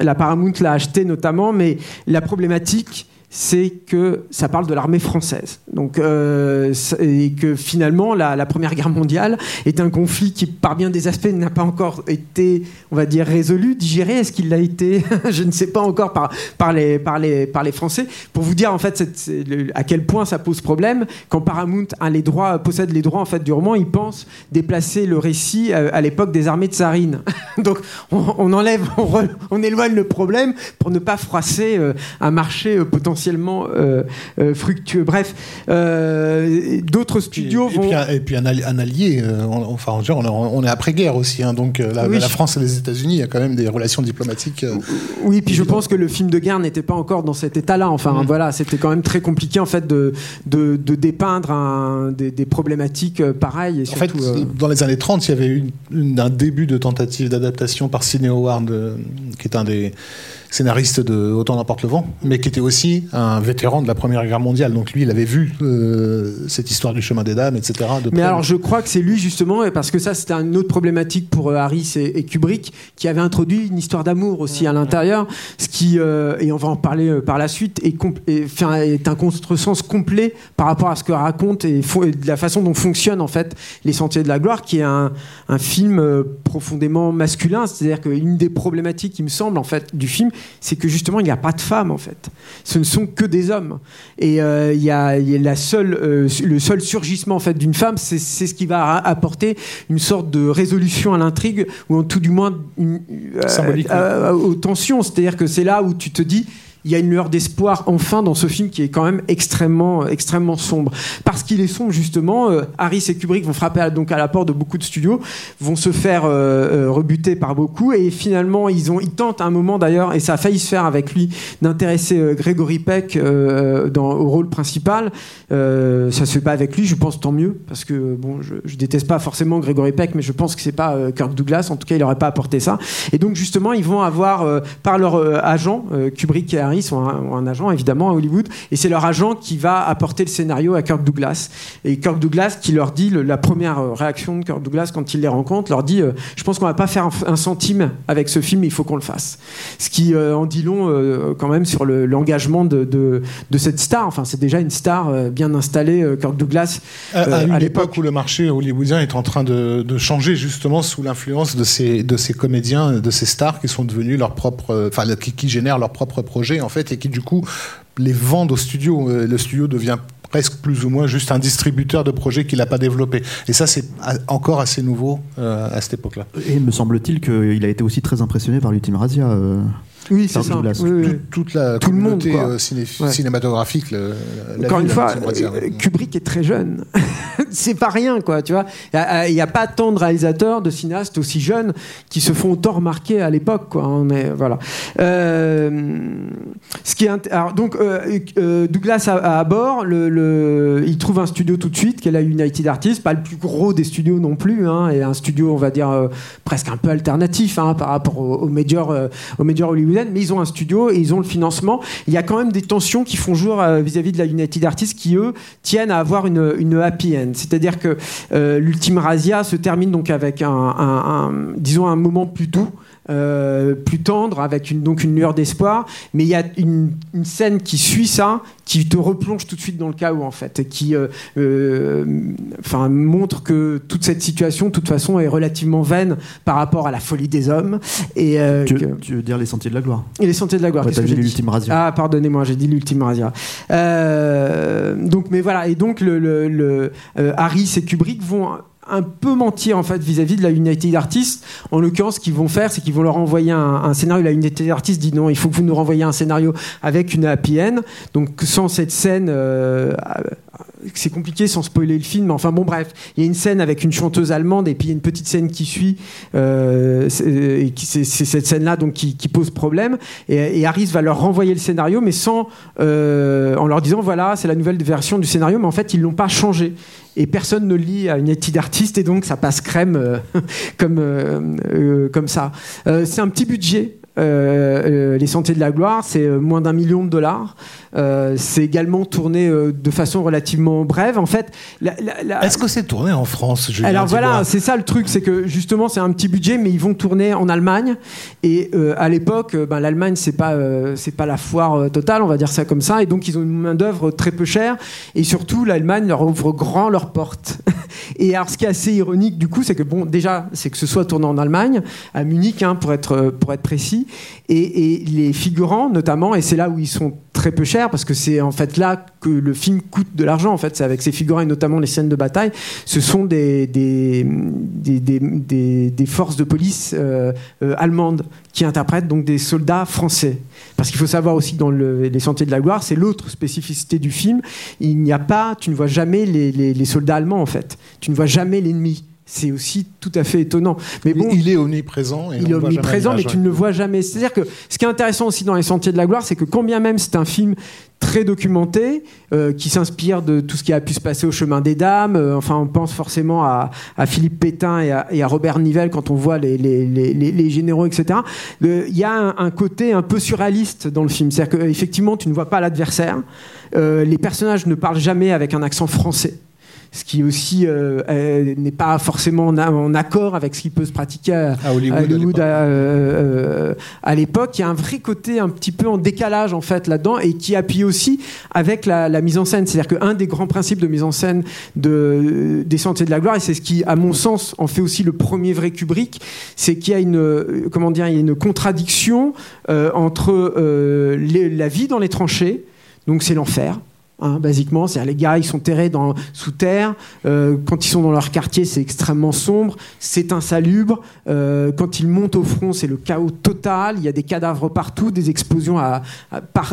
la Paramount l'a acheté notamment, mais la problématique c'est que ça parle de l'armée française. Donc, euh, et que finalement, la, Première Guerre mondiale est un conflit qui, par bien des aspects, n'a pas encore été, on va dire, résolu, digéré. Est-ce qu'il l'a été (laughs) Je ne sais pas encore par, les, Français. Pour vous dire en fait à quel point ça pose problème, quand Paramount a les droits, possède les droits en fait du roman, il pense déplacer le récit euh, à, l'époque des armées tsarines. (laughs) Donc, on, enlève, on, éloigne le problème pour ne pas froisser euh, un marché potentiel potentiellement euh, euh, fructueux. Bref, euh, d'autres studios et, vont. Et puis, un, allié, enfin, on, on, est après-guerre aussi, hein, donc la, la, France et les États-Unis, il y a quand même des relations diplomatiques. oui, puis je pense que le film de guerre n'était pas encore dans cet état-là. Enfin, mm. voilà, c'était quand même très compliqué en fait de, de, dépeindre un, des, problématiques pareilles. Et en fait, dans les années 30, il y avait eu un début de tentative d'adaptation par Ciné Howard, qui est un des scénariste de Autant n'importe le vent, mais qui était aussi un vétéran de la Première Guerre mondiale. Donc lui, il avait vu euh, cette histoire du chemin des dames, etc. mais alors, je crois que c'est lui justement, parce que ça, c'était une autre problématique pour euh, Harris et, Kubrick, qui avait introduit une histoire d'amour aussi à l'intérieur, ce qui, euh, et on va en parler par la suite, est, est, est un contresens complet par rapport à ce que raconte et, de la façon dont fonctionnent en fait les Sentiers de la Gloire, qui est un, un film profondément masculin. C'est-à-dire qu'une des problématiques, il me semble, en fait, du film, c'est que justement, il n'y a pas de femmes, en fait. Ce ne sont que des hommes. Et euh, il y, a, la seule, euh, le seul surgissement en fait, d'une femme, c'est ce qui va apporter une sorte de résolution à l'intrigue, ou en tout du moins une, euh, aux tensions. C'est-à-dire que c'est là où tu te dis il y a une lueur d'espoir enfin dans ce film qui est quand même extrêmement, extrêmement sombre. Parce qu'il est sombre, justement, euh, Harris et Kubrick vont frapper à, donc à la porte de beaucoup de studios, vont se faire euh, euh, rebuter par beaucoup, et finalement, ils, ont, tentent à un moment d'ailleurs, et ça a failli se faire avec lui, d'intéresser Gregory Peck dans, au rôle principal. ça se fait pas avec lui, je pense tant mieux, parce que bon, je, je déteste pas forcément Gregory Peck, mais je pense que c'est pas Kirk Douglas, en tout cas, il n'aurait pas apporté ça. Et donc, justement, ils vont avoir, par leur agent, Kubrick et Harris, sont un, un, agent évidemment à Hollywood, et c'est leur agent qui va apporter le scénario à Kirk Douglas. Et Kirk Douglas qui leur dit, la première euh, réaction de Kirk Douglas quand il les rencontre, leur dit euh, Je pense qu'on va pas faire un, centime avec ce film, il faut qu'on le fasse. Ce qui euh, en dit long quand même sur l'engagement de, de, cette star. Enfin, c'est déjà une star bien installée, Kirk Douglas. à, l'époque où le marché hollywoodien est en train de, de changer justement sous l'influence de ces, de ces comédiens, de ces stars qui sont devenus leur propre, enfin, qui, qui génèrent leur propre projet en fait, et qui du coup les vendent au studio. Euh, le studio devient presque plus ou moins juste un distributeur de projets qu'il n'a pas développé. Et ça, c'est encore assez nouveau euh, à cette époque-là. Et me semble-t-il qu'il a été aussi très impressionné par l'Ultima Razia. Euh. Oui, c'est ça. Douglas. Oui, oui. Tout- toute la Tout le monde, communauté euh, ciné- Ouais. cinématographique. le- la Encore une fois, euh, Kubrick est très jeune. (laughs) c'est pas rien, quoi, tu vois. Il n'y a, pas tant de réalisateurs, de cinéastes aussi jeunes qui se font autant remarquer à l'époque, quoi. On est, voilà. Euh, ce qui est alors, donc, euh, euh, Douglas à, à bord, le, le- il trouve un studio tout de suite, qui est la United Artists, pas le plus gros des studios non plus, hein, et un studio, on va dire, euh, presque un peu alternatif hein, par rapport aux, aux majors, euh, aux majors mais ils ont un studio et ils ont le financement. Il y a quand même des tensions qui font jour euh, vis-à-vis de la United Artists qui, eux, tiennent à avoir une, happy end. C'est-à-dire que euh, l'Ultime Razia se termine donc avec un- disons, un moment plus doux. Euh, plus tendre avec une, donc une lueur d'espoir mais il y a une, une scène qui suit ça qui te replonge tout de suite dans le chaos en fait et qui euh, euh, enfin montre que toute cette situation de toute façon est relativement vaine par rapport à la folie des hommes et, Tu, que- tu veux dire les sentiers de la gloire et les sentiers de la gloire Ouais, t'as dit l'ultime Razia. ah, pardonnez-moi, j'ai dit l'ultime Razia. Euh, donc, mais voilà, et donc le, le- le, Harris et Kubrick vont un peu mentir en fait vis-à-vis de la United Artists. En l'occurrence, ce qu'ils vont faire, c'est qu'ils vont leur envoyer un, scénario. La United Artists dit non, il faut que vous nous renvoyiez un scénario avec une end. Donc sans cette scène, euh, c'est compliqué sans spoiler le film. mais Enfin bon, bref, il y a une scène avec une chanteuse allemande et puis il y a une petite scène qui suit. euh, c'est et c'est cette scène-là donc qui, pose problème. Et, et Harris va leur renvoyer le scénario, mais sans euh, en leur disant voilà, c'est la nouvelle version du scénario, mais en fait ils l'ont pas changé. Et personne ne lit à une étude d'artiste et donc ça passe crème euh, (laughs) comme, euh, euh, comme ça. Euh, c'est un petit budget. Euh, euh, les Sentiers de la Gloire, c'est euh, moins d'un million de dollars. C'est également tourné de façon relativement brève. En fait, la- la- la- Est-ce que c'est tourné en France Julien alors voilà, c'est ça le truc, c'est que justement c'est un petit budget, mais ils vont tourner en Allemagne. Et à l'époque, ben, l'Allemagne c'est pas c'est pas la foire totale, on va dire ça comme ça. Et donc ils ont une main d'œuvre très peu chère. Et surtout l'Allemagne leur ouvre grand leurs portes. (laughs) et alors ce qui est assez ironique du coup, c'est que bon déjà c'est que ce soit tourné en Allemagne, à Munich hein, pour être pour être précis. Et, les figurants notamment, et c'est là où ils sont très peu chers parce que c'est en fait là que le film coûte de l'argent en fait c'est avec ces figurants et notamment les scènes de bataille ce sont des, forces de police euh, euh, allemandes qui interprètent donc des soldats français. Parce qu'il faut savoir aussi que dans le- les Sentiers de la Gloire c'est l'autre spécificité du film. Il n'y a pas tu ne vois jamais les- les soldats allemands en fait. Tu ne vois jamais l'ennemi c'est aussi tout à fait étonnant mais bon Il est omniprésent. Et il est omniprésent, mais tu ne le vois jamais. C'est-à-dire que ce qui est intéressant aussi dans Les Sentiers de la Gloire, c'est que quand bien même c'est un film très documenté, euh, qui s'inspire de tout ce qui a pu se passer au chemin des dames, euh, enfin on pense forcément à, à Philippe Pétain et à, et à Robert Nivelle quand on voit les, les, les, les- les généraux, etc. Euh, Il y a un, un côté un peu surréaliste dans le film. C'est-à-dire qu'effectivement, tu ne vois pas l'adversaire. Les personnages ne parlent jamais avec un accent français ce qui aussi euh, euh, n'est pas forcément en, accord avec ce qui peut se pratiquer à, À Hollywood, à l'époque. à, euh, à l'époque. Il y a un vrai côté un petit peu en décalage en fait là-dedans et qui appuie aussi avec la, la mise en scène. C'est-à-dire qu'un des grands principes de mise en scène de, des Sentiers de la Gloire, et c'est ce qui, à mon sens, en fait aussi le premier vrai Kubrick, c'est qu'il y a une, comment dire, il y a une contradiction euh, entre euh, les- la vie dans les tranchées, donc c'est l'enfer. Hein, basiquement, c'est-à-dire les gars, ils sont terrés dans, sous terre. euh, quand ils sont dans leur quartier, c'est extrêmement sombre, c'est insalubre. euh, quand ils montent au front, c'est le chaos total. Il y a des cadavres partout, des explosions à,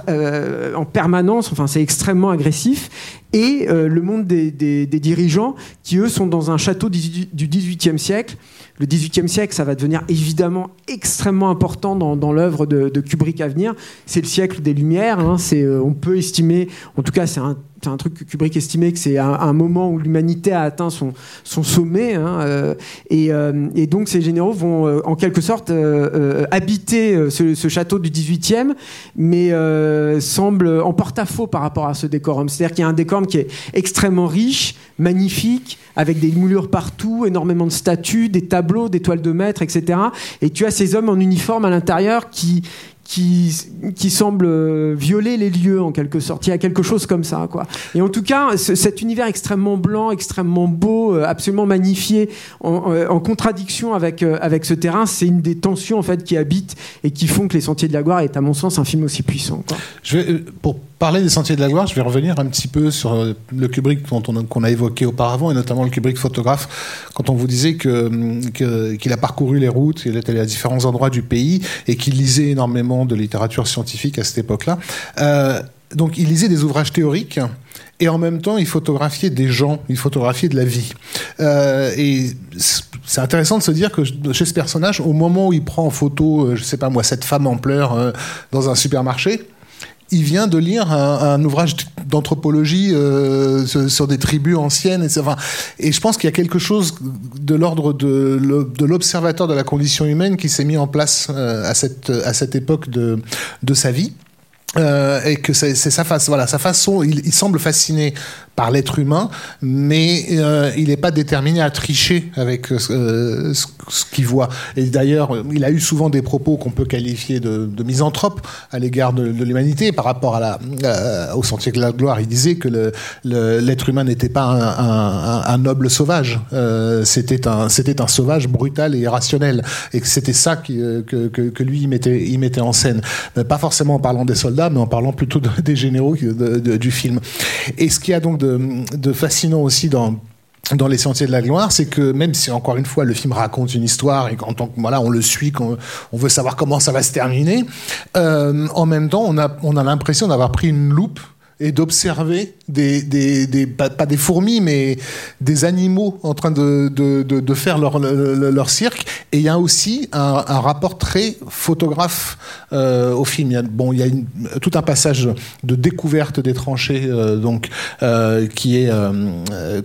euh, en permanence. Enfin, c'est extrêmement agressif. Et le monde des, des- des dirigeants, qui eux sont dans un château du XVIIIe siècle. Le XVIIIe siècle, ça va devenir évidemment extrêmement important dans, l'œuvre de, de Kubrick à venir. C'est le siècle des Lumières. hein. C'est, euh, on peut estimer, en tout cas, c'est un, c'est un truc que Kubrick estimait que c'est un, un moment où l'humanité a atteint son, sommet. hein, euh, et, euh, et donc, ces généraux vont euh, en quelque sorte habiter ce, château du 18e, mais semblent en porte-à-faux par rapport à ce décorum. C'est-à-dire qu'il y a un décorum qui est extrêmement riche, magnifique, avec des moulures partout, énormément de statues, des tableaux, des toiles de maître, etc. Et tu as ces hommes en uniforme à l'intérieur qui qui, semblent euh, violer les lieux en quelque sorte. Il y a quelque chose comme ça, quoi. Et en tout cas, ce- cet univers extrêmement blanc, extrêmement beau, euh, absolument magnifié, en, euh, contradiction avec avec ce terrain, c'est une des tensions en fait qui habitent et qui font que Les Sentiers de la Gloire est, à mon sens, un film aussi puissant. Parler des Sentiers de la Gloire, je vais revenir un petit peu sur euh, le Kubrick qu'on a évoqué auparavant, et notamment le Kubrick photographe, quand on vous disait que qu'il a parcouru les routes, qu'il était allé à différents endroits du pays, et qu'il lisait énormément de littérature scientifique à cette époque-là. Euh, donc il lisait des ouvrages théoriques, et en même temps il photographiait des gens, il photographiait de la vie. Euh, et c'est intéressant de se dire que chez ce personnage, au moment où il prend en photo, je sais pas moi, cette femme en pleurs dans un supermarché, il vient de lire un, ouvrage d'anthropologie euh, sur, des tribus anciennes. Et, et je pense qu'il y a quelque chose de l'ordre de, l'observateur de la condition humaine qui s'est mis en place à, cette, à cette époque de, sa vie. Euh, et que c'est sa face, voilà, sa façon. Il semble fasciné par l'être humain, mais euh, il n'est pas déterminé à tricher avec euh, ce, qu'il voit. Et d'ailleurs, il a eu souvent des propos qu'on peut qualifier de, misanthropes à l'égard de, l'humanité par rapport euh, au sentier de la gloire. Il disait que l'être humain n'était pas un, noble sauvage, euh, c'était un, sauvage brutal et irrationnel, et que c'était ça que, lui il mettait en scène. Pas forcément en parlant des soldats, mais en parlant plutôt des généraux du film. Et ce qui a donc de de, fascinant aussi dans dans les sentiers de la gloire, c'est que même si encore une fois le film raconte une histoire et qu'en tant que voilà on le suit, qu'on on veut savoir comment ça va se terminer, euh, en même temps on a on a l'impression d'avoir pris une loupe et d'observer des, pas, des fourmis, mais des animaux en train de, de, de, faire leur, leur, cirque. Et il y a aussi un, rapport très photographe euh, au film. Il y a, bon, il y a tout un passage de découverte des tranchées, euh, donc euh, qui est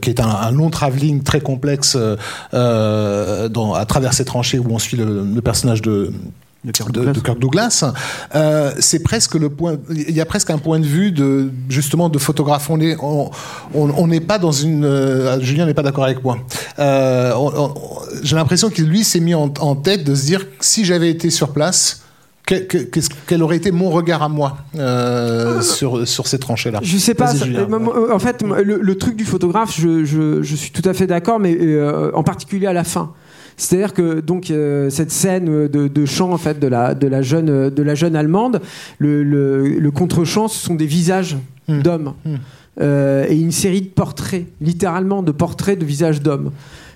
qui est un, long travelling très complexe à travers ces tranchées où on suit le personnage de de Kirk Douglas, de, de Kirk Douglas euh, c'est presque le point. Il y a presque un point de vue de justement de photographe. On n'est on, on, n'est pas dans une. Euh, Julien n'est pas d'accord avec moi. Euh, J'ai l'impression qu'il lui s'est mis en, en, tête de se dire si j'avais été sur place. Quel, quel, aurait été mon regard à moi euh, sur, sur ces tranchées-là? Je sais pas. Ça, en fait, le, le, truc du photographe, je, je, je suis tout à fait d'accord, mais euh, en particulier à la fin. C'est-à-dire que donc euh, cette scène de, de, chant en fait de la de la jeune de la jeune allemande, le, le, le contre-chant, ce sont des visages mmh. d'hommes mmh. euh, et une série de portraits, littéralement de portraits de visages d'hommes.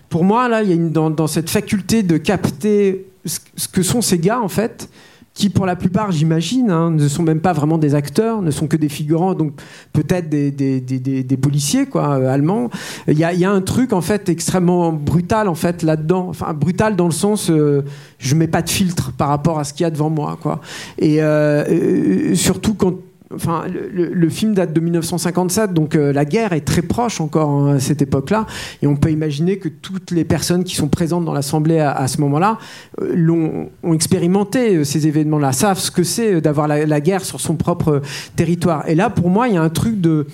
Pour moi, là, il y a une, dans, dans cette faculté de capter ce, ce que sont ces gars en fait qui pour la plupart, j'imagine, hein, ne sont même pas vraiment des acteurs, ne sont que des figurants, donc peut-être des, des, des, des, policiers quoi, euh, allemands. Il y a, y a, un truc en fait extrêmement brutal en fait là-dedans, enfin brutal dans le sens, euh, je mets pas de filtre par rapport à ce qu'il y a devant moi, quoi. Et euh, euh surtout quand Enfin, le, film date de 1957, donc euh, la guerre est très proche encore hein, à cette époque-là, et on peut imaginer que toutes les personnes qui sont présentes dans l'Assemblée à, ce moment-là euh, l'ont ont expérimenté euh, ces événements-là, savent ce que c'est d'avoir la, la, guerre sur son propre territoire. Et là, pour moi, il y a un truc de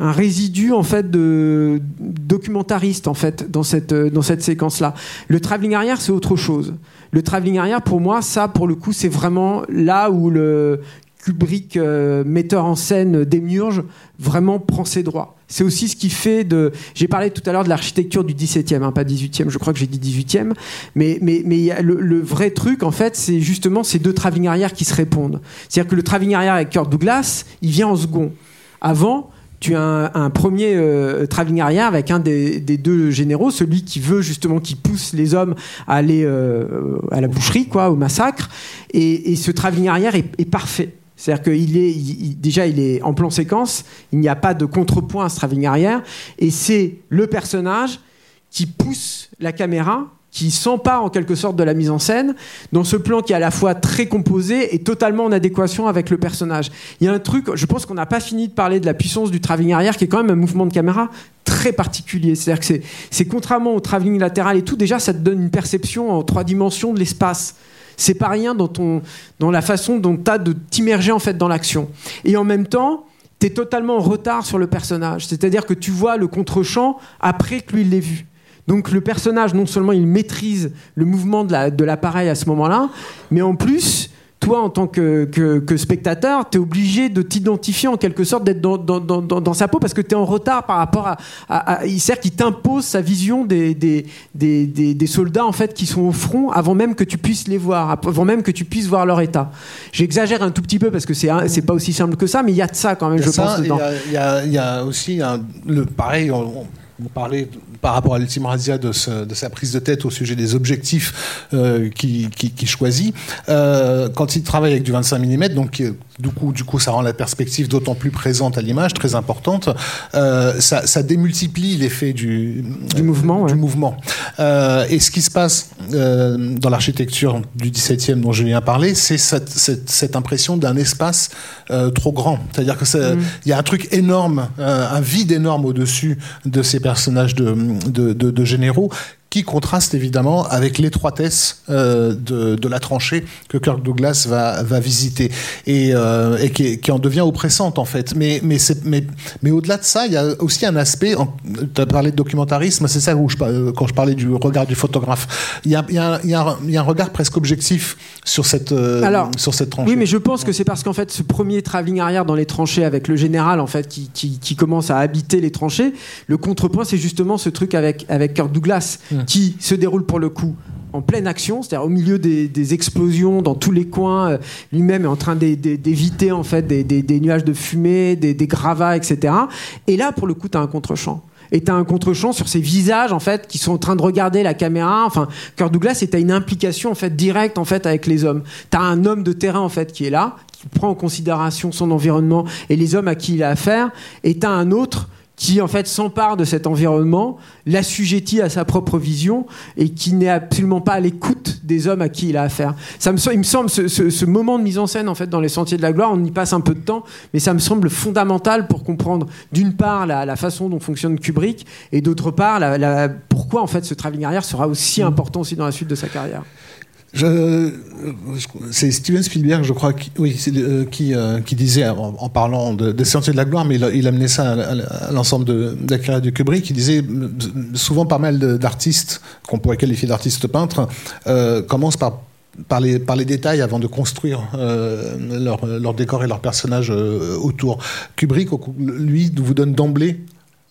un résidu en fait de documentariste en fait dans cette dans cette séquence là. Le travelling arrière c'est autre chose. Le travelling arrière pour moi ça pour le coup c'est vraiment là où le Kubrick, euh, metteur en scène démiurge, vraiment prend ses droits. C'est aussi ce qui fait de. J'ai parlé tout à l'heure de l'architecture du 17e, hein, pas 18e, je crois que j'ai dit 18e. Mais, mais, mais le, vrai truc, en fait, c'est justement ces deux travelling arrière qui se répondent. C'est-à-dire que le travelling arrière avec Kirk Douglas, il vient en second. Avant, tu as un, premier euh, travelling arrière avec un des, des, deux généraux, celui qui veut justement qui pousse les hommes à aller euh, à la boucherie, quoi, au massacre. Et, ce travelling arrière est parfait. C'est-à-dire qu'il est, déjà, il est en plan séquence, il n'y a pas de contrepoint à arrière, et c'est le personnage qui pousse la caméra, qui s'empare en quelque sorte de la mise en scène, dans ce plan qui est à la fois très composé et totalement en adéquation avec le personnage. Il y a un truc, je pense qu'on n'a pas fini de parler de la puissance du travelling arrière, qui est quand même un mouvement de caméra très particulier. C'est-à-dire que c'est contrairement au travelling latéral et tout, déjà, ça te donne une perception en trois dimensions de l'espace c'est pas rien dans, la façon dont tu as de t'immerger en fait dans l'action. Et en même temps, tu es totalement en retard sur le personnage. C'est-à-dire que tu vois le contre-champ après que lui l'ait vu. Donc le personnage, non seulement il maîtrise le mouvement de l'appareil à ce moment-là, mais en plus, toi, en tant que, que, spectateur, tu es obligé de t'identifier en quelque sorte, d'être dans, dans, dans, dans, sa peau parce que tu es en retard par rapport à. à, il sert qu'il t'impose sa vision des, des, des, des, soldats en fait qui sont au front avant même que tu puisses les voir, avant même que tu puisses voir leur état. J'exagère un tout petit peu parce que c'est c'est pas aussi simple que ça, mais il y a de ça quand même, je pense. Il y, y, y, a aussi un, le pareil. On, vous parlez par rapport à l'ultime razzia de, de, sa prise de tête au sujet des objectifs euh, qu'il qui, choisit. Euh, quand il travaille avec du 25 mm, donc euh, du coup, du coup, ça rend la perspective d'autant plus présente à l'image, très importante. Euh, ça, ça, démultiplie l'effet du, du mouvement. Du mouvement. Euh, et ce qui se passe euh, dans l'architecture du 17e dont je viens parler, c'est cette, cette, cette, impression d'un espace trop grand. C'est-à-dire que mm. il y a un truc énorme, un vide énorme au-dessus de ces personnages de, de, de, de généraux qui contraste évidemment avec l'étroitesse euh, de, de, la tranchée que Kirk Douglas va, va visiter et, euh, et qui, qui, en devient oppressante en fait. Mais, mais, mais, mais au-delà de ça, il y a aussi un aspect, tu as parlé de documentarisme, c'est ça où je, euh, quand je parlais du regard du photographe, il y a, il y a, il y a, il y a un regard presque objectif sur cette, euh, Alors, sur cette tranchée. Oui, mais je pense que c'est parce qu'en fait ce premier travelling arrière dans les tranchées avec le général en fait qui, qui, qui commence à habiter les tranchées, le contrepoint c'est justement ce truc avec, avec Kirk Douglas. Mmh qui se déroule pour le coup en pleine action, c'est-à-dire au milieu des, explosions dans tous les coins. Euh, lui-même est en train d'éviter en fait des, nuages de fumée, des, gravats, etc. Et là, pour le coup, tu as un contre-champ. Et as un contre-champ sur ces visages en fait qui sont en train de regarder la caméra. Enfin, Kirk Douglas, et une implication en fait directe en fait avec les hommes. Tu as un homme de terrain en fait qui est là, qui prend en considération son environnement et les hommes à qui il a affaire. Et as un autre qui en fait s'empare de cet environnement, l'assujettit à sa propre vision et qui n'est absolument pas à l'écoute des hommes à qui il a affaire. Ça me, il me semble ce, ce, moment de mise en scène en fait dans les Sentiers de la Gloire, on y passe un peu de temps, mais ça me semble fondamental pour comprendre d'une part la, la, façon dont fonctionne Kubrick et d'autre part la, pourquoi en fait ce travelling arrière sera aussi important aussi dans la suite de sa carrière. C'est Steven Spielberg, je crois, qui, oui, euh, euh, qui, disait, en, parlant de, des de la Gloire, mais il, amenait ça à, l'ensemble de, de, la carrière de Kubrick, il disait souvent pas mal d'artistes, qu'on pourrait qualifier d'artistes peintres, euh, commencent par les, détails avant de construire euh, leur, leur, décor et leurs personnages euh, autour. Kubrick, lui, vous donne d'emblée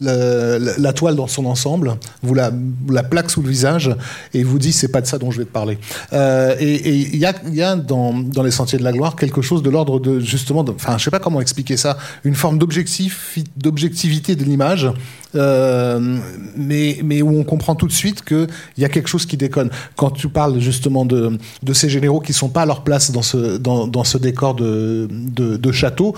la, toile dans son ensemble, vous la, la, plaque sous le visage et vous dit c'est pas de ça dont je vais te parler. Euh, et il y a, dans, dans, les Sentiers de la Gloire quelque chose de l'ordre de justement, enfin je sais pas comment expliquer ça, une forme d'objectivité de l'image, mais, mais où on comprend tout de suite qu'il y a quelque chose qui déconne. Quand tu parles justement de, ces généraux qui sont pas à leur place dans ce, décor de, château,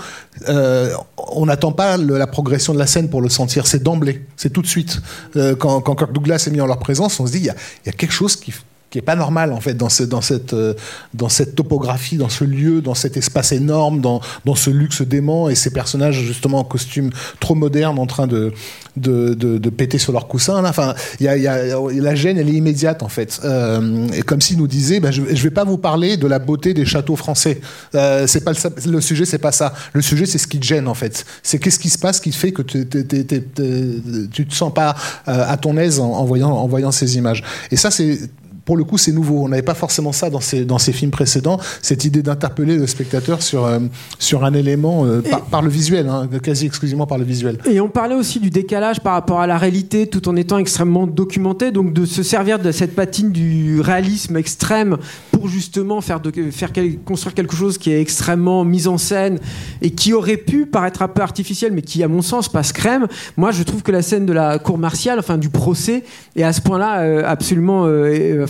euh, on n'attend pas la progression de la scène pour le sentir c'est d'emblée, c'est tout de suite. Euh, quand, Kirk Douglas est mis en leur présence, on se dit, il y a, quelque chose qui, qui est pas normal en fait dans, ce, dans, cette, euh, dans cette topographie, dans ce lieu, dans cet espace énorme, dans, dans ce luxe dément et ces personnages justement en costume trop moderne en train de, de, de, de péter sur leur coussin. Là. Enfin, y a, y a, la gêne, elle est immédiate en fait. Euh, et comme s'il nous disait, ben, je, je vais pas vous parler de la beauté des châteaux français. Euh, c'est pas le, le sujet, c'est pas ça. Le sujet, c'est ce qui te gêne en fait. C'est qu'est-ce qui se passe qui fait que tu te sens pas euh, à ton aise en, en, voyant, en voyant ces images. Et ça, c'est pour le coup, c'est nouveau. On n'avait pas forcément ça dans ces, dans ces films précédents, cette idée d'interpeller le spectateur sur, euh, sur un élément euh, par, le visuel, hein, quasi exclusivement par le visuel. Et on parlait aussi du décalage par rapport à la réalité, tout en étant extrêmement documenté, donc de se servir de cette patine du réalisme extrême pour justement faire, de, faire construire quelque chose qui est extrêmement mis en scène et qui aurait pu paraître un peu artificiel, mais qui, à mon sens, passe crème. Moi, je trouve que la scène de la cour martiale, enfin du procès, est à ce point-là euh, absolument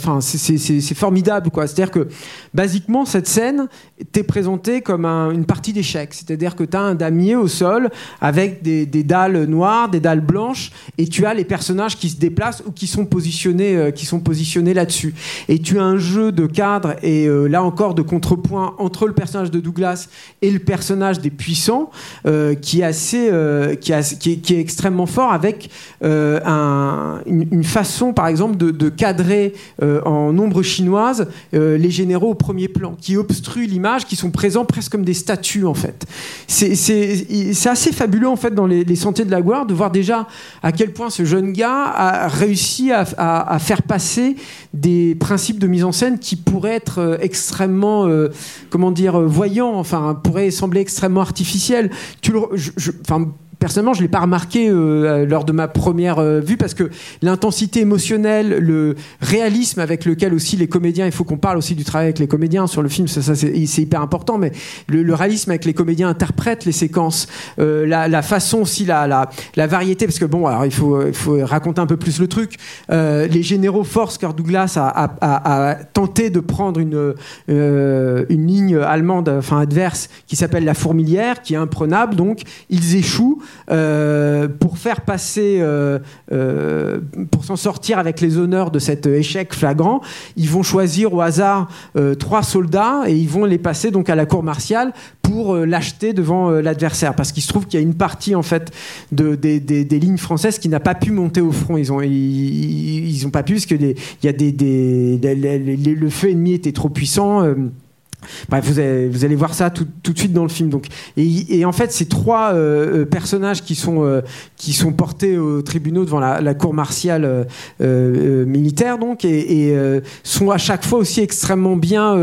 enfin, c'est formidable, quoi. C'est-à-dire que, basiquement, cette scène t'est présentée comme une partie d'échec. C'est-à-dire que tu as un damier au sol avec des, dalles noires, des dalles blanches, et tu as les personnages qui se déplacent ou qui sont positionnés, euh, positionnés là-dessus. Et tu as un jeu de cadre et euh, là encore de contrepoint entre le personnage de Douglas et le personnage des puissants, euh, qui est assez, qui, est, extrêmement fort avec une, façon, par exemple, de cadrer en ombre chinoise les généraux au premier plan, qui obstruent l'image, qui sont présents presque comme des statues en fait. C'est assez fabuleux en fait dans les, Sentiers de la Gloire de voir déjà à quel point ce jeune gars a réussi à, faire passer des principes de mise en scène qui pourraient être extrêmement, comment dire, voyants, enfin pourraient sembler extrêmement artificiels. Tu le, enfin, personnellement, je ne l'ai pas remarqué euh, lors de ma première euh, vue parce que l'intensité émotionnelle, le réalisme avec lequel aussi les comédiens, il faut qu'on parle aussi du travail avec les comédiens sur le film, ça, ça c'est hyper important, mais le, réalisme avec les comédiens interprètent les séquences, euh, la, façon aussi, la, la, la, variété, parce que bon, alors il faut, il faut raconter un peu plus le truc. les généraux forcent Kirk Douglas à, à, à, tenter de prendre une, une ligne allemande, enfin adverse, qui s'appelle la fourmilière, qui est imprenable, donc ils échouent. Euh, pour faire passer, euh, euh, pour s'en sortir avec les honneurs de cet échec flagrant, ils vont choisir au hasard trois soldats et ils vont les passer donc à la cour martiale pour l'acheter devant l'adversaire. Parce qu'il se trouve qu'il y a une partie en fait de, des, lignes françaises qui n'a pas pu monter au front. Ils ont, ils, ont pas pu parce que il y a des le feu ennemi était trop puissant. Bref, vous allez, vous allez, voir ça tout, de suite dans le film. Donc, et, en fait, ces trois euh, euh, personnages qui sont, euh, qui sont portés aux tribunaux devant la, cour martiale militaire, donc, et, sont à chaque fois aussi extrêmement bien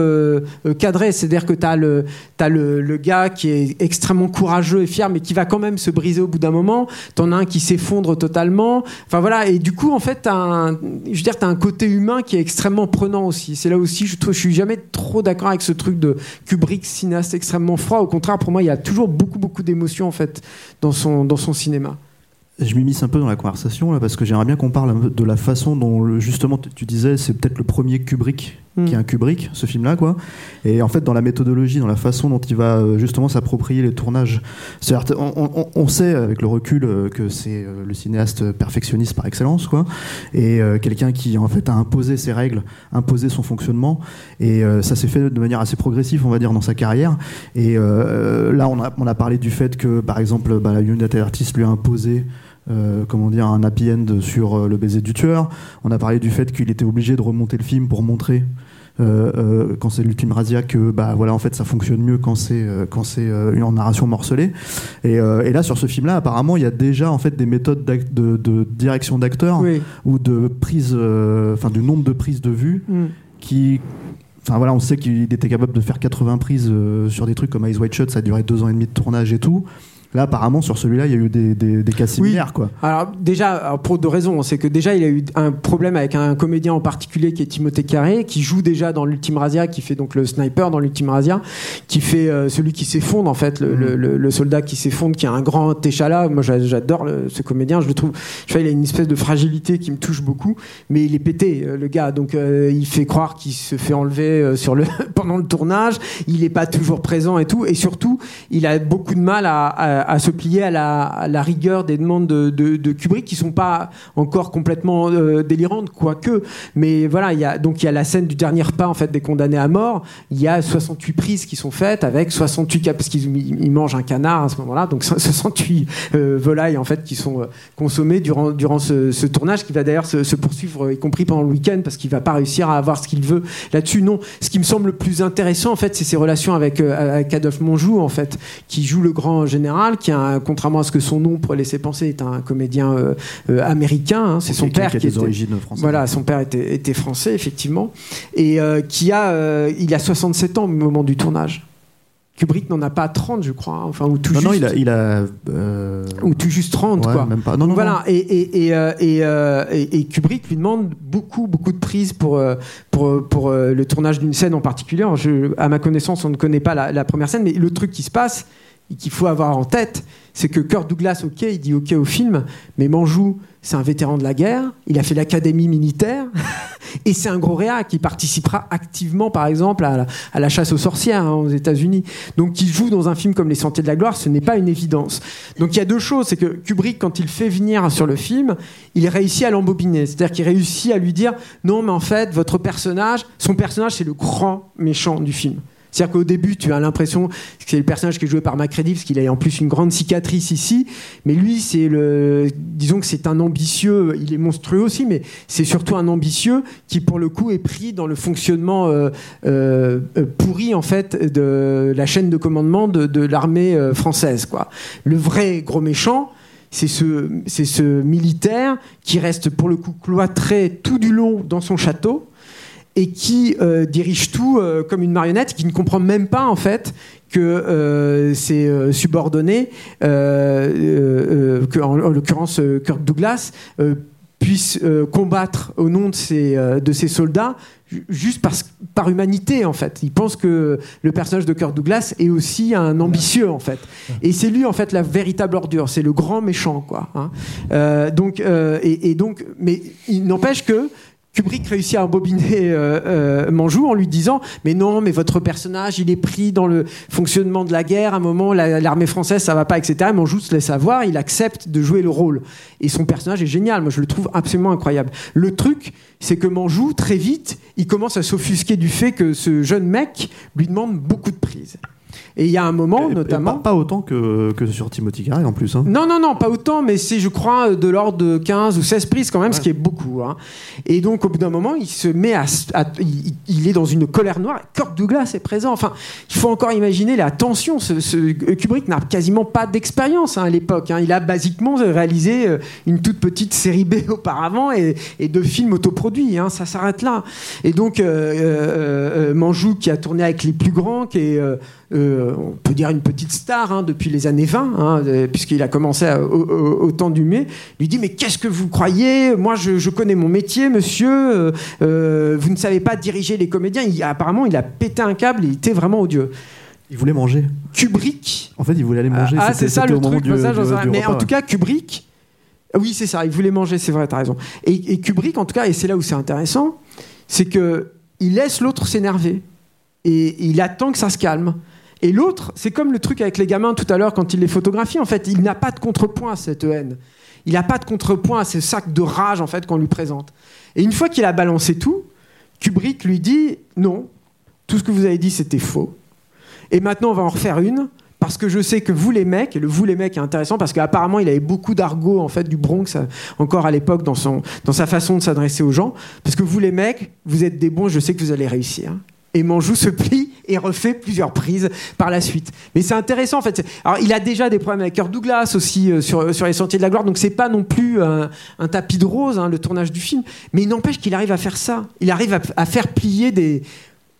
cadrés. C'est-à-dire que tu as, le, gars qui est extrêmement courageux et fier, mais qui va quand même se briser au bout d'un moment. T'en as un qui s'effondre totalement. Enfin voilà. Et du coup, en fait, as un, as un côté humain qui est extrêmement prenant aussi. C'est là aussi, je trouve, je suis jamais trop d'accord avec ce truc de Kubrick, cinéaste extrêmement froid. Au contraire, pour moi, il y a toujours beaucoup, beaucoup d'émotions en fait dans son, dans son cinéma je m'immisce un peu dans la conversation là parce que j'aimerais bien qu'on parle de la façon dont justement tu disais c'est peut-être le premier Kubrick mm. qui est un Kubrick ce film là quoi. Et en fait dans la méthodologie dans la façon dont il va euh, justement s'approprier les tournages. On, on, sait avec le recul euh, que c'est euh, le cinéaste perfectionniste par excellence quoi. Et quelqu'un qui en fait a imposé ses règles imposé son fonctionnement. Et ça s'est fait de manière assez progressive on va dire dans sa carrière. Et là on a, on a parlé du fait que par exemple bah, la United Artists lui a imposé euh, comment dire, un happy end sur euh, le baiser du tueur. On a parlé du fait qu'il était obligé de remonter le film pour montrer quand c'est l'ultime razzia que bah voilà en fait ça fonctionne mieux quand c'est quand c'est une narration morcelée et, et, là sur ce film là apparemment il y a déjà en fait des méthodes de, de, direction d'acteurs ou de prise enfin du nombre de prises de vue mm. qui Enfin voilà, on sait qu'il était capable de faire 80 prises sur des trucs comme Eyes White Shut, ça a duré deux ans et demi de tournage et tout. Là, apparemment, sur celui-là, il y a eu des, des, des cas similaires. Quoi. Alors, déjà, pour deux raisons. C'est que déjà, il a eu un problème avec un comédien en particulier qui est Timothée Carré, qui joue déjà dans l'Ultime Razia, qui fait donc le sniper dans l'Ultime Razia, qui fait euh, celui qui s'effondre, en fait, le, le, le, soldat qui s'effondre, qui a un grand échalas. Moi, j'adore ce comédien. Je le trouve. Je sais, il a une espèce de fragilité qui me touche beaucoup, mais il est pété, euh, le gars. Donc, euh, il fait croire qu'il se fait enlever sur le (laughs) pendant le tournage. Il n'est pas toujours présent et tout. Et surtout, il a beaucoup de mal à, à à, se plier à la, rigueur des demandes de, Kubrick qui sont pas encore complètement euh, délirantes, quoique. Mais voilà, il y a, donc il y a la scène du dernier repas en fait des condamnés à mort. Il y a 68 prises qui sont faites avec 68 cas parce qu'ils mangent un canard à ce moment-là, donc (laughs) 68 euh, volailles en fait qui sont euh, consommées durant durant ce, tournage qui va d'ailleurs se, poursuivre y compris pendant le week-end parce qu'il va pas réussir à avoir ce qu'il veut là-dessus. Non, ce qui me semble le plus intéressant en fait, c'est ses relations avec, avec Adolphe Monjou en fait, qui joue le grand général qui, a, contrairement à ce que son nom pourrait laisser penser, est un comédien euh, euh, américain. Hein. c'est son père qui, a des origines françaises. Voilà, son père était, était français effectivement, et euh, qui a, il a 67 ans au moment du tournage. Kubrick n'en a pas 30, je crois. Hein. Enfin, ou tout non, juste. non, il a. Il a Ou tout juste 30, quoi. Même pas. Non, non, voilà. Et, et, et, et, Kubrick lui demande beaucoup, beaucoup de prises pour, pour, pour le tournage d'une scène en particulier. Je, à ma connaissance, on ne connaît pas la, la, première scène, mais le truc qui se passe, qu'il faut avoir en tête, c'est que Kurt Douglas, ok, il dit ok au film, mais Manjou, c'est un vétéran de la guerre, il a fait l'académie militaire, (laughs) et c'est un gros réa qui participera activement, par exemple, à la, chasse aux sorcières hein, aux États-Unis. Donc, qui joue dans un film comme Les Sentiers de la Gloire, ce n'est pas une évidence. Donc, il y a deux choses, c'est que Kubrick, quand il fait venir sur le film, il réussit à l'embobiner, c'est-à-dire qu'il réussit à lui dire non, mais en fait, votre personnage, son personnage, c'est le grand méchant du film C'est-à-dire qu'au début, tu as l'impression que c'est le personnage qui est joué par Macready, parce qu'il a en plus une grande cicatrice ici. Mais lui, c'est le, disons que c'est un ambitieux. Il est monstrueux aussi, mais c'est surtout un ambitieux qui, pour le coup, est pris dans le fonctionnement euh, euh, pourri en fait de la chaîne de commandement de, l'armée euh, française. Quoi. Le vrai gros méchant, c'est ce, c'est ce militaire qui reste pour le coup cloîtré tout du long dans son château et qui euh, dirige tout euh, comme une marionnette, qui ne comprend même pas en fait que euh, ses subordonnés, en, en l'occurrence Kirk Douglas, puissent combattre au nom de ses, soldats ju- juste par humanité en fait. Il pense que le personnage de Kirk Douglas est aussi un ambitieux en fait. Et c'est lui en fait la véritable ordure, c'est le grand méchant quoi. hein. Donc et donc, mais il n'empêche que Kubrick réussit à embobiner euh, euh, Manjou en lui disant mais non mais votre personnage il est pris dans le fonctionnement de la guerre. À un moment la- l'armée française ça va pas etc Manjou se laisse avoir il accepte de jouer le rôle. Et son personnage est génial. Moi je le trouve absolument incroyable. Le truc c'est que Manjou très vite il commence à s'offusquer du fait que ce jeune mec lui demande beaucoup de prise et il y a un moment Et- notamment Pas, pas autant que, que sur Timothy Carey en plus. hein. non, non, non, pas autant, mais c'est, je crois, de l'ordre de 15 ou 16 prises quand même, ce qui est beaucoup. hein. Et donc, au bout d'un moment, il se met à. il, il est dans une colère noire. Kirk Douglas est présent. Enfin, il faut encore imaginer la tension. Ce, ce- Kubrick n'a quasiment pas d'expérience hein, à l'époque. Il a basiquement réalisé euh, une toute petite série B (laughs) auparavant et, et deux films autoproduits. Ça s'arrête là. Et donc, euh, euh, euh, Manjou, qui a tourné avec les plus grands, qui est. euh, on peut dire une petite star hein, depuis les années 20, hein, euh, puisqu'il a commencé à- au, au- au temps du mai, lui dit Mais qu'est-ce que vous croyez? Moi, je, je connais mon métier, monsieur. euh, euh, vous ne savez pas diriger les comédiens. Il- apparemment, il a pété un câble, il était vraiment odieux. Il voulait manger. Kubrick. En fait, il voulait aller manger. Ah, c'est ça le truc. du- ça, du- Mais repas, en tout cas, Kubrick. ah Oui, c'est ça. Il voulait manger, c'est vrai, t'as raison. Et, et Kubrick, en tout cas, et c'est là où c'est intéressant, c'est que il laisse l'autre s'énerver et il attend que ça se calme. Et l'autre, c'est comme le truc avec les gamins tout à l'heure quand il les photographie. En fait, il n'a pas de contrepoint à cette haine. Il n'a pas de contrepoint à ce sac de rage en fait qu'on lui présente. Et une fois qu'il a balancé tout, Kubrick lui dit non, tout ce que vous avez dit c'était faux. Et maintenant on va en refaire une parce que je sais que vous les mecs, et le vous les mecs est intéressant parce qu'apparemment il avait beaucoup d'argot en fait du Bronx euh, encore à l'époque dans dans sa façon de s'adresser aux gens parce que vous les mecs, vous êtes des bons, je sais que vous allez réussir. Et Manjou se plie et refait plusieurs prises par la suite. Mais c'est intéressant en fait. Alors il a déjà des problèmes avec Kirk Douglas aussi euh, sur, sur les Sentiers de la Gloire, donc c'est pas non plus un, un tapis de rose hein, le tournage du film. Mais il n'empêche qu'il arrive à faire ça. Il arrive à, à faire plier des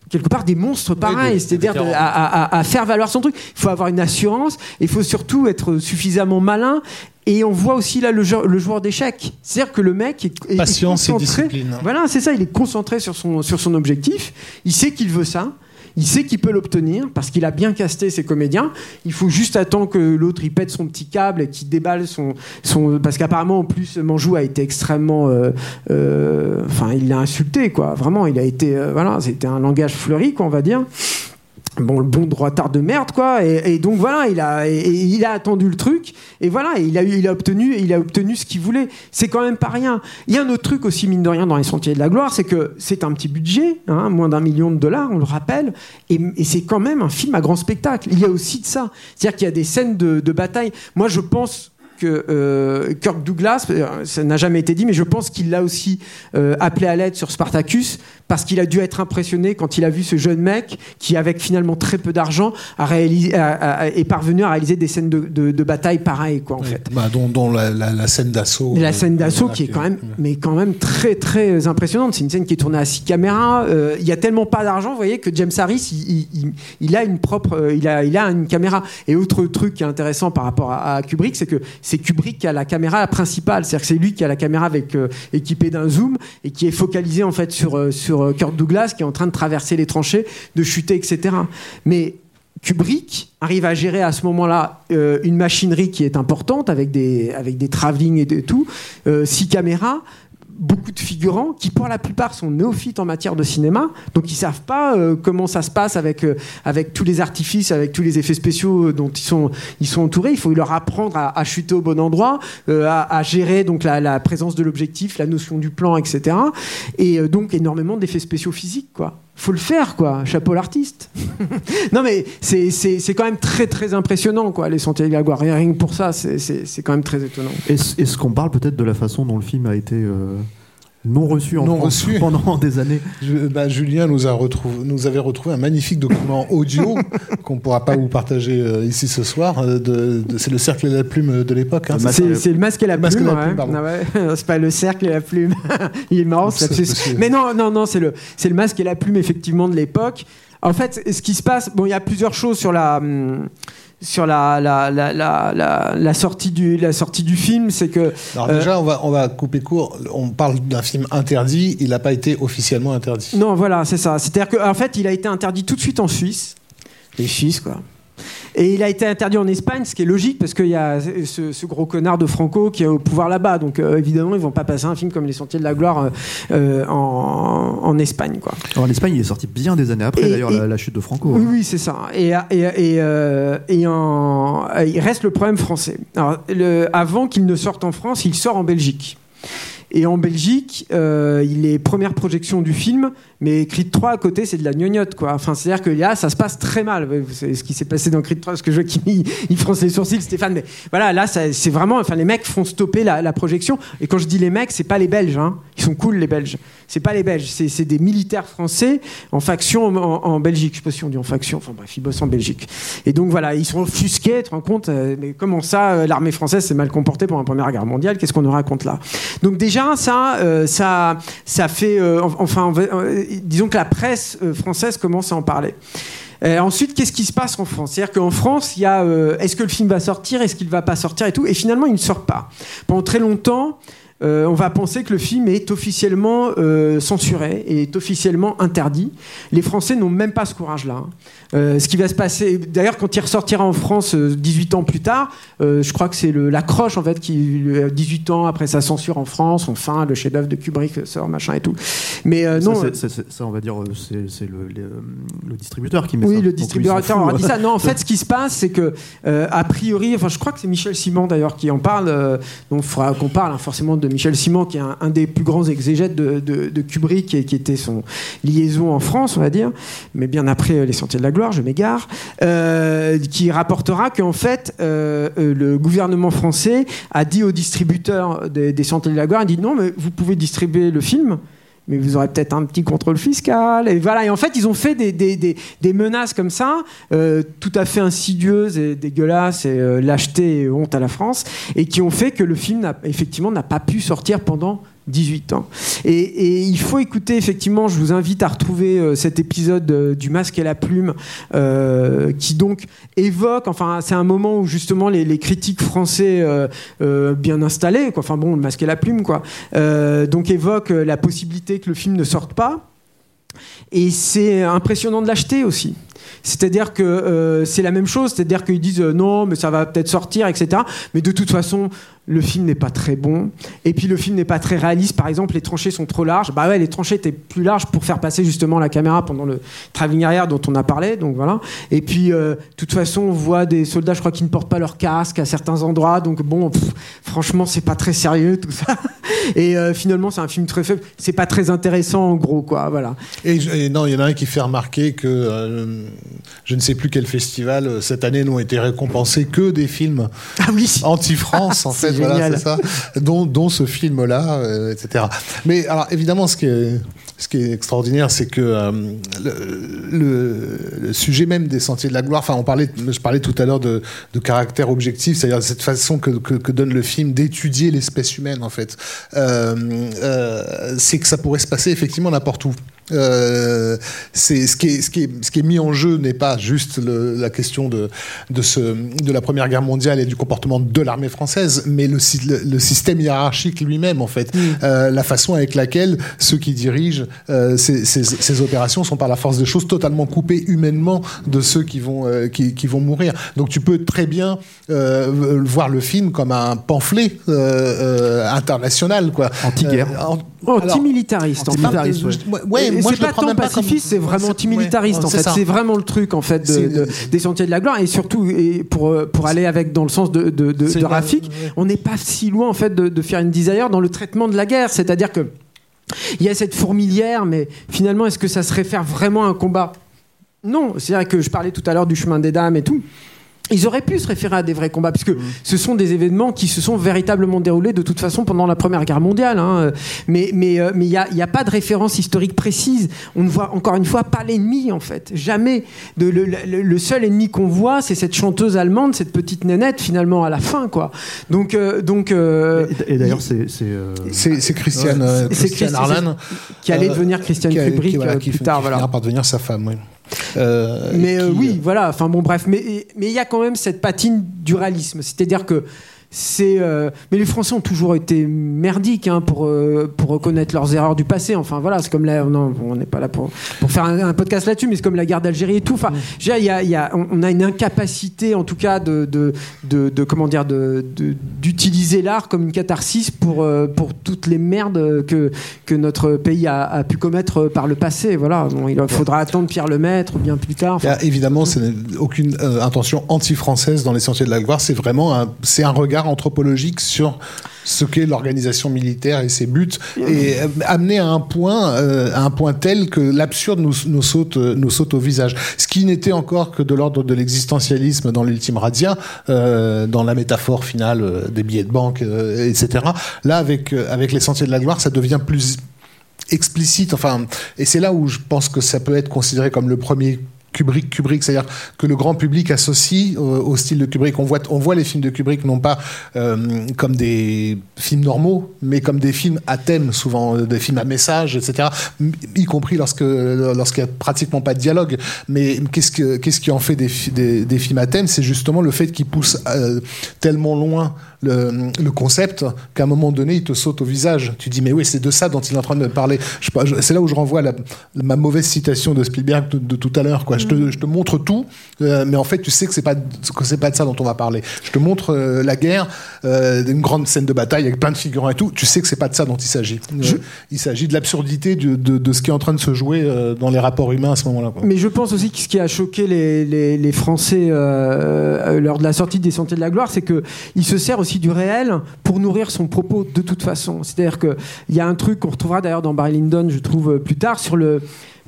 quelque part des monstres pareils, c'est-à-dire à, à- à faire valoir son truc. Il faut avoir une assurance, il faut surtout être suffisamment malin. Et on voit aussi là le, jeu- le joueur d'échecs. C'est-à-dire que le mec est, Patience et concentré. discipline. Voilà, c'est ça, il est concentré sur son, sur son objectif. Il sait qu'il veut ça. Il sait qu'il peut l'obtenir parce qu'il a bien casté ses comédiens. Il faut juste attendre que l'autre il pète son petit câble et qu'il déballe son, son parce qu'apparemment en plus Manjou a été extrêmement, euh, euh, enfin il l'a insulté quoi. Vraiment, il a été, euh, voilà, c'était un langage fleuri quoi, on va dire. Bon, le bon droitard de merde, quoi. Et, donc voilà, il a, attendu le truc, et voilà, il a, obtenu, il a obtenu ce qu'il voulait. C'est quand même pas rien. Il y a un autre truc aussi mine de rien dans les Sentiers de la Gloire, c'est que c'est un petit budget, hein, moins d'un million de dollars, on le rappelle, et, c'est quand même un film à grand spectacle. Il y a aussi de ça, c'est-à-dire qu'il y a des scènes de, de bataille. Moi, je pense que euh, Kirk Douglas, euh, ça n'a jamais été dit, mais je pense qu'il l'a aussi euh, appelé à l'aide sur Spartacus parce qu'il a dû être impressionné quand il a vu ce jeune mec qui, avec finalement très peu d'argent, a réalisé, a- a- est parvenu à réaliser des scènes de, de- de bataille pareilles, quoi, en fait. Bah, dont, dont la, la- la scène d'assaut. La euh, scène d'assaut voilà, qui est quand même, mais quand même très très impressionnante. C'est une scène qui est tournée à six caméras. Euh, Il y a tellement pas d'argent, vous voyez, que James Harris, il, il- il- il a une propre, euh, il a, il a une caméra. Et autre truc qui est intéressant par rapport à, à Kubrick, c'est que c'est Kubrick qui a la caméra principale. C'est-à-dire que c'est lui qui a la caméra avec euh, équipée d'un zoom et qui est focalisé en fait sur euh, sur euh, Douglas qui est en train de traverser les tranchées, de chuter, etc. Mais Kubrick arrive à gérer à ce moment-là euh, une machinerie qui est importante avec des, avec des travelling et de tout, euh, six caméras, beaucoup de figurants qui pour la plupart sont néophytes en matière de cinéma, donc ils savent pas euh, comment ça se passe avec, euh, avec tous les artifices, avec tous les effets spéciaux euh, dont ils sont, ils sont entourés. Il faut leur apprendre à, chuter au bon endroit, à, gérer donc la, la présence de l'objectif, la notion du plan, etc. Et donc énormément d'effets spéciaux physiques, quoi. Faut le faire, quoi. Chapeau l'artiste. (laughs) non, mais c'est, c'est, c'est quand même très, très impressionnant, quoi, les Sentiers de la Gloire. Rien que pour ça, c'est, c'est, c'est quand même très étonnant. Est-ce, est-ce qu'on parle peut-être de la façon dont le film a été euh, non reçu en Non France reçu. (laughs) pendant des années Je- bah, Julien nous, a retrouvé, nous avait retrouvé un magnifique document audio (laughs) qu'on ne pourra pas vous partager euh, ici ce soir. euh, de, de- c'est le cercle et la plume de l'époque. hein. C'est, le masque et la plume. ouais. Ah ouais. (laughs) c'est pas le cercle et la plume. Il est marrant, C'est. Mais non, non, non, c'est le, c'est le masque et la plume, effectivement, de l'époque. En fait, ce qui se passe, bon, il y a plusieurs choses sur la. hum, Sur la, la, la, la, la, la sortie du, la sortie du film, c'est que Alors Euh, déjà, on va, on va couper court. On parle d'un film interdit. Il n'a pas été officiellement interdit. Non, voilà, c'est ça. C'est-à-dire qu'en fait, il a été interdit tout de suite en Suisse. Les Suisses, quoi. Et il a été interdit en Espagne, ce qui est logique parce qu'il y a ce, ce gros connard de Franco qui est au pouvoir là-bas. Donc euh, évidemment, ils vont pas passer un film comme Les Sentiers de la Gloire euh, euh, en, en Espagne, quoi. Alors, En Espagne, il est sorti bien des années après, d'ailleurs, la, la chute de Franco. Oui, hein. oui, c'est ça. Et, et, et, euh, et en- il reste le problème français. Alors, le- avant qu'il ne sorte en France, il sort en Belgique. Et en Belgique, euh, il est première projection du film, mais Creed 3 à côté, c'est de la gnognotte, quoi. Enfin, c'est-à-dire que là, ça se passe très mal. Savez ce qui s'est passé dans Creed 3, parce que je qui il, (laughs) il fronce les sourcils, Stéphane. Mais voilà, là, c'est vraiment. Enfin, les mecs font stopper la, projection. Et quand je dis les mecs, c'est pas les Belges, hein. Ils sont cool, les Belges. C'est pas les Belges, c'est c'est des militaires français en faction en Belgique. Je sais pas si on dit en faction. Enfin bref, ils bossent en Belgique. Et donc voilà, ils sont offusqués. Tu te rends compte euh, Mais comment ça, euh, l'armée française s'est mal comportée pendant la Première Guerre mondiale? Qu'est-ce qu'on nous raconte là? Donc déjà, ça, euh, ça, ça fait. euh, en- enfin, euh, disons que la presse française commence à en parler. Ensuite, qu'est-ce qui se passe en France? C'est-à-dire qu'en France, il y a est-ce que le film va sortir, est-ce qu'il va pas sortir et tout? Et finalement, il ne sort pas. Pendant très longtemps, euh, on va penser que le film est officiellement euh, censuré et est officiellement interdit. Les Français n'ont même pas ce courage-là. hein. Euh, ce qui va se passer, d'ailleurs, quand il ressortira en France euh, 18 ans plus tard, je crois que c'est le- la croche en fait qui, euh, 18 ans après sa censure en France, enfin le chef-d'œuvre de Kubrick sort machin et tout. Mais Ça, non, c'est- ça, on va dire, c'est le, distributeur qui met ça. Oui, le distributeur aura dit ça. Non, en (laughs) fait, ce qui se passe, c'est que, a priori, enfin, je crois que c'est Michel Simon d'ailleurs qui en parle. donc, il faudra qu'on parle hein, forcément de Michel Simon, qui est un, des plus grands exégètes de, Kubrick et qui était son liaison en France, on va dire, mais bien après euh, Les Sentiers de la Gloire, je m'égare, euh, qui rapportera qu'en fait, euh, le gouvernement français a dit aux distributeurs des, des Sentiers de la Gloire, il dit non, mais vous pouvez distribuer le film mais vous aurez peut-être un petit contrôle fiscal. Et voilà. Et en fait, ils ont fait des, des, des, menaces comme ça, euh, tout à fait insidieuses et dégueulasses, et euh, et honte à la France, et qui ont fait que le film, effectivement, n'a pas pu sortir pendant 18 ans. Et, il faut écouter, effectivement, je vous invite à retrouver euh, cet épisode euh, du Masque et la Plume, euh, qui donc évoque, enfin, c'est un moment où justement les, critiques français bien installés, quoi, enfin bon, le Masque et la Plume, quoi, donc évoque la possibilité que le film ne sorte pas. Et c'est impressionnant de l'acheter aussi. C'est-à-dire que euh, c'est la même chose, c'est-à-dire qu'ils disent euh, non, mais ça va peut-être sortir, etc. Mais de toute façon, le film n'est pas très bon. Et puis le film n'est pas très réaliste. Par exemple, les tranchées sont trop larges. Bah ouais, les tranchées étaient plus larges pour faire passer justement la caméra pendant le travelling arrière dont on a parlé. Donc voilà. Et puis, euh, de toute façon, on voit des soldats, je crois, qui ne portent pas leur casque à certains endroits. Donc bon, pff, franchement, c'est pas très sérieux tout ça. (laughs) Et finalement, c'est un film très faible. C'est pas très intéressant en gros, quoi. Voilà. Et, non, il y en a un qui fait remarquer que je ne sais plus quel festival euh, cette année n'ont été récompensés que des films Ah oui. anti-France, en fait, voilà, ça, dont, dont ce film-là, euh, etc. Mais alors, évidemment, ce qui est, ce qui est extraordinaire, c'est que euh, le, le- le sujet même des Sentiers de la Gloire, enfin, on parlait, je parlais tout à l'heure de, de caractère objectif, c'est-à-dire cette façon que, que, que donne le film d'étudier l'espèce humaine, en fait. Euh, c'est que ça pourrait se passer effectivement n'importe où. Euh, c'est ce qui est ce qui est ce qui est mis en jeu n'est pas juste le- la question de de ce de la première guerre mondiale et du comportement de l'armée française, mais le, sy- le, le système hiérarchique lui-même en fait, Euh, la façon avec laquelle ceux qui dirigent euh, ces, ces, ces opérations sont par la force des choses totalement coupés humainement de ceux qui vont euh, qui, qui vont mourir. Donc tu peux très bien euh, voir le film comme un pamphlet euh, euh, international quoi. Anti-guerre. Euh, en- Anti-militariste. Anti-militariste, ouais. C'est pas tant pacifiste, c'est vraiment antimilitariste en c'est fait. C'est vraiment le truc en fait des Sentiers de la Gloire. Et surtout et pour euh, pour aller avec dans le sens de de, de, de Rafik, on n'est pas si loin en fait de, de faire une desire dans le traitement de la guerre, c'est-à-dire que il y a cette fourmilière, mais finalement, est-ce que ça se réfère vraiment à un combat? Non, c'est vrai que je parlais tout à l'heure du chemin des dames et tout. Ils auraient pu se référer à des vrais combats, puisque ce sont des événements qui se sont véritablement déroulés de toute façon pendant la Première Guerre mondiale. hein. Mais mais euh, mais il n'y a, y a pas de référence historique précise. On ne voit encore une fois pas l'ennemi en fait, jamais. De, le, le- le seul ennemi qu'on voit, c'est cette chanteuse allemande, cette petite nénette finalement à la fin, quoi. Donc euh, donc euh, Et, et d'ailleurs, c'est. c'est, euh, Christiane, euh, Christiane Arlan. qui allait devenir Christian qui a- Kubrick qui, voilà, qui plus tard, qui voilà. finira par devenir sa femme, oui. Euh, Mais euh, qui, oui, voilà. Enfin bon, bref. Mais mais il y a quand même cette patine du réalisme. C'est-à-dire que c'est. euh, mais les Français ont toujours été merdiques hein, pour euh, pour reconnaître leurs erreurs du passé. Enfin voilà, c'est comme la. Non, on n'est pas là pour pour faire un, un podcast là-dessus, mais c'est comme la guerre d'Algérie et tout. Enfin, y a, il y a- on a une incapacité, en tout cas, de de, de, de- comment dire, d'utiliser l'art comme une catharsis pour euh, pour toutes les merdes que que notre pays a, a pu commettre par le passé. Voilà. Bon, il faudra attendre Pierre Lemaître bien plus tard. Il y a évidemment ce n'est aucune intention anti-française dans les sentiers de la gloire. C'est vraiment un, c'est un regard anthropologique sur ce qu'est l'organisation militaire et ses buts, et euh, amené à un point, euh, à un point tel que l'absurde nous, nous saute, euh, nous saute au visage. Ce qui n'était encore que de l'ordre de l'existentialisme dans l'ultime radia, euh, dans la métaphore finale des billets de banque, euh, etc. Là, avec avec les sentiers de la gloire, ça devient plus explicite. Enfin, et c'est là où je pense que ça peut être considéré comme le premier Kubrick, Kubrick, c'est-à-dire que le grand public associe au, au style de Kubrick. On voit, on voit les films de Kubrick non pas euh, comme des films normaux, mais comme des films à thème, souvent euh, des films à message, etc. Y compris lorsque lorsqu'il y a pratiquement pas de dialogue. Mais qu'est-ce que qu'est-ce qui en fait des, fi- des, des films à thème? C'est justement le fait qu'ils poussent euh, tellement loin le, le concept qu'à un moment donné, il te saute au visage. Tu dis mais oui, c'est de ça dont il est en train de parler. C'est là où je renvoie la, ma mauvaise citation de Spielberg de, de tout à l'heure. Quoi, je te, je te montre tout, euh, mais en fait, tu sais que c'est pas que c'est pas de ça dont on va parler. Je te montre euh, la guerre, euh, une grande scène de bataille avec plein de figurants et tout. Tu sais que c'est pas de ça dont il s'agit. Il s'agit de l'absurdité de, de, de ce qui est en train de se jouer dans les rapports humains à ce moment-là. Mais je pense aussi que ce qui a choqué les, les, les Français lors de la sortie des Sentiers de la Gloire, c'est que se sert aussi du réel pour nourrir son propos de toute façon. C'est-à-dire qu'il y a un truc qu'on retrouvera d'ailleurs dans Barry Lyndon, je trouve, euh, plus tard, sur le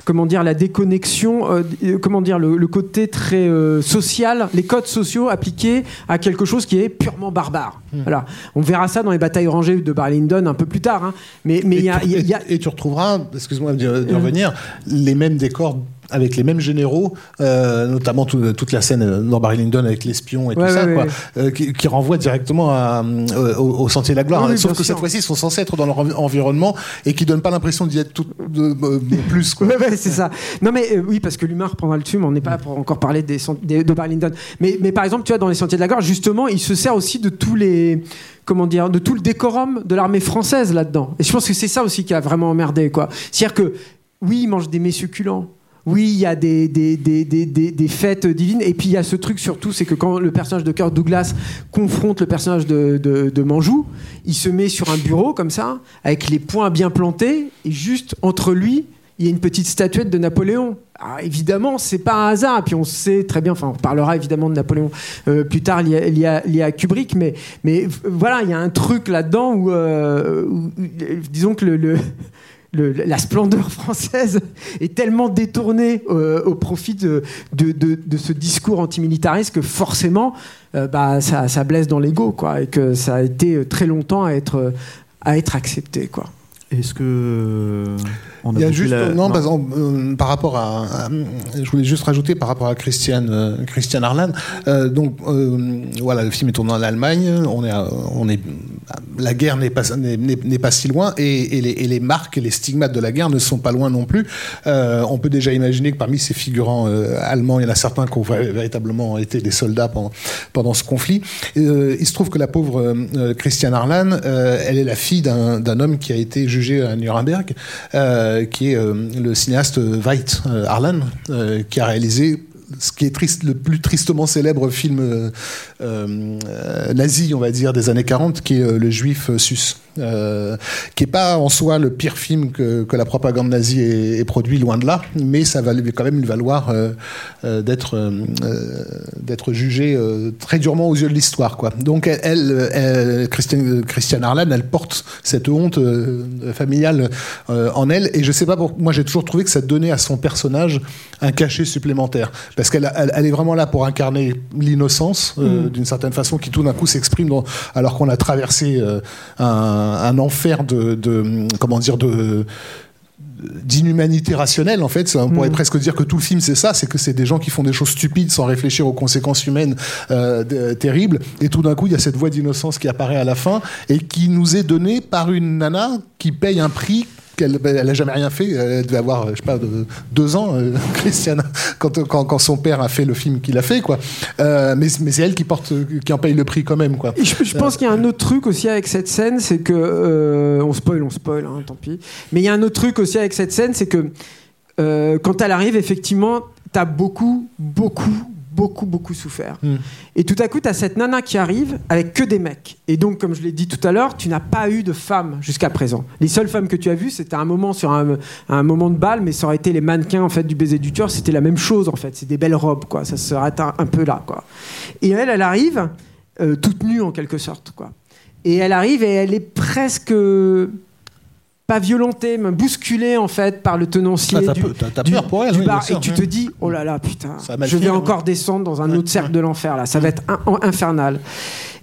comment dire la déconnexion euh, euh, comment dire le, le côté très euh, social les codes sociaux appliqués à quelque chose qui est purement barbare voilà on verra ça dans les batailles rangées de Barry Lyndon un peu plus tard hein. mais mais il y a, et, tu- il y a- il y a- et tu retrouveras, excuse-moi d'y d'y revenir, les mêmes décors avec les mêmes généraux, euh, notamment tout- toute la scène dans Barry Lyndon avec l'espion et Ouais, tout ça, ouais, quoi, euh, qui, qui renvoie directement à, euh, au, au Sentier de la Gloire. Oui, Sauf que sûr. cette fois-ci, ils sont censés être dans leur envi- environnement et qui donnent pas l'impression d'y être tout de, de- de plus. Quoi. C'est ça. Non, mais euh, oui, parce que l'humain reprendra le mais on n'est pas pour encore parler de Barry Lyndon. Mais, mais par exemple, tu vois, dans les Sentiers de la Gloire, justement, il se sert aussi de tous les. Comment dire De tout le décorum de l'armée française là-dedans. Et je pense que c'est ça aussi qui a vraiment emmerdé, quoi. C'est-à-dire que, oui, ils mangent des mets succulents. Oui, il y a des, des, des, des, des, fêtes divines. Et puis il y a ce truc surtout, c'est que quand le personnage de Kirk Douglas confronte le personnage de, de Manjou, il se met sur un bureau comme ça, avec les poings bien plantés, et juste entre lui, il y a une petite statuette de Napoléon. Alors, évidemment, c'est pas un hasard. Et puis on sait très bien, enfin, on parlera évidemment de Napoléon euh, plus tard lié, à, Kubrick, mais, voilà, il y a un truc là-dedans où, euh, où- disons que la splendeur française est tellement détournée euh, au profit de, ce discours antimilitariste que forcément, euh, bah, ça, ça blesse dans l'ego, quoi, et que ça a été très longtemps à être, à être accepté, quoi. Est-ce que. On Il y a juste, la- non, par, exemple, euh, par rapport à, à- je voulais juste rajouter par rapport à Christiane, euh, Christiane Arlan. euh, donc euh, voilà, le film est tourné en Allemagne. On est, à- on est, la guerre n'est pas n'est- pas si loin et, et les, et les marques et les stigmates de la guerre ne sont pas loin non plus. On peut déjà imaginer que parmi ces figurants allemands, il y en a certains qui ont véritablement été des soldats pendant pendant ce conflit. Il se trouve que la pauvre Christiane Arlan, elle est la fille d'un d'un homme qui a été jugé à Nuremberg, euh, qui est euh, le cinéaste Veit euh, Arlan, euh, qui a réalisé ce qui est le plus tristement célèbre film euh, euh, nazi, on va dire, des années 40, qui est Le Juif Sus. Euh, qui est pas en soi le pire film que, que la propagande nazie ait, produit, loin de là, mais ça va quand même lui valoir euh, euh, d'être jugé très durement aux yeux de l'histoire. quoi. Donc elle, elle, Christiane, Christiane Arlan, elle porte cette honte familiale en elle, et je sais pas, pour, moi j'ai toujours trouvé que ça donnait à son personnage un cachet supplémentaire, parce qu'elle elle, est vraiment là pour incarner l'innocence, mm. d'une certaine façon, qui tout d'un coup s'exprime alors qu'on a traversé un un, enfer de, comment dire de d'inhumanité rationnelle en fait on pourrait mm. presque dire que tout le film c'est ça c'est que c'est des gens qui font des choses stupides sans réfléchir aux conséquences humaines euh, terribles et tout d'un coup il y a cette voix d'innocence qui apparaît à la fin et qui nous est donnée par une nana qui paye un prix elle n'a jamais rien fait. Elle devait avoir, je sais pas, deux ans, euh, (laughs) Christiane, quand, quand, son père a fait le film qu'il a fait, quoi. Euh, mais mais c'est elle qui porte, qui en paye le prix quand même, quoi. je, pense qu'il y a un autre truc aussi avec cette scène, c'est que euh, on spoil, on spoil, hein, tant pis. Mais il y a un autre truc aussi avec cette scène, c'est que quand elle arrive, effectivement, t'as beaucoup, beaucoup, beaucoup, beaucoup souffert. Hmm. Et tout à coup, tu as cette nana qui arrive avec que des mecs. Et donc, comme je l'ai dit tout à l'heure, tu n'as pas eu de femmes jusqu'à présent. Les seules femmes que tu as vues, c'était un moment sur un, un, moment de balle, mais ça aurait été les mannequins en fait du baiser du tueur. C'était la même chose en fait. C'est des belles robes, quoi. Ça serait un, un peu là, quoi. Et elle, elle arrive euh, toute nue en quelque sorte, quoi. Et elle arrive et elle est presque pas violentée, mais bousculée en fait par le tenancier ah, du, elle, bar, et tu te dis oh là là putain, je vais encore descendre dans un autre cercle de l'enfer là, ça va être infernal.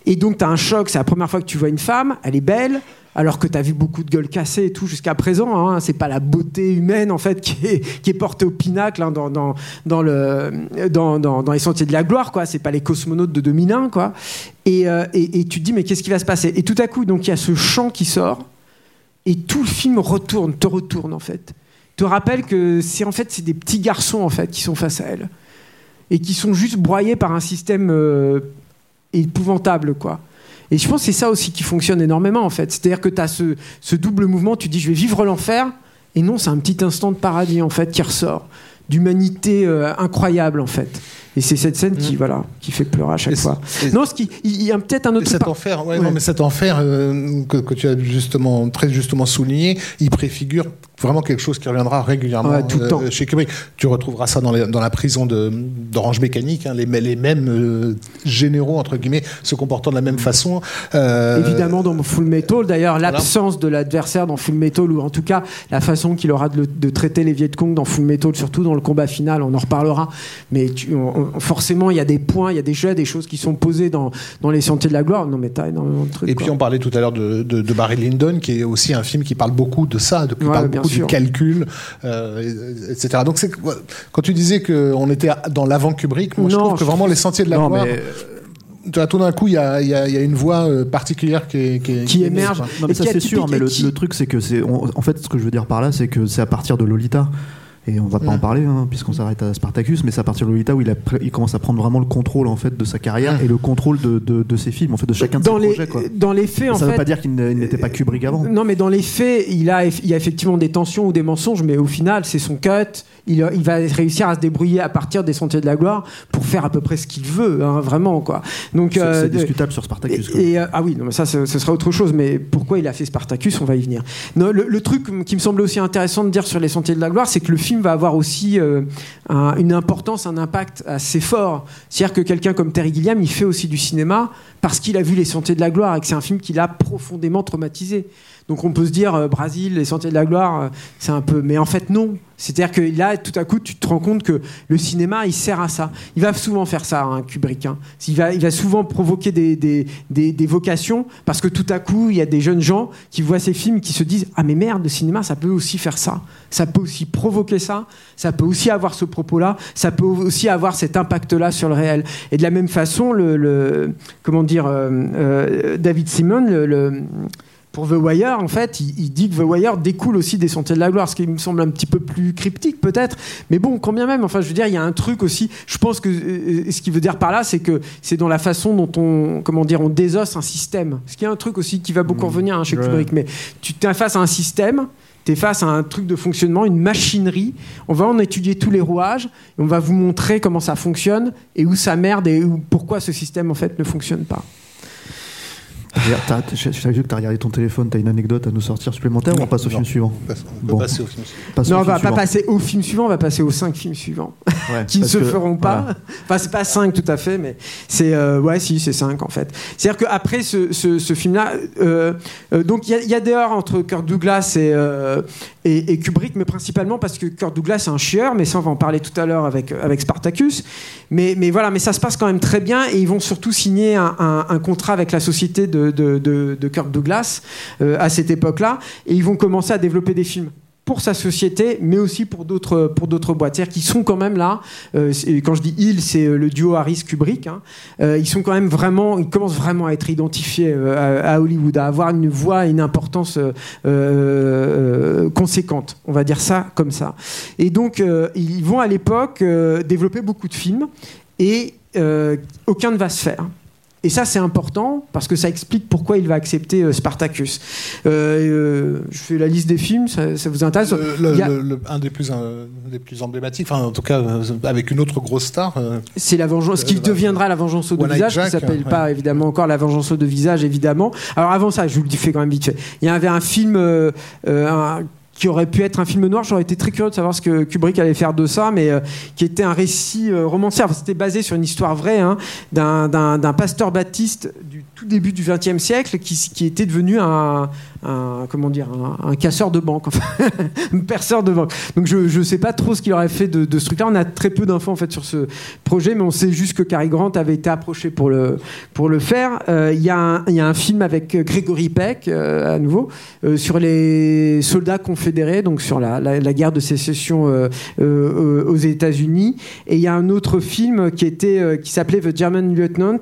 Et donc tu as un choc, c'est la première fois que tu vois une femme, elle est belle, alors que tu as vu beaucoup de gueules cassées et tout jusqu'à présent. Hein, c'est pas la beauté humaine en fait (laughs) qui est, qui est portée au pinacle hein, dans, dans, dans, le, dans, dans, les sentiers de la gloire. quoi. C'est pas les cosmonautes de 2001. Quoi. Et, euh, et, et tu te dis mais qu'est-ce qui va se passer? Et tout à coup, donc il y a ce chant qui sort et tout le film retourne, te retourne en fait. Te rappelle que c'est en fait c'est des petits garçons en fait qui sont face à elle et qui sont juste broyés par un système euh, épouvantable quoi. Et je pense que c'est ça aussi qui fonctionne énormément en fait. C'est-à-dire que tu as ce, ce, double mouvement, tu dis je vais vivre l'enfer et non, c'est un petit instant de paradis en fait qui ressort, d'humanité euh, incroyable en fait. Et c'est cette scène qui, mm. voilà, qui fait pleurer à chaque fois. Non, ce qui, il y a peut-être un autre. Cet enfer, ouais, Non, mais cet enfer euh, que, que, tu as justement très justement souligné, il préfigure vraiment quelque chose qui reviendra régulièrement tout le temps. Euh, chez Kubrick. Tu retrouveras ça dans, dans la prison d'Orange Mécanique, hein, les, les, mêmes euh, généraux, entre guillemets, se comportant de la même façon. Euh, Évidemment, dans Full Metal, d'ailleurs, l'absence de l'adversaire dans Full Metal, ou en tout cas la façon qu'il aura de, de, traiter les Viet Cong dans Full Metal, surtout dans le combat final, on en reparlera. Mais tu, forcément, il y a des points, il y a déjà des choses qui sont posées dans, dans Les Sentiers de la Gloire. Non, mais t'as énormément de trucs. Et puis, on parlait tout à l'heure de, de, Barry Lyndon, qui est aussi un film qui parle beaucoup de ça, de, qui parle beaucoup du calcul, euh, etc. Donc, quand tu disais qu'on était dans l'avant Kubrick, moi, je trouve que vraiment Les Sentiers de la Gloire. Mais tout d'un coup, il y, a, une voix euh, particulière qui, qui, émerge. Non, mais ça c'est sûr, mais le, truc c'est que c'est, en fait, ce que je veux dire par là, c'est que c'est à partir de Lolita et on va pas en parler hein, puisqu'on s'arrête à Spartacus, mais c'est à partir de Lolita où il, a, il commence à prendre vraiment le contrôle en fait de sa carrière et le contrôle de, de, ses films, en fait de chacun de dans ses les, projets. Dans les faits, en ça ne veut pas dire qu'il n'était pas Kubrick avant. Non, mais dans les faits, il a, il y a effectivement des tensions ou des mensonges, mais au final, c'est son cut. Il, il, va réussir à se débrouiller à partir des Sentiers de la Gloire pour faire à peu près ce qu'il veut, hein, vraiment quoi. Donc c'est euh, discutable sur Spartacus. Et, euh, ah oui, non, mais ça, ce, sera autre chose. Mais pourquoi il a fait Spartacus On va y venir. Non, le, le, truc qui me semble aussi intéressant de dire sur les Sentiers de la Gloire, c'est que le film va avoir aussi euh, une importance, un impact assez fort. C'est-à-dire que quelqu'un comme Terry Gilliam, il fait aussi du cinéma parce qu'il a vu Les Sentiers de la Gloire et que c'est un film qui l'a profondément traumatisé. Donc on peut se dire, euh, Brésil, les Sentiers de la Gloire, euh, c'est un peu. Mais en fait, non. C'est-à-dire que là, tout à coup, tu te rends compte que le cinéma, il sert à ça. Il va souvent faire ça, un hein, Kubrick. Hein. Il, va, souvent provoquer des, des, vocations parce que tout à coup, il y a des jeunes gens qui voient ces films qui se disent Ah, mais merde, le cinéma, ça peut aussi faire ça. Ça peut aussi provoquer ça. Ça peut aussi avoir ce propos-là. Ça peut aussi avoir cet impact-là sur le réel. Et de la même façon, le, comment dire, euh, David Simon, le pour The Wire, en fait, il, dit que The Wire découle aussi des Sentiers de la Gloire, ce qui me semble un petit peu plus cryptique peut-être. Mais bon, combien même, enfin, je veux dire, il y a un truc aussi. Je pense que euh, ce qu'il veut dire par là, c'est que c'est dans la façon dont on, comment dire, on désosse un système. Ce qui est un truc aussi qui va beaucoup mmh. revenir hein, chez Kubrick. Mais tu t'es face à un système tu es face à un truc de fonctionnement, une machinerie. On va en étudier tous les rouages, et on va vous montrer comment ça fonctionne et où ça merde et où, pourquoi ce système en fait ne fonctionne pas. J'ai vu que tu as regardé ton téléphone, tu as une anecdote à nous sortir supplémentaire ou on passe au film suivant On peut Bon. passer au film suivant. Passe non, on va pas suivant. passer au film suivant, on va passer aux cinq films suivants. Ouais, qui ne se que- feront pas. voilà. Enfin, c'est pas 5 tout à fait, mais c'est euh, ouais, si, c'est 5 en fait. C'est-à-dire qu'après ce, ce, ce film-là, euh, euh, donc il y, a- il y a des heures entre Kirk Douglas et, euh, et, et Kubrick, mais principalement parce que Kirk Douglas est un chieur, mais ça on va en parler tout à l'heure avec avec Spartacus. Mais mais voilà, mais ça se passe quand même très bien et ils vont surtout signer un, un- un contrat avec la société de de, de, de Kirk Douglas euh, à cette époque-là et ils vont commencer à développer des films pour sa société, mais aussi pour d'autres pour d'autres boîtes. Qu'ils sont quand même là. euh, quand je dis ils, c'est euh, le duo Harris Kubrick. hein. Ils sont quand même vraiment, ils commencent vraiment à être identifiés à, à Hollywood, à avoir une voix et une importance conséquente. On va dire ça comme ça. Et donc ils vont à l'époque développer beaucoup de films et aucun ne va se faire. Et ça, c'est important parce que ça explique pourquoi il va accepter euh, Spartacus. Euh, euh, je fais la liste des films, ça, ça vous intéresse Le- le- Il y a- le- le- un des plus, des plus emblématiques, enfin en tout cas avec une autre grosse star. C'est la vengeance, ce qui deviendra la vengeance au deux visages, qui Jack, s'appelle ouais. pas évidemment encore la vengeance au deux visages, évidemment. Alors avant ça, je vous le dis fait quand même vite fait. Il y avait un film un- qui aurait pu être un film noir. J'aurais été très curieux de savoir ce que Kubrick allait faire de ça, mais euh, qui était un récit euh, romancier. Enfin, C'était basé sur une histoire vraie hein, d'un- pasteur baptiste tout début du XXe siècle qui, était devenu un, comment dire un, casseur de banque, (laughs) un perceur de banque. Donc je ne sais pas trop ce qu'il aurait fait de, de ce truc-là. On a très peu d'infos en fait sur ce projet, mais on sait juste que Cary Grant avait été approché pour le, pour le faire. Euh, Il y, a un- il y a un film avec Gregory Peck, euh, à nouveau, euh, sur les soldats confédérés, donc sur la, la- guerre de sécession euh, euh, aux États-Unis. Et il y a un autre film qui, était, euh, qui s'appelait The German Lieutenant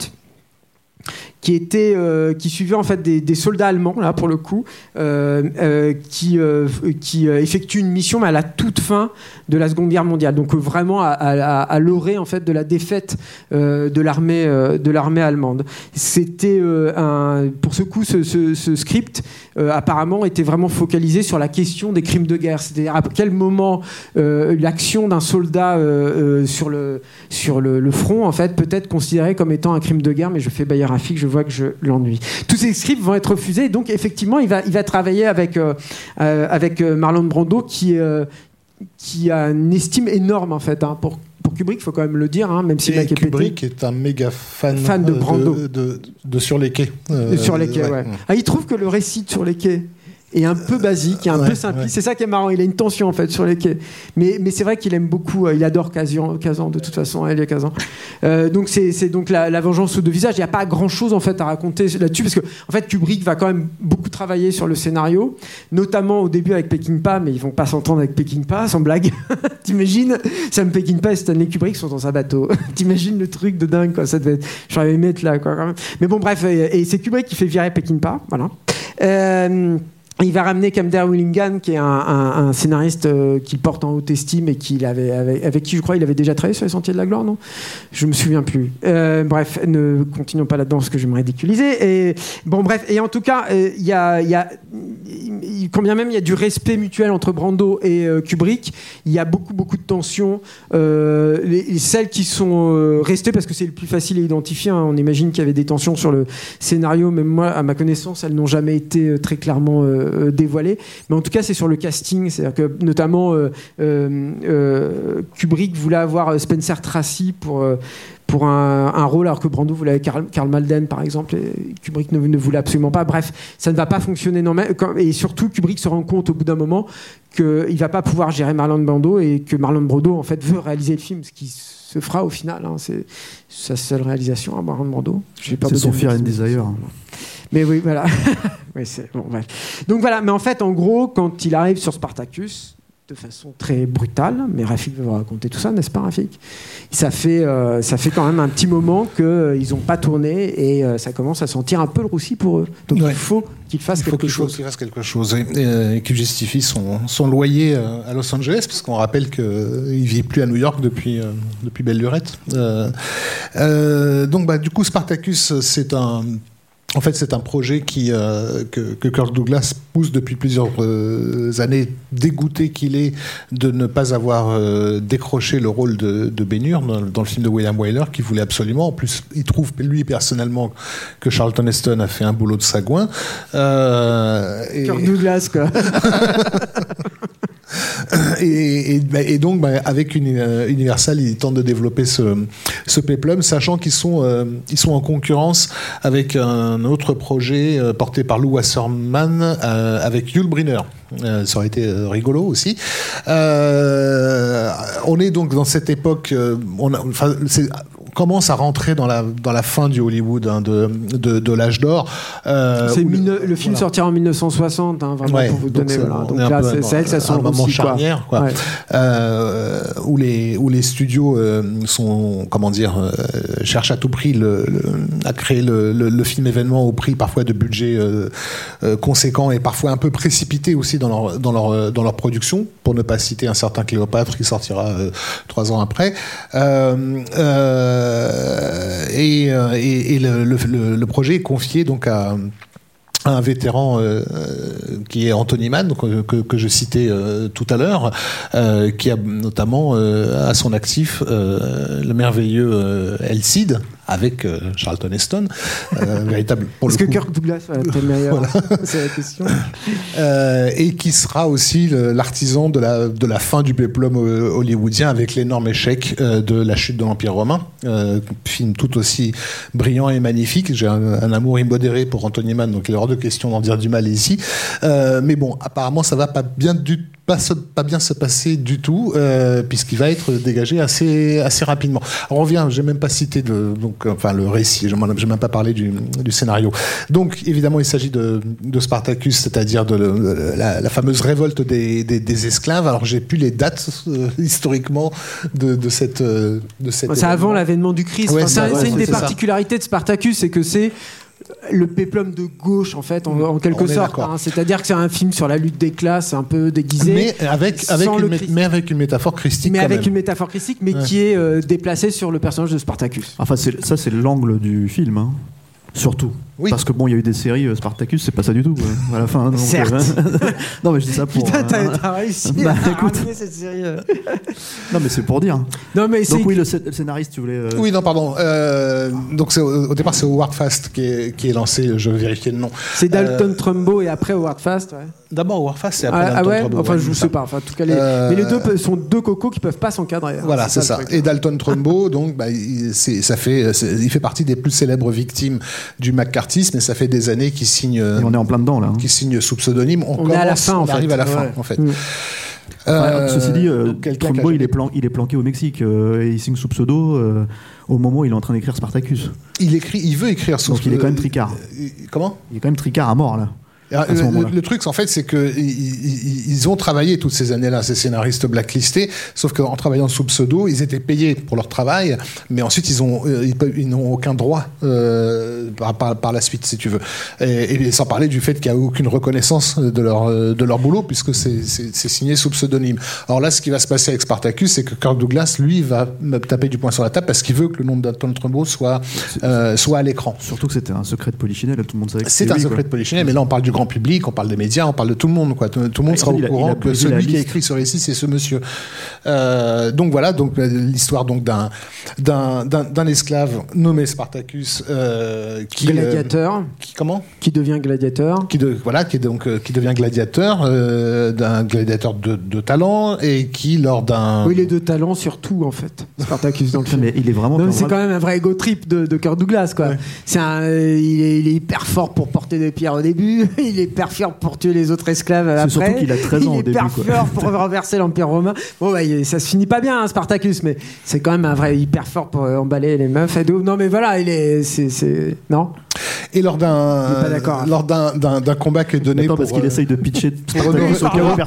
qui était euh, qui suivait en fait des, soldats allemands là pour le coup euh, euh, qui qui effectuent une mission mais à la toute fin de la Seconde Guerre mondiale. Donc vraiment à, l'orée en fait de la défaite de l'armée de l'armée allemande. C'était un pour ce coup ce, script apparemment était vraiment focalisé sur la question des crimes de guerre. C'est-à-dire à quel moment l'action d'un soldat sur le sur le, front en fait peut être considérée comme étant un crime de guerre mais je fais Bayer Rafik je que je l'ennuie tous ces scripts vont être refusés donc effectivement il va il va travailler avec euh, euh, avec euh, Marlon Brando qui euh, qui a une estime énorme en fait hein, pour pour Kubrick, il faut quand même le dire, hein, même si le et mec est pété. Kubrick est un méga fan, Fan de Brando. de, de- de Sur les quais. Euh, sur les quais, ouais. Ah, il trouve que le récit de sur les quais est un peu basique, est un Ouais, peu simpliste. ouais. C'est ça qui est marrant. Il a une tension en fait sur les quais. Mais, mais c'est vrai qu'il aime beaucoup. euh, il adore Kazan, Kazan de toute façon. hein, Elia Kazan. Euh, donc c'est donc la, la vengeance aux deux visages. Il n'y a pas grand chose en fait à raconter là-dessus parce que en fait Kubrick va quand même beaucoup travailler sur le scénario, notamment au début avec Peckinpah, mais ils vont pas s'entendre avec Peckinpah, sans blague. (laughs) T'imagines? Sam Peckinpah et Stanley Kubrick sont dans un bateau. (laughs) T'imagines le truc de dingue quoi. Ça devait être. J'aurais aimé être là quoi. Quand même. Mais bon bref, et, et c'est Kubrick qui fait virer Peckinpah. Voilà. Euh, il va ramener Camder Willingham, qui est un, scénariste euh, qu'il porte en haute estime et qu'il avait, avec, qui je crois il avait déjà travaillé sur les Sentiers de la Gloire, non? Je me souviens plus. Euh, bref, ne continuons pas là-dedans parce que je vais me ridiculiser. Et bon, bref, et en tout cas, euh, il y a, y a- il- quand bien même il y a du respect mutuel entre Brando et euh, Kubrick, il y a beaucoup beaucoup de tensions. Euh, les, les- celles qui sont euh, restées parce que c'est le plus facile à identifier. hein, on imagine qu'il y avait des tensions sur le scénario, même moi, à ma connaissance, elles n'ont jamais été euh, très clairement euh, dévoilées. Mais en tout cas, c'est sur le casting, c'est-à-dire que notamment euh, euh, Kubrick voulait avoir Spencer Tracy pour pour un, un rôle, alors que Brando voulait Karl, Karl Malden, par exemple, et Kubrick ne, ne voulait absolument pas. Bref, ça ne va pas fonctionner. Non, et surtout, Kubrick se rend compte au bout d'un moment qu'il ne va pas pouvoir gérer Marlon Brando et que Marlon Brando, en fait, veut réaliser le film, ce qui se fera au final. hein. c'est sa seule réalisation à Marlon Brando. C'est son Fear and Desire. Mais oui, voilà. (laughs) Oui, c'est- bon, bref. Donc voilà, mais en fait, en gros, quand il arrive sur Spartacus, de façon très brutale, mais Rafik va vous raconter tout ça, n'est-ce pas, Rafik? Ça fait, euh, ça fait quand même un petit moment qu'ils n'ont pas tourné et euh, ça commence à sentir un peu le roussi pour eux. Donc Ouais. il faut qu'ils fassent Il faut quelque qu'il chose. qu'il fasse quelque chose et, euh, qu'il justifie son, son loyer euh, à Los Angeles, parce qu'on rappelle qu'il ne vit plus à New York depuis, euh, depuis belle lurette. Euh, euh, donc, bah, du coup, Spartacus, c'est un En fait, c'est un projet qui, euh, que, que Kirk Douglas pousse depuis plusieurs euh, années, dégoûté qu'il est de ne pas avoir euh, décroché le rôle de, de Bénur dans, dans le film de William Wyler, qu'il voulait absolument. En plus, il trouve, lui, personnellement, que Charlton Heston a fait un boulot de sagouin. Et- Kirk Douglas, quoi. (laughs) (coughs) bah, et donc, bah, avec Uni- euh, Universal, ils tentent de développer ce, ce sachant qu'ils sont, euh, sont en concurrence avec un autre projet euh, porté par Lou Wasserman avec Yul Brynner. Euh, ça aurait été euh, rigolo aussi. Euh, on est donc dans cette époque, on, a- enfin, c'est- on commence à rentrer dans la, dans la fin du Hollywood, hein, de, de, de l'âge d'or. Euh, le film voilà. sortira en 1960, hein, vraiment, Ouais, pour vous donner. c'est- voilà. on Donc là, c'est que ça sent un moment quoi. charnière, quoi. Ouais. Euh, où les où les studios sont comment dire cherchent à tout prix le, le- à créer le, film événement au prix parfois de budget conséquent et parfois un peu précipité aussi dans leur dans leur euh, dans leur production pour ne pas citer un certain Cléopâtre qui sortira euh, trois ans après. Euh, et, et, le, le- projet est confié donc à un vétéran qui est Anthony Mann, que, que je citais tout à l'heure, qui a notamment à son actif le merveilleux El Cid avec euh, Charlton Heston, euh, (laughs) véritable pour Est-ce que coup, Kirk Douglas va être le meilleur (laughs) C'est (laughs) la question. euh, et qui sera aussi l'artisan de la, de la fin du péplum euh, hollywoodien avec l'énorme échec euh, de la chute de l'Empire romain, euh, film tout aussi brillant et magnifique. J'ai un, un amour immodéré pour Anthony Mann, donc il est hors de question d'en dire du mal ici. Euh, mais bon, apparemment ça va pas bien du pas, se- pas bien se passer du tout, euh, puisqu'il va être dégagé assez, assez rapidement. Alors, on revient, j'ai même pas cité le, donc, enfin, le récit, je n'ai même pas parlé du, du scénario. Donc, évidemment, il s'agit de, de Spartacus, c'est-à-dire de, le- la, la fameuse révolte des, des, des esclaves. Alors, j'ai plus les dates euh, historiquement de, de cette. euh, De cette C'est avant l'avènement du Christ. Ouais, Enfin, c'est une des ça. particularités de Spartacus, c'est que c'est le péplum de gauche en fait, en, en quelque On sorte. hein. C'est-à-dire que c'est un film sur la lutte des classes, un peu déguisé, Mais avec, une, le mais avec une métaphore christique. mais quand avec même. une métaphore christique, mais Ouais. qui est euh, déplacée sur le personnage de Spartacus. Enfin, c'est- ça, c'est l'angle du film, hein. surtout. Oui. Parce que bon, il y a eu des séries, euh, Spartacus, c'est pas ça du tout, euh, à la fin. donc, Certes. euh, (laughs) non, mais je dis ça pour. Putain, euh, t'as t'as réussi (laughs) Bah, à écoute. cette série. euh. (laughs) non, mais c'est pour dire. Non, mais c'est Donc, oui, le, scé- le scénariste, tu voulais. euh, Oui, non, pardon. Euh, donc, au départ, c'est Howard Fast qui est, qui est lancé. Je vais vérifier le nom. c'est Dalton Trumbo et après Howard Fast. Ouais. D'abord Fast et après Ah, ah Dalton ouais Trumbo, Enfin, ouais, je c'est sais pas. Enfin, en tout cas, les... Euh, mais les deux sont deux cocos qui peuvent pas s'encadrer. hein. Voilà, c'est ça. Et Dalton Trumbo, (laughs) donc, bah, il, c'est- ça fait, c'est- il fait partie des plus célèbres victimes du McCarthyisme et ça fait des années qu'il signe, Et on est en plein dedans, là. hein. qu'il signe sous pseudonyme. On, On est à la fin, en on fait. arrive à la fin, Ouais. en fait. Mm. Enfin, Euh, ceci dit, euh, Trumbo, il est, plan- il est planqué au Mexique euh, et il signe sous pseudo euh, au moment où il est en train d'écrire Spartacus. il écrit, il veut écrire sous. Donc il est quand même tricard. Comment? Il est quand même tricard à mort, là. Ah, à ce le, truc, en fait, c'est que ils, ils- ont travaillé toutes ces années-là, ces scénaristes blacklistés, sauf qu'en travaillant sous pseudo, ils étaient payés pour leur travail, mais ensuite ils ont, euh, ils, peuvent- ils n'ont aucun droit euh, par, par- par la suite, si tu veux. Et, et sans parler du fait qu'il n'y a aucune reconnaissance de leur euh, de leur boulot puisque c'est signé sous pseudonyme. Alors là, ce qui va se passer avec Spartacus, c'est que Kirk Douglas, lui, va me taper du poing sur la table parce qu'il veut que le nom de Dalton Trumbo soit euh, soit à l'écran. Surtout que c'était un secret de Polichinelle, tout le monde savait que C'est c'était un lui, secret de Polichinelle, mais là on parle du grand public, on parle des médias, on parle de tout le monde. Quoi. Tout, tout le monde sera au courant que celui qui a écrit ce récit, c'est ce monsieur. Euh, donc voilà, donc euh, l'histoire donc d'un d'un d'un d'un esclave nommé Spartacus euh, qui euh, Gladiateur, qui comment? Qui devient gladiateur. qui de, voilà qui donc euh, qui devient gladiateur euh, d'un gladiateur de, de talent et qui lors d'un Oui, il est de talent surtout, en fait, Spartacus dans le (laughs) film. mais il est vraiment. C'est quand même un vrai ego trip de, de Kirk Douglas, quoi. Ouais. C'est un, euh, il, est, il est hyper fort pour porter des pierres au début, (laughs) il est hyper fort pour tuer les autres esclaves après. surtout qu'il a 13 ans il au est hyper début, fort pour (laughs) renverser l'Empire romain. Bon, bah, ça se finit pas bien, hein, Spartacus, mais c'est quand même un vrai hyper fort pour euh, emballer les meufs et. Non, mais voilà, il est. c'est c'est- Non? Et lors d'un lors d'un combat qui est donné pour parce qu'il euh, essaye de pitcher pour honorer,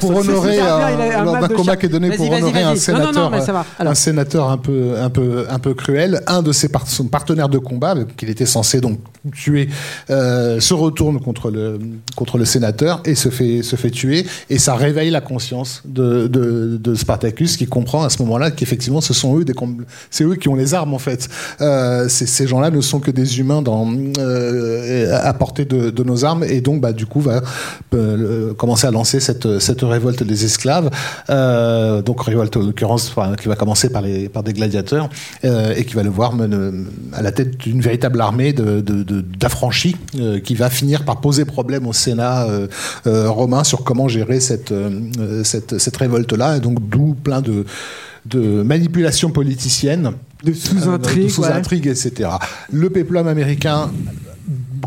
pour- pour un- lors d'un combat qui est donné pour honorer un vas-y. Non, non, sénateur, non. Alors. un sénateur un peu, un peu, un peu cruel. Un de ses par- son partenaires de combat, qu'il était censé donc tuer, euh, se retourne contre le, contre le sénateur et se fait, se fait tuer. Et ça réveille la conscience de, de, de Spartacus, qui comprend à ce moment-là qu'effectivement, ce sont eux des, c'est eux qui ont les armes en fait. Euh, ces ces gens-là ne sont que des humains dans, euh, à portée de, de, nos armes et donc bah, du coup va euh, commencer à lancer cette, cette révolte des esclaves. Euh, donc révolte en l'occurrence qui va commencer par, les, par des gladiateurs euh, et qui va le voir à la tête d'une véritable armée d'affranchis de, de, qui va finir par poser problème au Sénat romain sur comment gérer cette, cette, cette révolte-là. Et donc d'où plein de de manipulation politicienne, de sous-intrigues, sous etc. Le péplum américain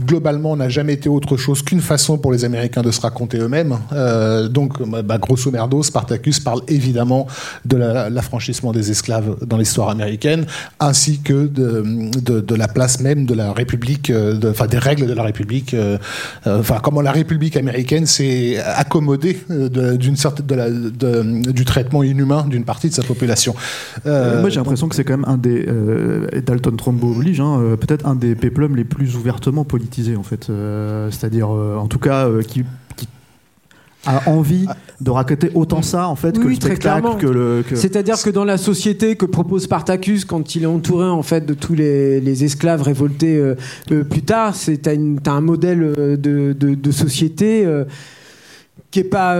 globalement n'a jamais été autre chose qu'une façon pour les Américains de se raconter eux-mêmes. Euh, donc, bah, grosso merdo, Spartacus parle évidemment de l'affranchissement des esclaves dans l'histoire américaine, ainsi que de, de, de, la place même de la République, euh, enfin des règles de la République, euh, euh, enfin comment la République américaine s'est accommodée d'une sorte de la, du traitement inhumain d'une partie de sa population. Moi, j'ai l'impression que c'est quand même un des Dalton Trumbo oblige, hein, peut-être un des péplums les plus ouvertement politiques en fait. Euh, c'est-à-dire, euh, en tout cas, euh, qui, a envie de raconter autant ça en fait que le spectacle que le c'est-à-dire que dans la société que propose Spartacus quand il est entouré en fait de tous les, esclaves révoltés plus tard c'est t'as, un modèle de, de société qui est pas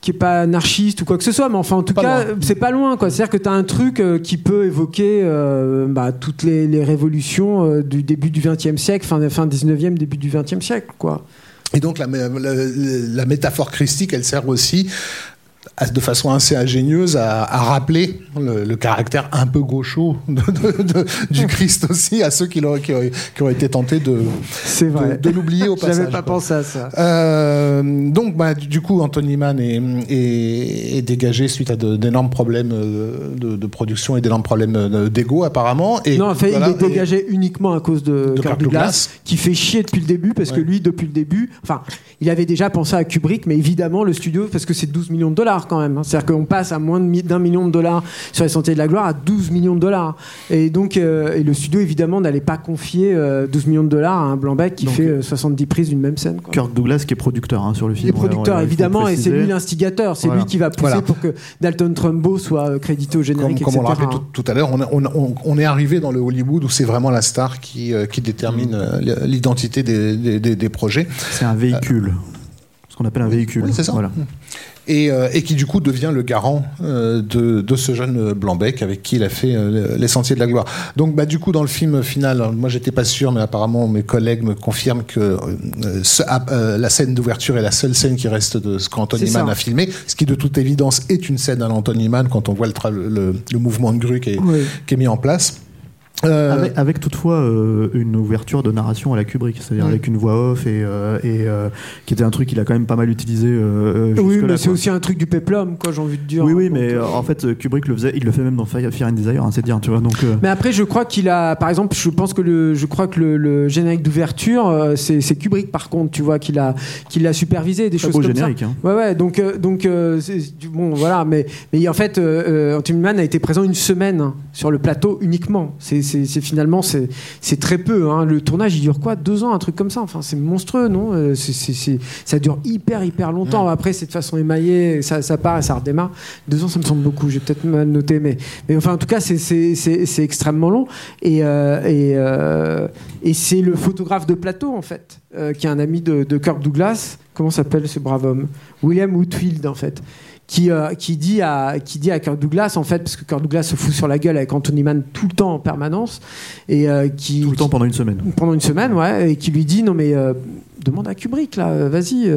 qui est pas anarchiste ou quoi que ce soit, mais enfin en tout cas c'est pas loin quoi. C'est-à-dire que tu as un truc euh, qui peut évoquer euh, bah, toutes les, révolutions euh, du début du XXe siècle, fin, fin 19e, début du XXe siècle quoi. Et donc la, la, la, métaphore christique, elle sert aussi de façon assez ingénieuse à, rappeler le, caractère un peu gaucho du (laughs) Christ aussi à ceux qui, auraient, qui, auraient, été tentés de, l'oublier au (laughs) passage. J'avais pas pensé à ça. Euh, donc, bah, du coup, Anthony Mann est, est, dégagé suite à d'énormes problèmes euh, de, production et d'énormes problèmes euh, d'ego, apparemment. Et, non, en fait, il est dégagé uniquement à cause de, de Douglas, qui fait chier depuis le début, parce que lui, depuis le début, enfin, il avait déjà pensé à Kubrick, mais évidemment, le studio, parce que c'est 12 millions de dollars quand même. Hein. C'est-à-dire qu'on passe à moins d'un million de dollars sur les Sentiers de la Gloire à 12 millions de dollars. Et donc, euh, et le studio, évidemment, n'allait pas confier 12 euh, millions de dollars à un Blanc-Bec qui fait 70 euh, prises d'une même scène. Kirk Douglas, qui est producteur hein, sur le film. Il est producteur, évidemment, et c'est lui l'instigateur. C'est lui qui va pousser pour que Dalton Trumbo soit crédité au générique, comme, on l'a rappelé tout, à l'heure, on, est arrivé dans le Hollywood où c'est vraiment la star qui, qui détermine mm. l'identité des, des, des, projets. C'est un véhicule. ce qu'on appelle un véhicule. Oui, c'est ça. Voilà. Euh, et, qui du coup devient le garant euh, de, ce jeune Blanc-Bec avec qui il a fait euh, les Sentiers de la Gloire. Donc bah, du coup dans le film final, moi j'étais pas sûr, mais apparemment mes collègues me confirment que ah, la scène d'ouverture est la seule scène qui reste de ce qu'Anthony Mann a filmé, ce qui de toute évidence est une scène à l'Anthony Mann quand on voit le, le, mouvement de grue qui est mis en place. Euh, avec, toutefois euh, une ouverture de narration à la Kubrick, c'est-à-dire avec une voix off et, euh, et qui était un truc qu'il a quand même pas mal utilisé. oui, mais c'est aussi un truc du peplum, quoi, j'ai envie de dire. Oui, oui, mais en fait Kubrick le faisait, il le fait même dans Fire and Desire, hein, c'est dire, tu vois. Donc. Mais après, je crois qu'il a, par exemple, je pense que le, je crois que le, générique d'ouverture, c'est Kubrick, par contre, tu vois, qu'il a, qu'il l'a supervisé, des choses beau comme générique, ça. Hein. Ouais, ouais. Donc, donc, bon, voilà, mais, mais en fait, Anthony Mann a été présent une semaine sur le plateau uniquement. C'est finalement c'est très peu. Hein. Le tournage, il dure quoi? Deux ans, un truc comme ça? Enfin, c'est monstrueux, non? Euh, Ça dure hyper, hyper longtemps. Après, c'est de façon émaillée, ça, ça, part et ça redémarre. Deux ans, ça me semble beaucoup. J'ai peut-être mal noté, mais, mais enfin, en tout cas, c'est extrêmement long. Et, euh, et, euh, et c'est le photographe de plateau, en fait, qui est un ami de, de Kirk Douglas. Comment s'appelle ce brave homme? William Woodfield, en fait qui, euh, qui, dit à, qui dit à Kirk Douglas, en fait, parce que Kirk Douglas se fout sur la gueule avec Anthony Mann tout le temps en permanence. Et, euh, qui, tout le temps pendant une semaine. Pendant une semaine, ouais, et qui lui dit non mais euh, demande à Kubrick là, vas-y,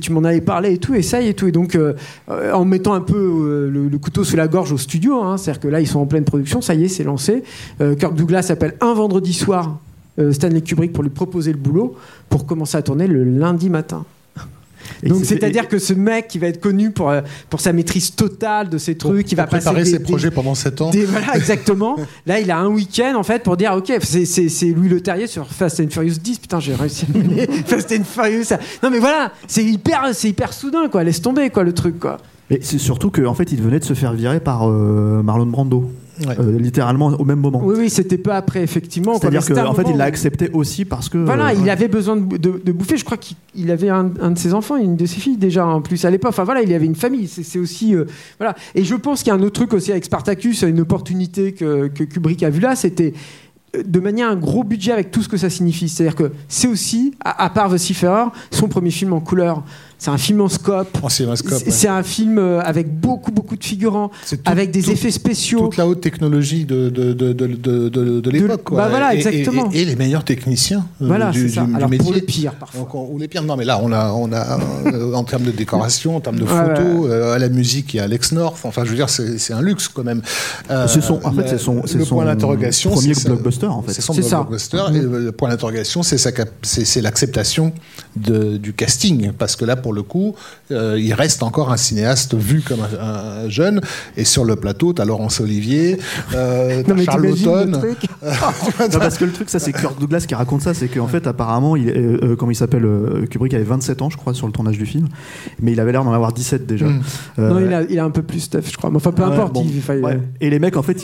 tu m'en avais parlé et tout, essaye et tout. Et donc en mettant un peu le, couteau sous la gorge au studio, hein, c'est-à-dire que là ils sont en pleine production, ça y est, c'est lancé. Kirk Douglas appelle un vendredi soir Stanley Kubrick pour lui proposer le boulot pour commencer à tourner le lundi matin. Donc c'est-à-dire que ce mec qui va être connu pour, euh, pour sa maîtrise totale de ces trucs, qui va préparer ses projets pendant 7 ans. voilà, exactement. (laughs) Là, il a un week-end en fait pour dire ok, c'est Louis Le Terrier sur Fast and Furious 10. Putain, j'ai réussi à mener (laughs) Fast and Furious. Non mais voilà, c'est hyper, c'est hyper soudain quoi. Laisse tomber quoi le truc quoi. Et c'est surtout qu'en fait, il venait de se faire virer par euh, Marlon Brando. Euh, littéralement au même moment. Oui, oui, c'était peu après, effectivement. C'est-à-dire qu'en fait, il l'a accepté aussi parce que. Voilà, il avait besoin de, de, bouffer. Je crois qu'il avait un, de ses enfants, une de ses filles déjà en plus à l'époque. Enfin voilà, il avait une famille. C'est aussi. Euh, voilà. Et je pense qu'il y a un autre truc aussi avec Spartacus, une opportunité que, que Kubrick a vu là, c'était de manière un gros budget avec tout ce que ça signifie. C'est-à-dire que c'est aussi, à, à part The Seafarer, son premier film en couleur. C'est un film en scope. En cinémascope, C'est ouais. un film euh, avec beaucoup, beaucoup de figurants, tout- avec des tout- effets spéciaux. toute la haute technologie de, de, de, de, de, de- de l'époque. bah voilà, Et- et- exactement. Et, et les meilleurs techniciens euh, Voilà, du, c'est ça. du- métier. pour le pire, parfois. Donc, on- ou les pires. Non, mais là, on a, on a euh, en termes de décoration, en termes de Ouais, photos, euh, à la musique, il y a Alex North. Enfin, je veux dire, c'est c'est un luxe quand même. Euh, C'est son- en fait, le- c'est son- le son point d'interrogation. premier blockbuster, en fait. C'est son blockbuster. Et le point d'interrogation, c'est sa cap- c'est c'est l'acceptation du casting. Parce que là, pour le coup, euh, il reste encore un cinéaste vu comme un, un jeune. Et sur le plateau, tu as Laurence Olivier, euh, (laughs) t'as Non, mais Charles (laughs) Non, parce que le truc, ça, c'est Kirk Douglas qui raconte ça, c'est qu'en fait, apparemment, il, euh, euh, comment il s'appelle, euh, Kubrick avait 27 ans, je crois, sur le tournage du film, mais il avait l'air d'en avoir 17 déjà. Mm. Euh, Non, il a, il a un peu plus, Steph, je crois. Mais enfin, peu ouais, importe. bon, il- enfin, il- ouais. Et les mecs, en fait,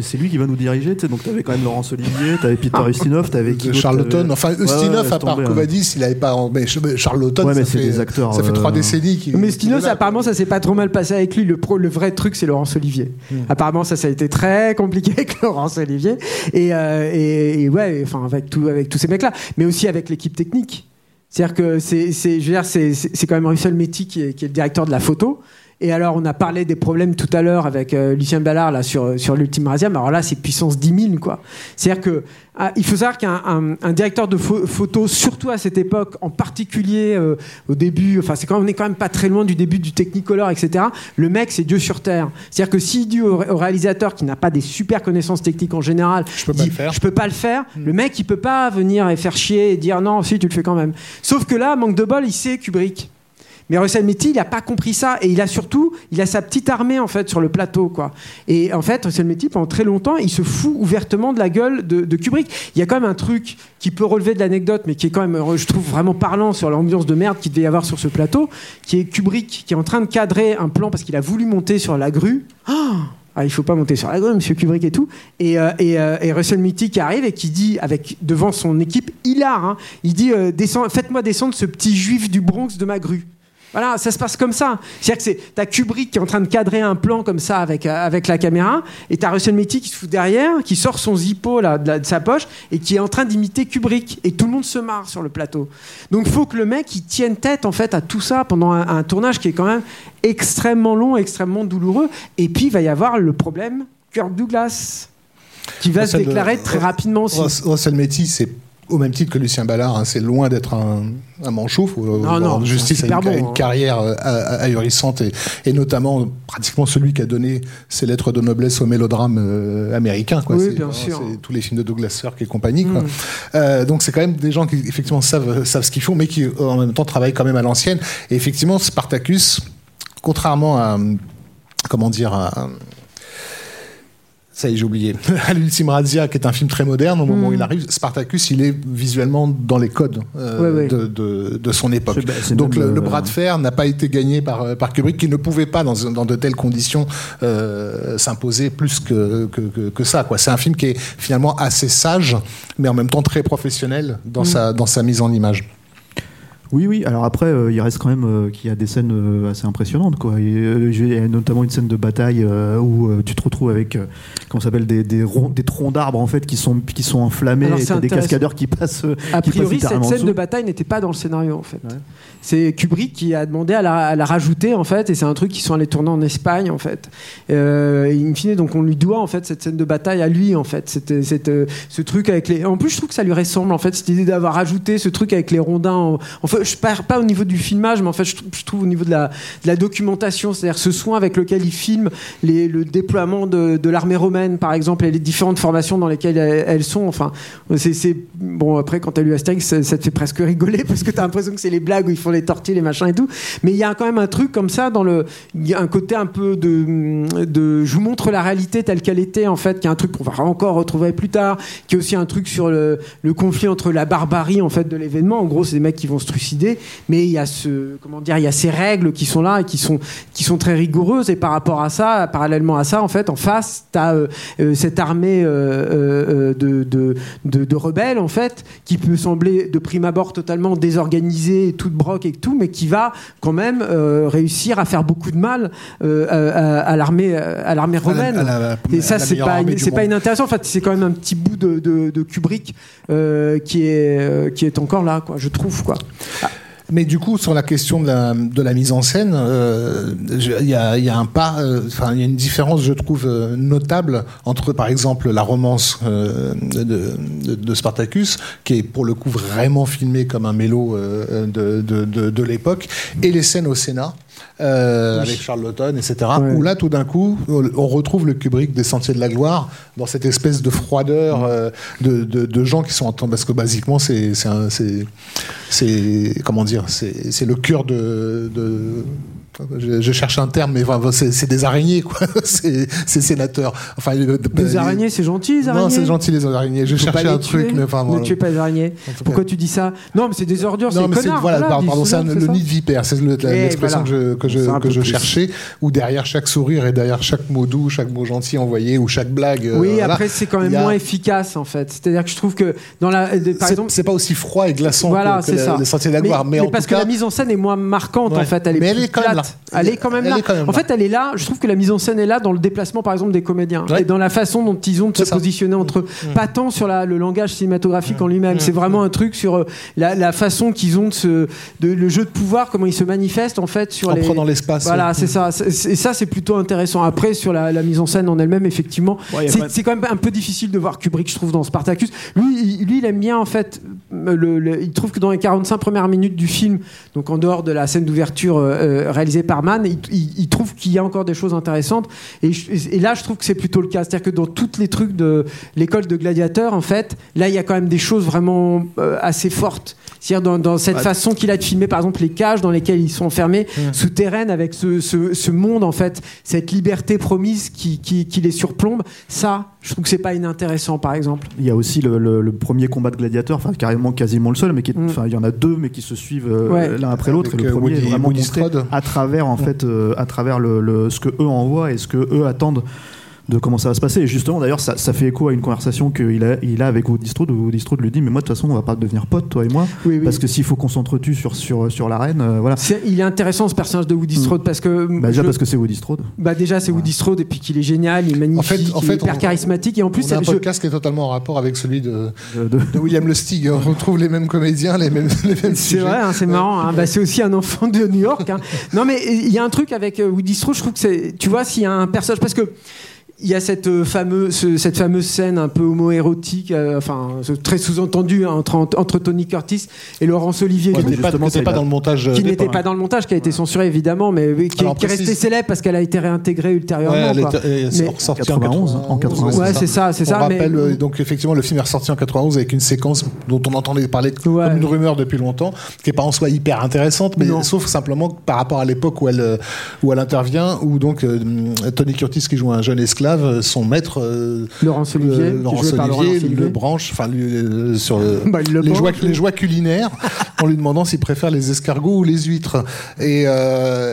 c'est lui qui va nous diriger, tu sais, donc t'avais quand même Laurence Olivier, t'avais Peter Ustinov, t'avais de d'autre, Charloton, t'avais- enfin Ouais, ouais, Ustinov à part tomber, hein. Covadis, il avait pas. Mais Charloton, Ouais, mais c'est fait des acteurs, Ça fait euh, trois décennies qu'il. Mais Stinos, apparemment, ça s'est pas trop mal passé avec lui. Le, pro- le vrai truc, c'est Laurence Olivier. Hmm. Apparemment, ça, ça a été très compliqué avec (laughs) Laurence Olivier. Et, euh, et, et ouais, enfin, avec, tout, avec tous ces mecs-là. Mais aussi avec l'équipe technique. C'est-à-dire que c'est, c'est, je veux dire, c'est, c'est c'est quand même Russell Metty qui est, qui est le directeur de la photo. Et alors, on a parlé des problèmes tout à l'heure avec euh, Lucien Ballard là, sur, sur l'Ultime Rasiam. Alors là, c'est puissance 10 000, quoi. C'est-à-dire que ah, il faut savoir qu'un un, un directeur de pho- photo, surtout à cette époque, en particulier euh, au début, enfin, c'est quand, on est quand même pas très loin du début du Technicolor, etc. Le mec, c'est Dieu sur terre. C'est-à-dire que s'il dit au, au réalisateur qui n'a pas des super connaissances techniques en général, Je peux pas dit, le faire. je peux pas le faire, le mec, il peut pas venir et faire chier et dire non, si, tu le fais quand même. Sauf que là, manque de bol, il sait Kubrick. Mais Russell Metty, il n'a pas compris ça et il a surtout, il a sa petite armée en fait sur le plateau quoi. Et en fait, Russell Metty pendant très longtemps, il se fout ouvertement de la gueule de, Kubrick. Il y a quand même un truc qui peut relever de l'anecdote, mais qui est quand même, je trouve vraiment parlant sur l'ambiance de merde qu'il devait y avoir sur ce plateau, qui est Kubrick qui est en train de cadrer un plan parce qu'il a voulu monter sur la grue. Ah, il faut pas monter sur la grue, Monsieur Kubrick et tout. Et, euh, et, euh, et Russell Mitty qui arrive et qui dit, avec devant son équipe hilar, hein, il dit euh, Descends- faites-moi descendre ce petit juif du Bronx de ma grue. Voilà, ça se passe comme ça. C'est-à-dire que c'est t'as Kubrick qui est en train de cadrer un plan comme ça avec euh, avec la caméra, et t'as Russell Mitty qui se fout derrière, qui sort son zippo là de, la- de sa poche et qui est en train d'imiter Kubrick. Et tout le monde se marre sur le plateau. Donc il faut que le mec il tienne tête en fait à tout ça pendant un, un tournage qui est quand même extrêmement long, extrêmement douloureux. Et puis il va y avoir le problème Kirk Douglas qui va se déclarer très rapidement aussi. Russ- Russell Metty, c'est au même titre que Lucien Ballard, hein, c'est loin d'être un, un manchot. Faut, Non, justice a une, bon, une hein. carrière euh, ah- ahurissante et, et notamment pratiquement celui qui a donné ses lettres de noblesse au mélodrame euh, américain. Quoi. Oui, bien sûr. c'est tous les films de Douglas Sirk et compagnie. Quoi. Mm. Euh, donc c'est quand même des gens qui effectivement savent, savent ce qu'ils font, mais qui en même temps travaillent quand même à l'ancienne. Et effectivement, Spartacus, contrairement à comment dire à, ça y est, j'ai oublié. (laughs) À l'Ultime Razzia, qui est un film très moderne, au moment où il arrive, Spartacus, il est visuellement dans les codes euh. De, de- de son époque. C'est Donc le, le euh, bras de fer n'a pas été gagné par, euh, par Kubrick, qui ne pouvait pas, dans, dans de telles conditions, euh, s'imposer plus que, que, que- que ça. quoi. C'est un film qui est finalement assez sage, mais en même temps très professionnel dans, Mm. sa, dans sa mise en image. Oui, oui. Alors après, euh, il reste quand même euh, qu'il y a des scènes euh, assez impressionnantes, quoi. Et, il y a notamment une scène de bataille où tu te retrouves avec, comment ça s'appelle, des, des, ronds- des troncs d'arbres en fait qui sont qui sont enflammés Alors, et des cascadeurs qui passent. A qui priori, passent cette scène dessous. de bataille n'était pas dans le scénario en fait. Ouais. C'est Kubrick qui a demandé à la, rajouter en fait, et c'est un truc qu'ils sont allés tourner en Espagne en fait. Euh, in fine, donc on lui doit en fait cette scène de bataille à lui en fait. Cette, euh, ce truc avec les. En plus, je trouve que ça lui ressemble en fait cette idée d'avoir rajouté ce truc avec les rondins. En, en fait, je parle pas au niveau du filmage, mais en fait, je, trouve- au niveau de la, documentation, c'est-à-dire ce soin avec lequel il filme le déploiement de, l'armée romaine par exemple et les différentes formations dans lesquelles elles, sont. Enfin, c'est c'est- bon après quand t'as lu Astérix, ça, ça te fait presque rigoler (laughs) parce que t'as l'impression que c'est les blagues où ils font les tortilles, les machins et tout. Mais il y a quand même un truc comme ça dans le, y a un côté un peu de, de, je vous montre la réalité telle qu'elle était en fait, qui est un truc qu'on va encore retrouver plus tard, qui est aussi un truc sur le, conflit entre la barbarie en fait de l'événement. En gros, c'est des mecs qui vont se élucidé, mais il y a ce, comment dire, il y a ces règles qui sont là et qui sont, qui sont très rigoureuses. Et par rapport à ça, parallèlement à ça, en fait, en face, tu as cette armée de, de, de, de, rebelles, en fait, qui peut sembler de prime abord totalement désorganisée, toute et tout, mais qui va quand même réussir à faire beaucoup de mal à, à l'armée à l'armée romaine. et ça, c'est pas, c'est pas inintéressant. En fait, c'est quand même un petit bout de, de, Kubrick euh, qui est euh, qui est encore là, quoi. Je trouve, quoi. Mais du coup, sur la question de la, mise en scène, euh, il y, a, une différence, je trouve, notable entre, par exemple, la romance de, de, Spartacus, qui est pour le coup vraiment filmé comme un mélo de, de l'époque, et les scènes au Sénat. Euh, avec Charlotten, etc. Où là, tout d'un coup, on retrouve le Kubrick des Sentiers de la Gloire dans cette espèce de froideur euh, de, de, gens qui sont en temps. Parce que basiquement, c'est c'est comment dire, c'est le cœur de, de je, cherche un terme, mais c'est des araignées, quoi. (laughs) c'est sénateur. Enfin, des araignées, c'est gentil, les araignées. Non, c'est gentil, les araignées. Je cherchais un truc, mais enfin. Ne tuez pas les araignées. Pourquoi tu dis ça Non, mais c'est des ordures, c'est connards. Voilà, pardon, c'est le nid de vipère, c'est l'expression que je, que je, que je cherchais, où derrière chaque sourire et derrière chaque mot doux, chaque mot gentil envoyé, ou chaque blague. Euh, oui, après, c'est quand même moins efficace, en fait. C'est-à-dire que je trouve que dans la. Par exemple. C'est pas aussi froid et glaçant que les Sentiers de la Gloire. Mais parce que la mise en scène est moins marquante, en fait. Mais elle est quand même Elle est quand même là. En fait, elle est là. Je trouve que la mise en scène est là dans le déplacement, par exemple, des comédiens et dans la façon dont ils ont de se positionner entre eux. Mm. Pas tant sur le langage cinématographique mm. en lui-même. Mm. C'est vraiment un truc sur euh, la, façon qu'ils ont de, se, de le jeu de pouvoir, comment il se manifeste en fait sur en les. prenant l'espace. Voilà, c'est ça. Et ça, c'est plutôt intéressant. Après, sur la, mise en scène en elle-même, effectivement, c'est quand même un peu difficile de voir Kubrick, je trouve, dans Spartacus. Lui, il, lui, il aime bien en fait. Le, il trouve que dans les 45 premières minutes du film, donc en dehors de la scène d'ouverture euh, euh, réalisée par Mann, il il, trouve qu'il y a encore des choses intéressantes. Et, là, je trouve que c'est plutôt le cas. C'est-à-dire que dans tous les trucs de l'école de gladiateurs, en fait, là, il y a quand même des choses vraiment euh, assez fortes. C'est-à-dire dans, cette façon qu'il a de filmer, par exemple, les cages dans lesquelles ils sont enfermés, mmh. souterraines, avec ce, monde, en fait, cette liberté promise qui, qui, les surplombe. Ça, je trouve que c'est pas inintéressant, par exemple. Il y a aussi le, premier combat de gladiateurs, enfin carrément quasiment le seul, mais qui enfin il y en a deux, mais qui se suivent euh, l'un après l'autre. Et le premier est vraiment montré à travers en fait, à travers le, ce que eux envoient et ce que eux attendent de comment ça va se passer. Et justement, d'ailleurs, ça, ça, fait écho à une conversation qu'il a, il a avec Woody Strode, où Woody Strode lui dit Mais moi, de toute façon, on va pas devenir potes, toi et moi, parce que s'il faut qu'on s'entretue sur, sur, sur l'arène, euh, voilà. il est intéressant ce personnage de Woody Strode, parce que. Bah, déjà, parce que c'est Woody Strode. Bah, déjà, c'est Woody Strode, et puis qu'il est génial, il est magnifique, il est hyper charismatique, et en plus, c'est un podcast qui est totalement en rapport avec celui de, de... William Lustig. On retrouve les mêmes comédiens, les mêmes, les mêmes C'est vrai, hein, c'est marrant. Hein. Bah, c'est aussi un enfant de New York. Hein. Non, mais il y a un truc avec euh, Woody Strode, je trouve que c'est. Tu vois, s'il y a un personnage. Parce que il y a cette euh, fameuse, cette fameuse scène un peu homo-érotique, euh, enfin très sous-entendue hein, entre, entre, Tony Curtis et Laurence Olivier. qui n'était pas, dans le montage. Qui n'était pas dans le montage, qui a été censuré évidemment, mais qui, est restée célèbre parce qu'elle a été réintégrée ultérieurement. Ouais, elle est ressortie en 91. En 91. Ouais, c'est ça, c'est ça. Rappelle, euh, donc effectivement, le film est ressorti en 91 avec une séquence dont on entendait parler comme une rumeur depuis longtemps, qui n'est pas en soi hyper intéressante, mais sauf simplement par rapport à l'époque où elle, où elle intervient, où donc Tony Curtis qui joue un jeune esclave son maître euh, Laurence Olivier, euh, Laurence Olivier, le branche enfin euh, sur bah, les, joies, les, joies, culinaires (laughs) en lui demandant s'il préfère les escargots ou les huîtres. Et,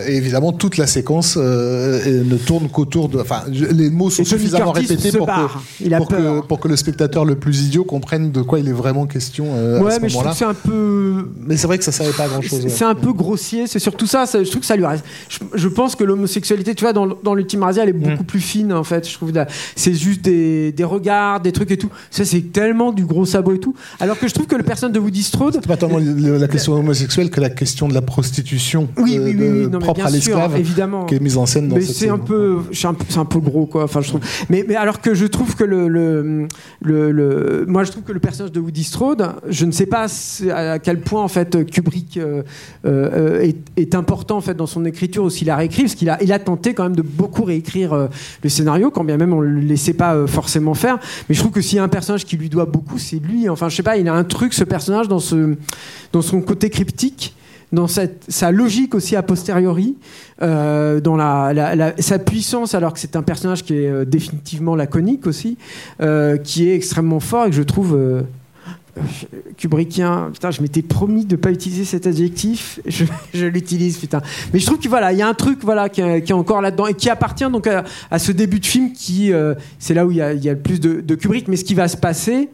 évidemment toute la séquence ne tourne qu'autour de enfin les mots sont suffisamment répétés pour que, pour, que, le spectateur le plus idiot comprenne de quoi il est vraiment question ouais, à ce mais je trouve que c'est un peu mais c'est vrai que ça savait pas grand chose c'est un peu grossier. C'est surtout ça, je trouve que ça lui reste. Je, pense que l'homosexualité tu vois dans, dans l'ultime Asia elle est beaucoup mm. plus fine en fait je trouve c'est juste des, des, regards, des trucs et tout. Ça, c'est tellement du gros sabot et tout. Alors que je trouve que le personnage de Woody Strode. C'est pas tellement la question homosexuelle que la question de la prostitution oui, oui, oui, non, propre à l'esclave qui est mise en scène dans mais cette c'est un peu, c'est un, peu gros, quoi. Enfin, je trouve. Mais, mais alors que je trouve que le, le, le, moi, je trouve que le personnage de Woody Strode, je ne sais pas à quel point en fait Kubrick euh, euh, est, est, important en fait dans son écriture aussi la réécrit, parce qu'il a, il a tenté quand même de beaucoup réécrire euh, le scénario, quand bien même on le laissait pas euh, forcément faire. Mais je trouve que s'il y a un personnage qui lui doit beaucoup, c'est lui. Enfin, je sais pas, il a un truc, ce personnage, dans, son côté cryptique dans sa logique aussi a posteriori, euh, dans sa puissance, alors que c'est un personnage qui est euh, définitivement laconique aussi, qui est extrêmement fort et que je trouve Kubrickien, putain, je m'étais promis de pas utiliser cet adjectif, (laughs) je, l'utilise, putain. Mais je trouve que voilà, il y a un truc voilà qui, est- encore là-dedans et qui appartient donc à, ce début de film qui, euh, c'est là où il y, a, le plus de, Kubrick. Mais ce qui va se passer,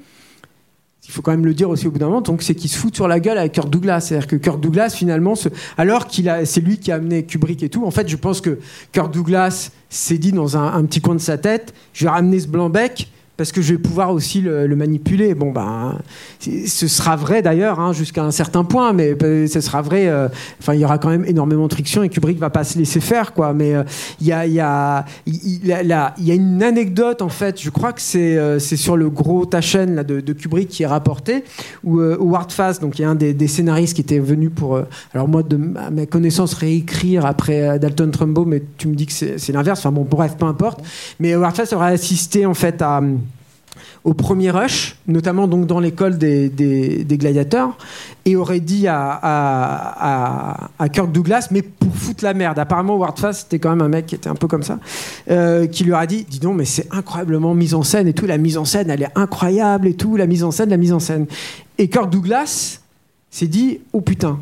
il faut quand même le dire aussi au bout d'un moment, c'est qu'il se fout sur la gueule avec Kirk Douglas. C'est-à-dire que Kirk Douglas, finalement, alors qu'il a, c'est lui qui a amené Kubrick et tout. En fait, je pense que Kirk Douglas s'est dit dans un, un petit coin de sa tête, je vais ramener ce blanc-bec parce que je vais pouvoir aussi le, le manipuler. Bon, ben, ce sera vrai d'ailleurs hein, jusqu'à un certain point, mais euh, ce sera vrai. euh, Enfin, il y aura quand même énormément de friction et Kubrick va pas se laisser faire, quoi. Mais euh, il y y a, y a- y a une anecdote en fait. Je crois que c'est euh, sur le gros Taschen là de, Kubrick qui est rapporté où Howard Fast, donc il y a un des, scénaristes qui était venu pour, alors moi de à ma connaissance réécrire après Dalton Trumbo, mais tu me dis que c'est l'inverse. Enfin bon, bref, peu importe. Mais Howard Fast aurait assisté en fait à au premier rush, notamment donc dans l'école des, des- gladiateurs, et aurait dit à, à, Kirk Douglas, mais pour foutre la merde. Apparemment, Ward Fast, c'était quand même un mec qui était un peu comme ça, euh, qui lui a dit, dis donc, mais c'est incroyablement mise en scène et tout, la mise en scène, elle est incroyable et tout, la mise en scène, la mise en scène. Et Kirk Douglas s'est dit, oh putain,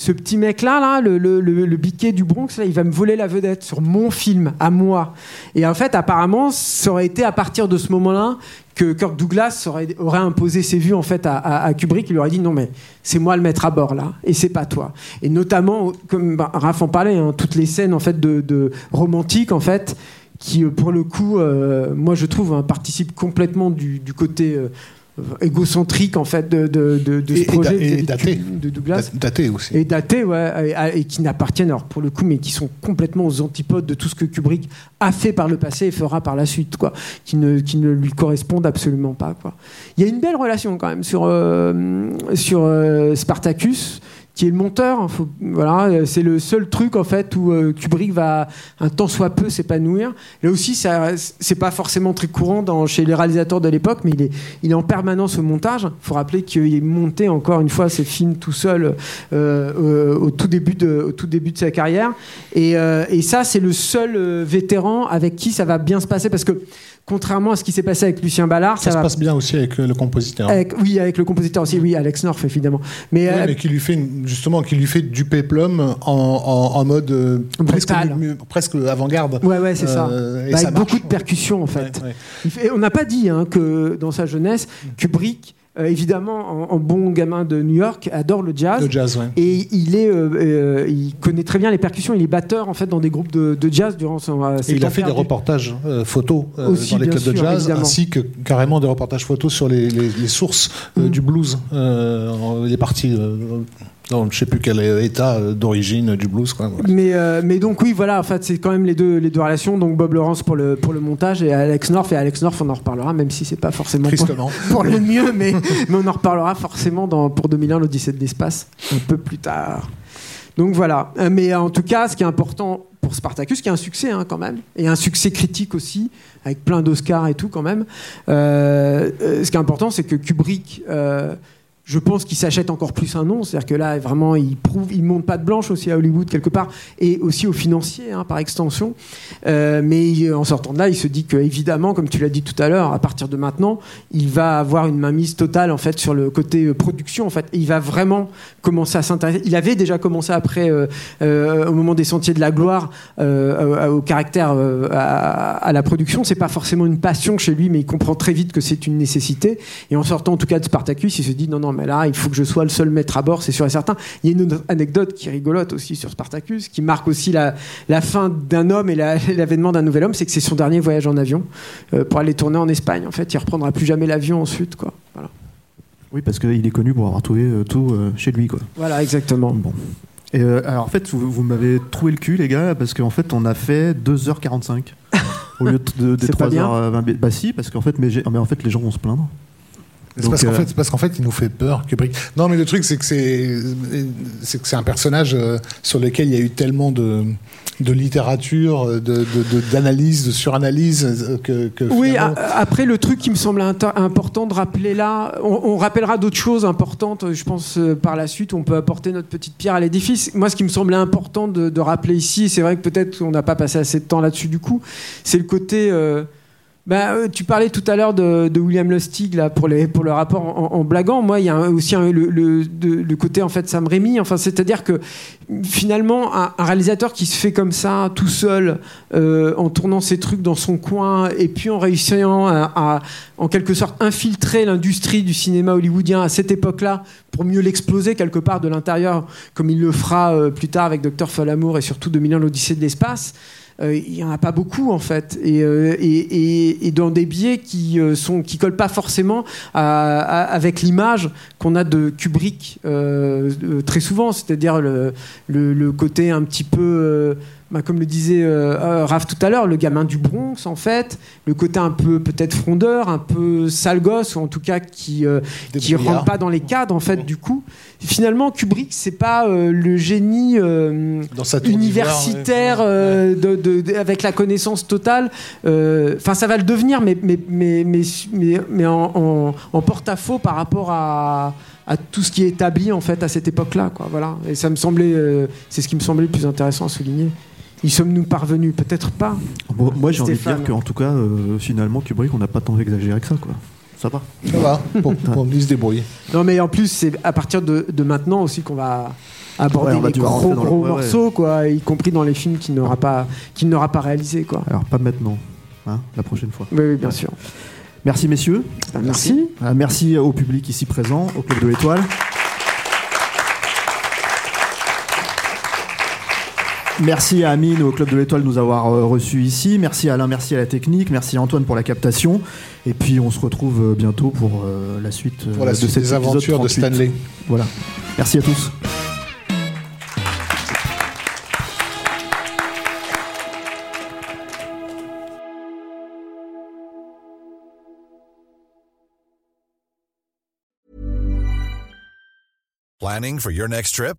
ce petit mec-là, là, le, le, le, biquet du Bronx, là, il va me voler la vedette sur mon film, à moi. Et en fait, apparemment, ça aurait été à partir de ce moment-là que Kirk Douglas aurait, imposé ses vues en fait à, Kubrick. Il lui aurait dit non mais c'est moi le maître à bord là, et c'est pas toi. Et notamment, comme bah, Raph en parlait, hein, toutes les scènes en fait de, en fait qui euh, pour le coup, euh, moi je trouve, hein, participent complètement du, du côté euh, égocentrique en fait de, de, de, de ce Et- et projet et de daté. De Douglas. Daté aussi. Et datés, ouais, et, et qui n'appartiennent, alors pour le coup, mais qui sont complètement aux antipodes de tout ce que Kubrick a fait par le passé et fera par la suite, quoi, qui ne, qui ne lui correspondent absolument pas, quoi. Il y a une belle relation quand même sur, euh, sur euh, Spartacus, qui est le monteur. hein, voilà, euh, c'est le seul truc en fait où euh, Kubrick va un tant soit peu s'épanouir. Là aussi, ça, c'est pas forcément très courant chez les réalisateurs de l'époque, mais il est, en permanence au montage. Il faut rappeler qu'il est monté encore une fois ses films tout seul euh, au, tout début de, tout début de sa carrière. Et, et ça, c'est le seul vétéran avec qui ça va bien se passer parce que contrairement à ce qui s'est passé avec Lucien Ballard, Ça ça, se va. passe bien aussi avec le compositeur. avec- oui, avec le compositeur aussi, oui, Alex North évidemment. Mais, Ouais, euh, mais qui lui fait une- justement qui lui fait du péplum en, en, en mode euh, presque, avant-garde. ouais, ouais, c'est ça. Euh, et Bah, ça avec beaucoup de percussions en fait. Ouais, ouais. Il fait- on n'a pas dit hein, que dans sa jeunesse, Kubrick, euh, évidemment, en, en bon gamin de New York, adore le jazz. Le jazz, ouais. Et il est, euh, euh, il connaît très bien les percussions. Il est batteur en fait dans des groupes de, de jazz durant son. Et il a fait des reportages photos Aussi, dans les clubs de jazz, évidemment. ainsi que carrément des reportages photos sur les, les- les sources Mm. du blues. Euh, il est dans je sais plus quel état euh, d'origine du blues. Quoi. Mais, euh, mais donc oui, voilà, en fait, c'est quand même les deux, les deux relations. Donc Bob Lawrence pour le, pour le montage et Alex North. Et Alex North, on en reparlera, même si c'est pas forcément pour, (laughs) le mieux, mais, mais on en reparlera forcément dans, pour 2001, l'Odyssée de l'espace, un peu plus tard. Donc voilà. Euh, Mais en tout cas, ce qui est important pour Spartacus, qui a un succès hein, quand même, et un succès critique aussi, avec plein d'Oscars et tout quand même, euh, ce qui est important, c'est que Kubrick. euh, je pense qu'il s'achète encore plus un nom, c'est-à-dire que là, vraiment, il prouve, monte pas de blanche aussi à Hollywood quelque part, et aussi aux financiers hein, par extension. Euh, mais en sortant de là, il se dit que évidemment, comme tu l'as dit tout à l'heure, à partir de maintenant, il va avoir une mainmise totale en fait sur le côté euh, production. En fait, Et il va vraiment commencer à s'intéresser. Il avait déjà commencé après, euh, au moment des Sentiers de la Gloire, au, caractère à, à la production. C'est pas forcément une passion chez lui, mais il comprend très vite que c'est une nécessité. Et en sortant en tout cas de Spartacus, il se dit non, non, mais là, il faut que je sois le seul maître à bord, c'est sûr et certain. Il y a une autre anecdote qui est rigolote aussi sur Spartacus, qui marque aussi la, la fin d'un homme et la- (laughs) l'avènement d'un nouvel homme, c'est que c'est son dernier voyage en avion euh, pour aller tourner en Espagne. En fait, il reprendra plus jamais l'avion ensuite, quoi. Voilà, Oui, parce qu'il est connu pour avoir trouvé euh, tout euh, chez lui, quoi. voilà exactement. Bon. Et alors en fait, vous, vous m'avez trouvé le cul, les gars, parce qu'en fait, on a fait 2h45 (laughs) au lieu de, de, des C'est pas bien 3h20. Bah si, parce qu'en fait, mais en fait, les gens vont se plaindre. C'est parce qu'en euh, fait, parce qu'en fait, il nous fait peur, Kubrick. Non, mais le truc, c'est que c'est, c'est que c'est un personnage euh, sur lequel il y a eu tellement de, de littérature, de, de, de- d'analyse, de suranalyse euh, que, que Oui, finalement- a- après le truc qui me semble important de rappeler là, on, on rappellera d'autres choses importantes, je pense euh, par la suite, on peut apporter notre petite pierre à l'édifice. Moi, ce qui me semblait important de, de rappeler ici, c'est vrai que peut-être on n'a pas passé assez de temps là-dessus du coup, c'est le côté euh, Euh, tu parlais tout à l'heure de, William Lustig là pour le rapport en, en blaguant. Moi, il y a aussi le, côté en fait Sam Raimi. Enfin, c'est-à-dire que finalement, un, réalisateur qui se fait comme ça, tout seul, euh, en tournant ses trucs dans son coin, et puis en réussissant à, à, en quelque sorte infiltrer l'industrie du cinéma hollywoodien à cette époque-là pour mieux l'exploser quelque part de l'intérieur, comme il le fera euh, plus tard avec Docteur Folamour et surtout 2001 l'Odyssée de l'espace. Euh, il y en a pas beaucoup en fait. Et, euh, dans des biais qui euh, sont qui collent pas forcément avec l'image qu'on a de Kubrick très souvent. C'est-à-dire le, côté un petit peu bah, comme le disait euh, euh, Raph tout à l'heure le gamin du Bronx en fait le côté un peu peut-être frondeur un peu sale gosse ou en tout cas qui euh, qui Débrouillard. rentre pas dans les cadres en fait du coup finalement Kubrick c'est pas euh, le génie euh, Dans sa universitaire ouais. euh, de, de- de- avec la connaissance totale. Euh, Enfin, ça va le devenir, mais, mais, mais, mais, mais, mais en, en- en porte-à-faux par rapport à, à tout ce qui est établi en fait à cette époque-là. Quoi. Voilà. Et ça me semblait, euh, c'est ce qui me semblait le plus intéressant à souligner. Y sommes-nous parvenus Peut-être pas. Bon, moi, j'ai envie de dire qu'en tout cas, euh, finalement, Kubrick, on n'a pas tant exagéré que ça, quoi. Ça va. Ça va, pour, (laughs) pour se débrouiller. Non, mais en plus, c'est à partir de, de maintenant aussi qu'on va aborder Ouais, les gros, le- gros ouais, ouais. morceaux, quoi, y compris dans les films qu'il n'aura pas, qu'il n'aura pas réalisé, quoi. Alors, pas maintenant. Hein, la prochaine fois. Oui, oui, bien sûr. Merci, messieurs. Merci. Euh, merci au public ici présent, au Club de l'Étoile. Merci à Amine, au Club de l'Étoile, de nous avoir euh, reçus ici. Merci à Alain, merci à la technique. Merci à Antoine pour la captation. Et puis, on se retrouve euh, bientôt pour euh, la suite, Pour la de suite des de 38. Stanley. Voilà. Merci à tous. Planning for your next trip?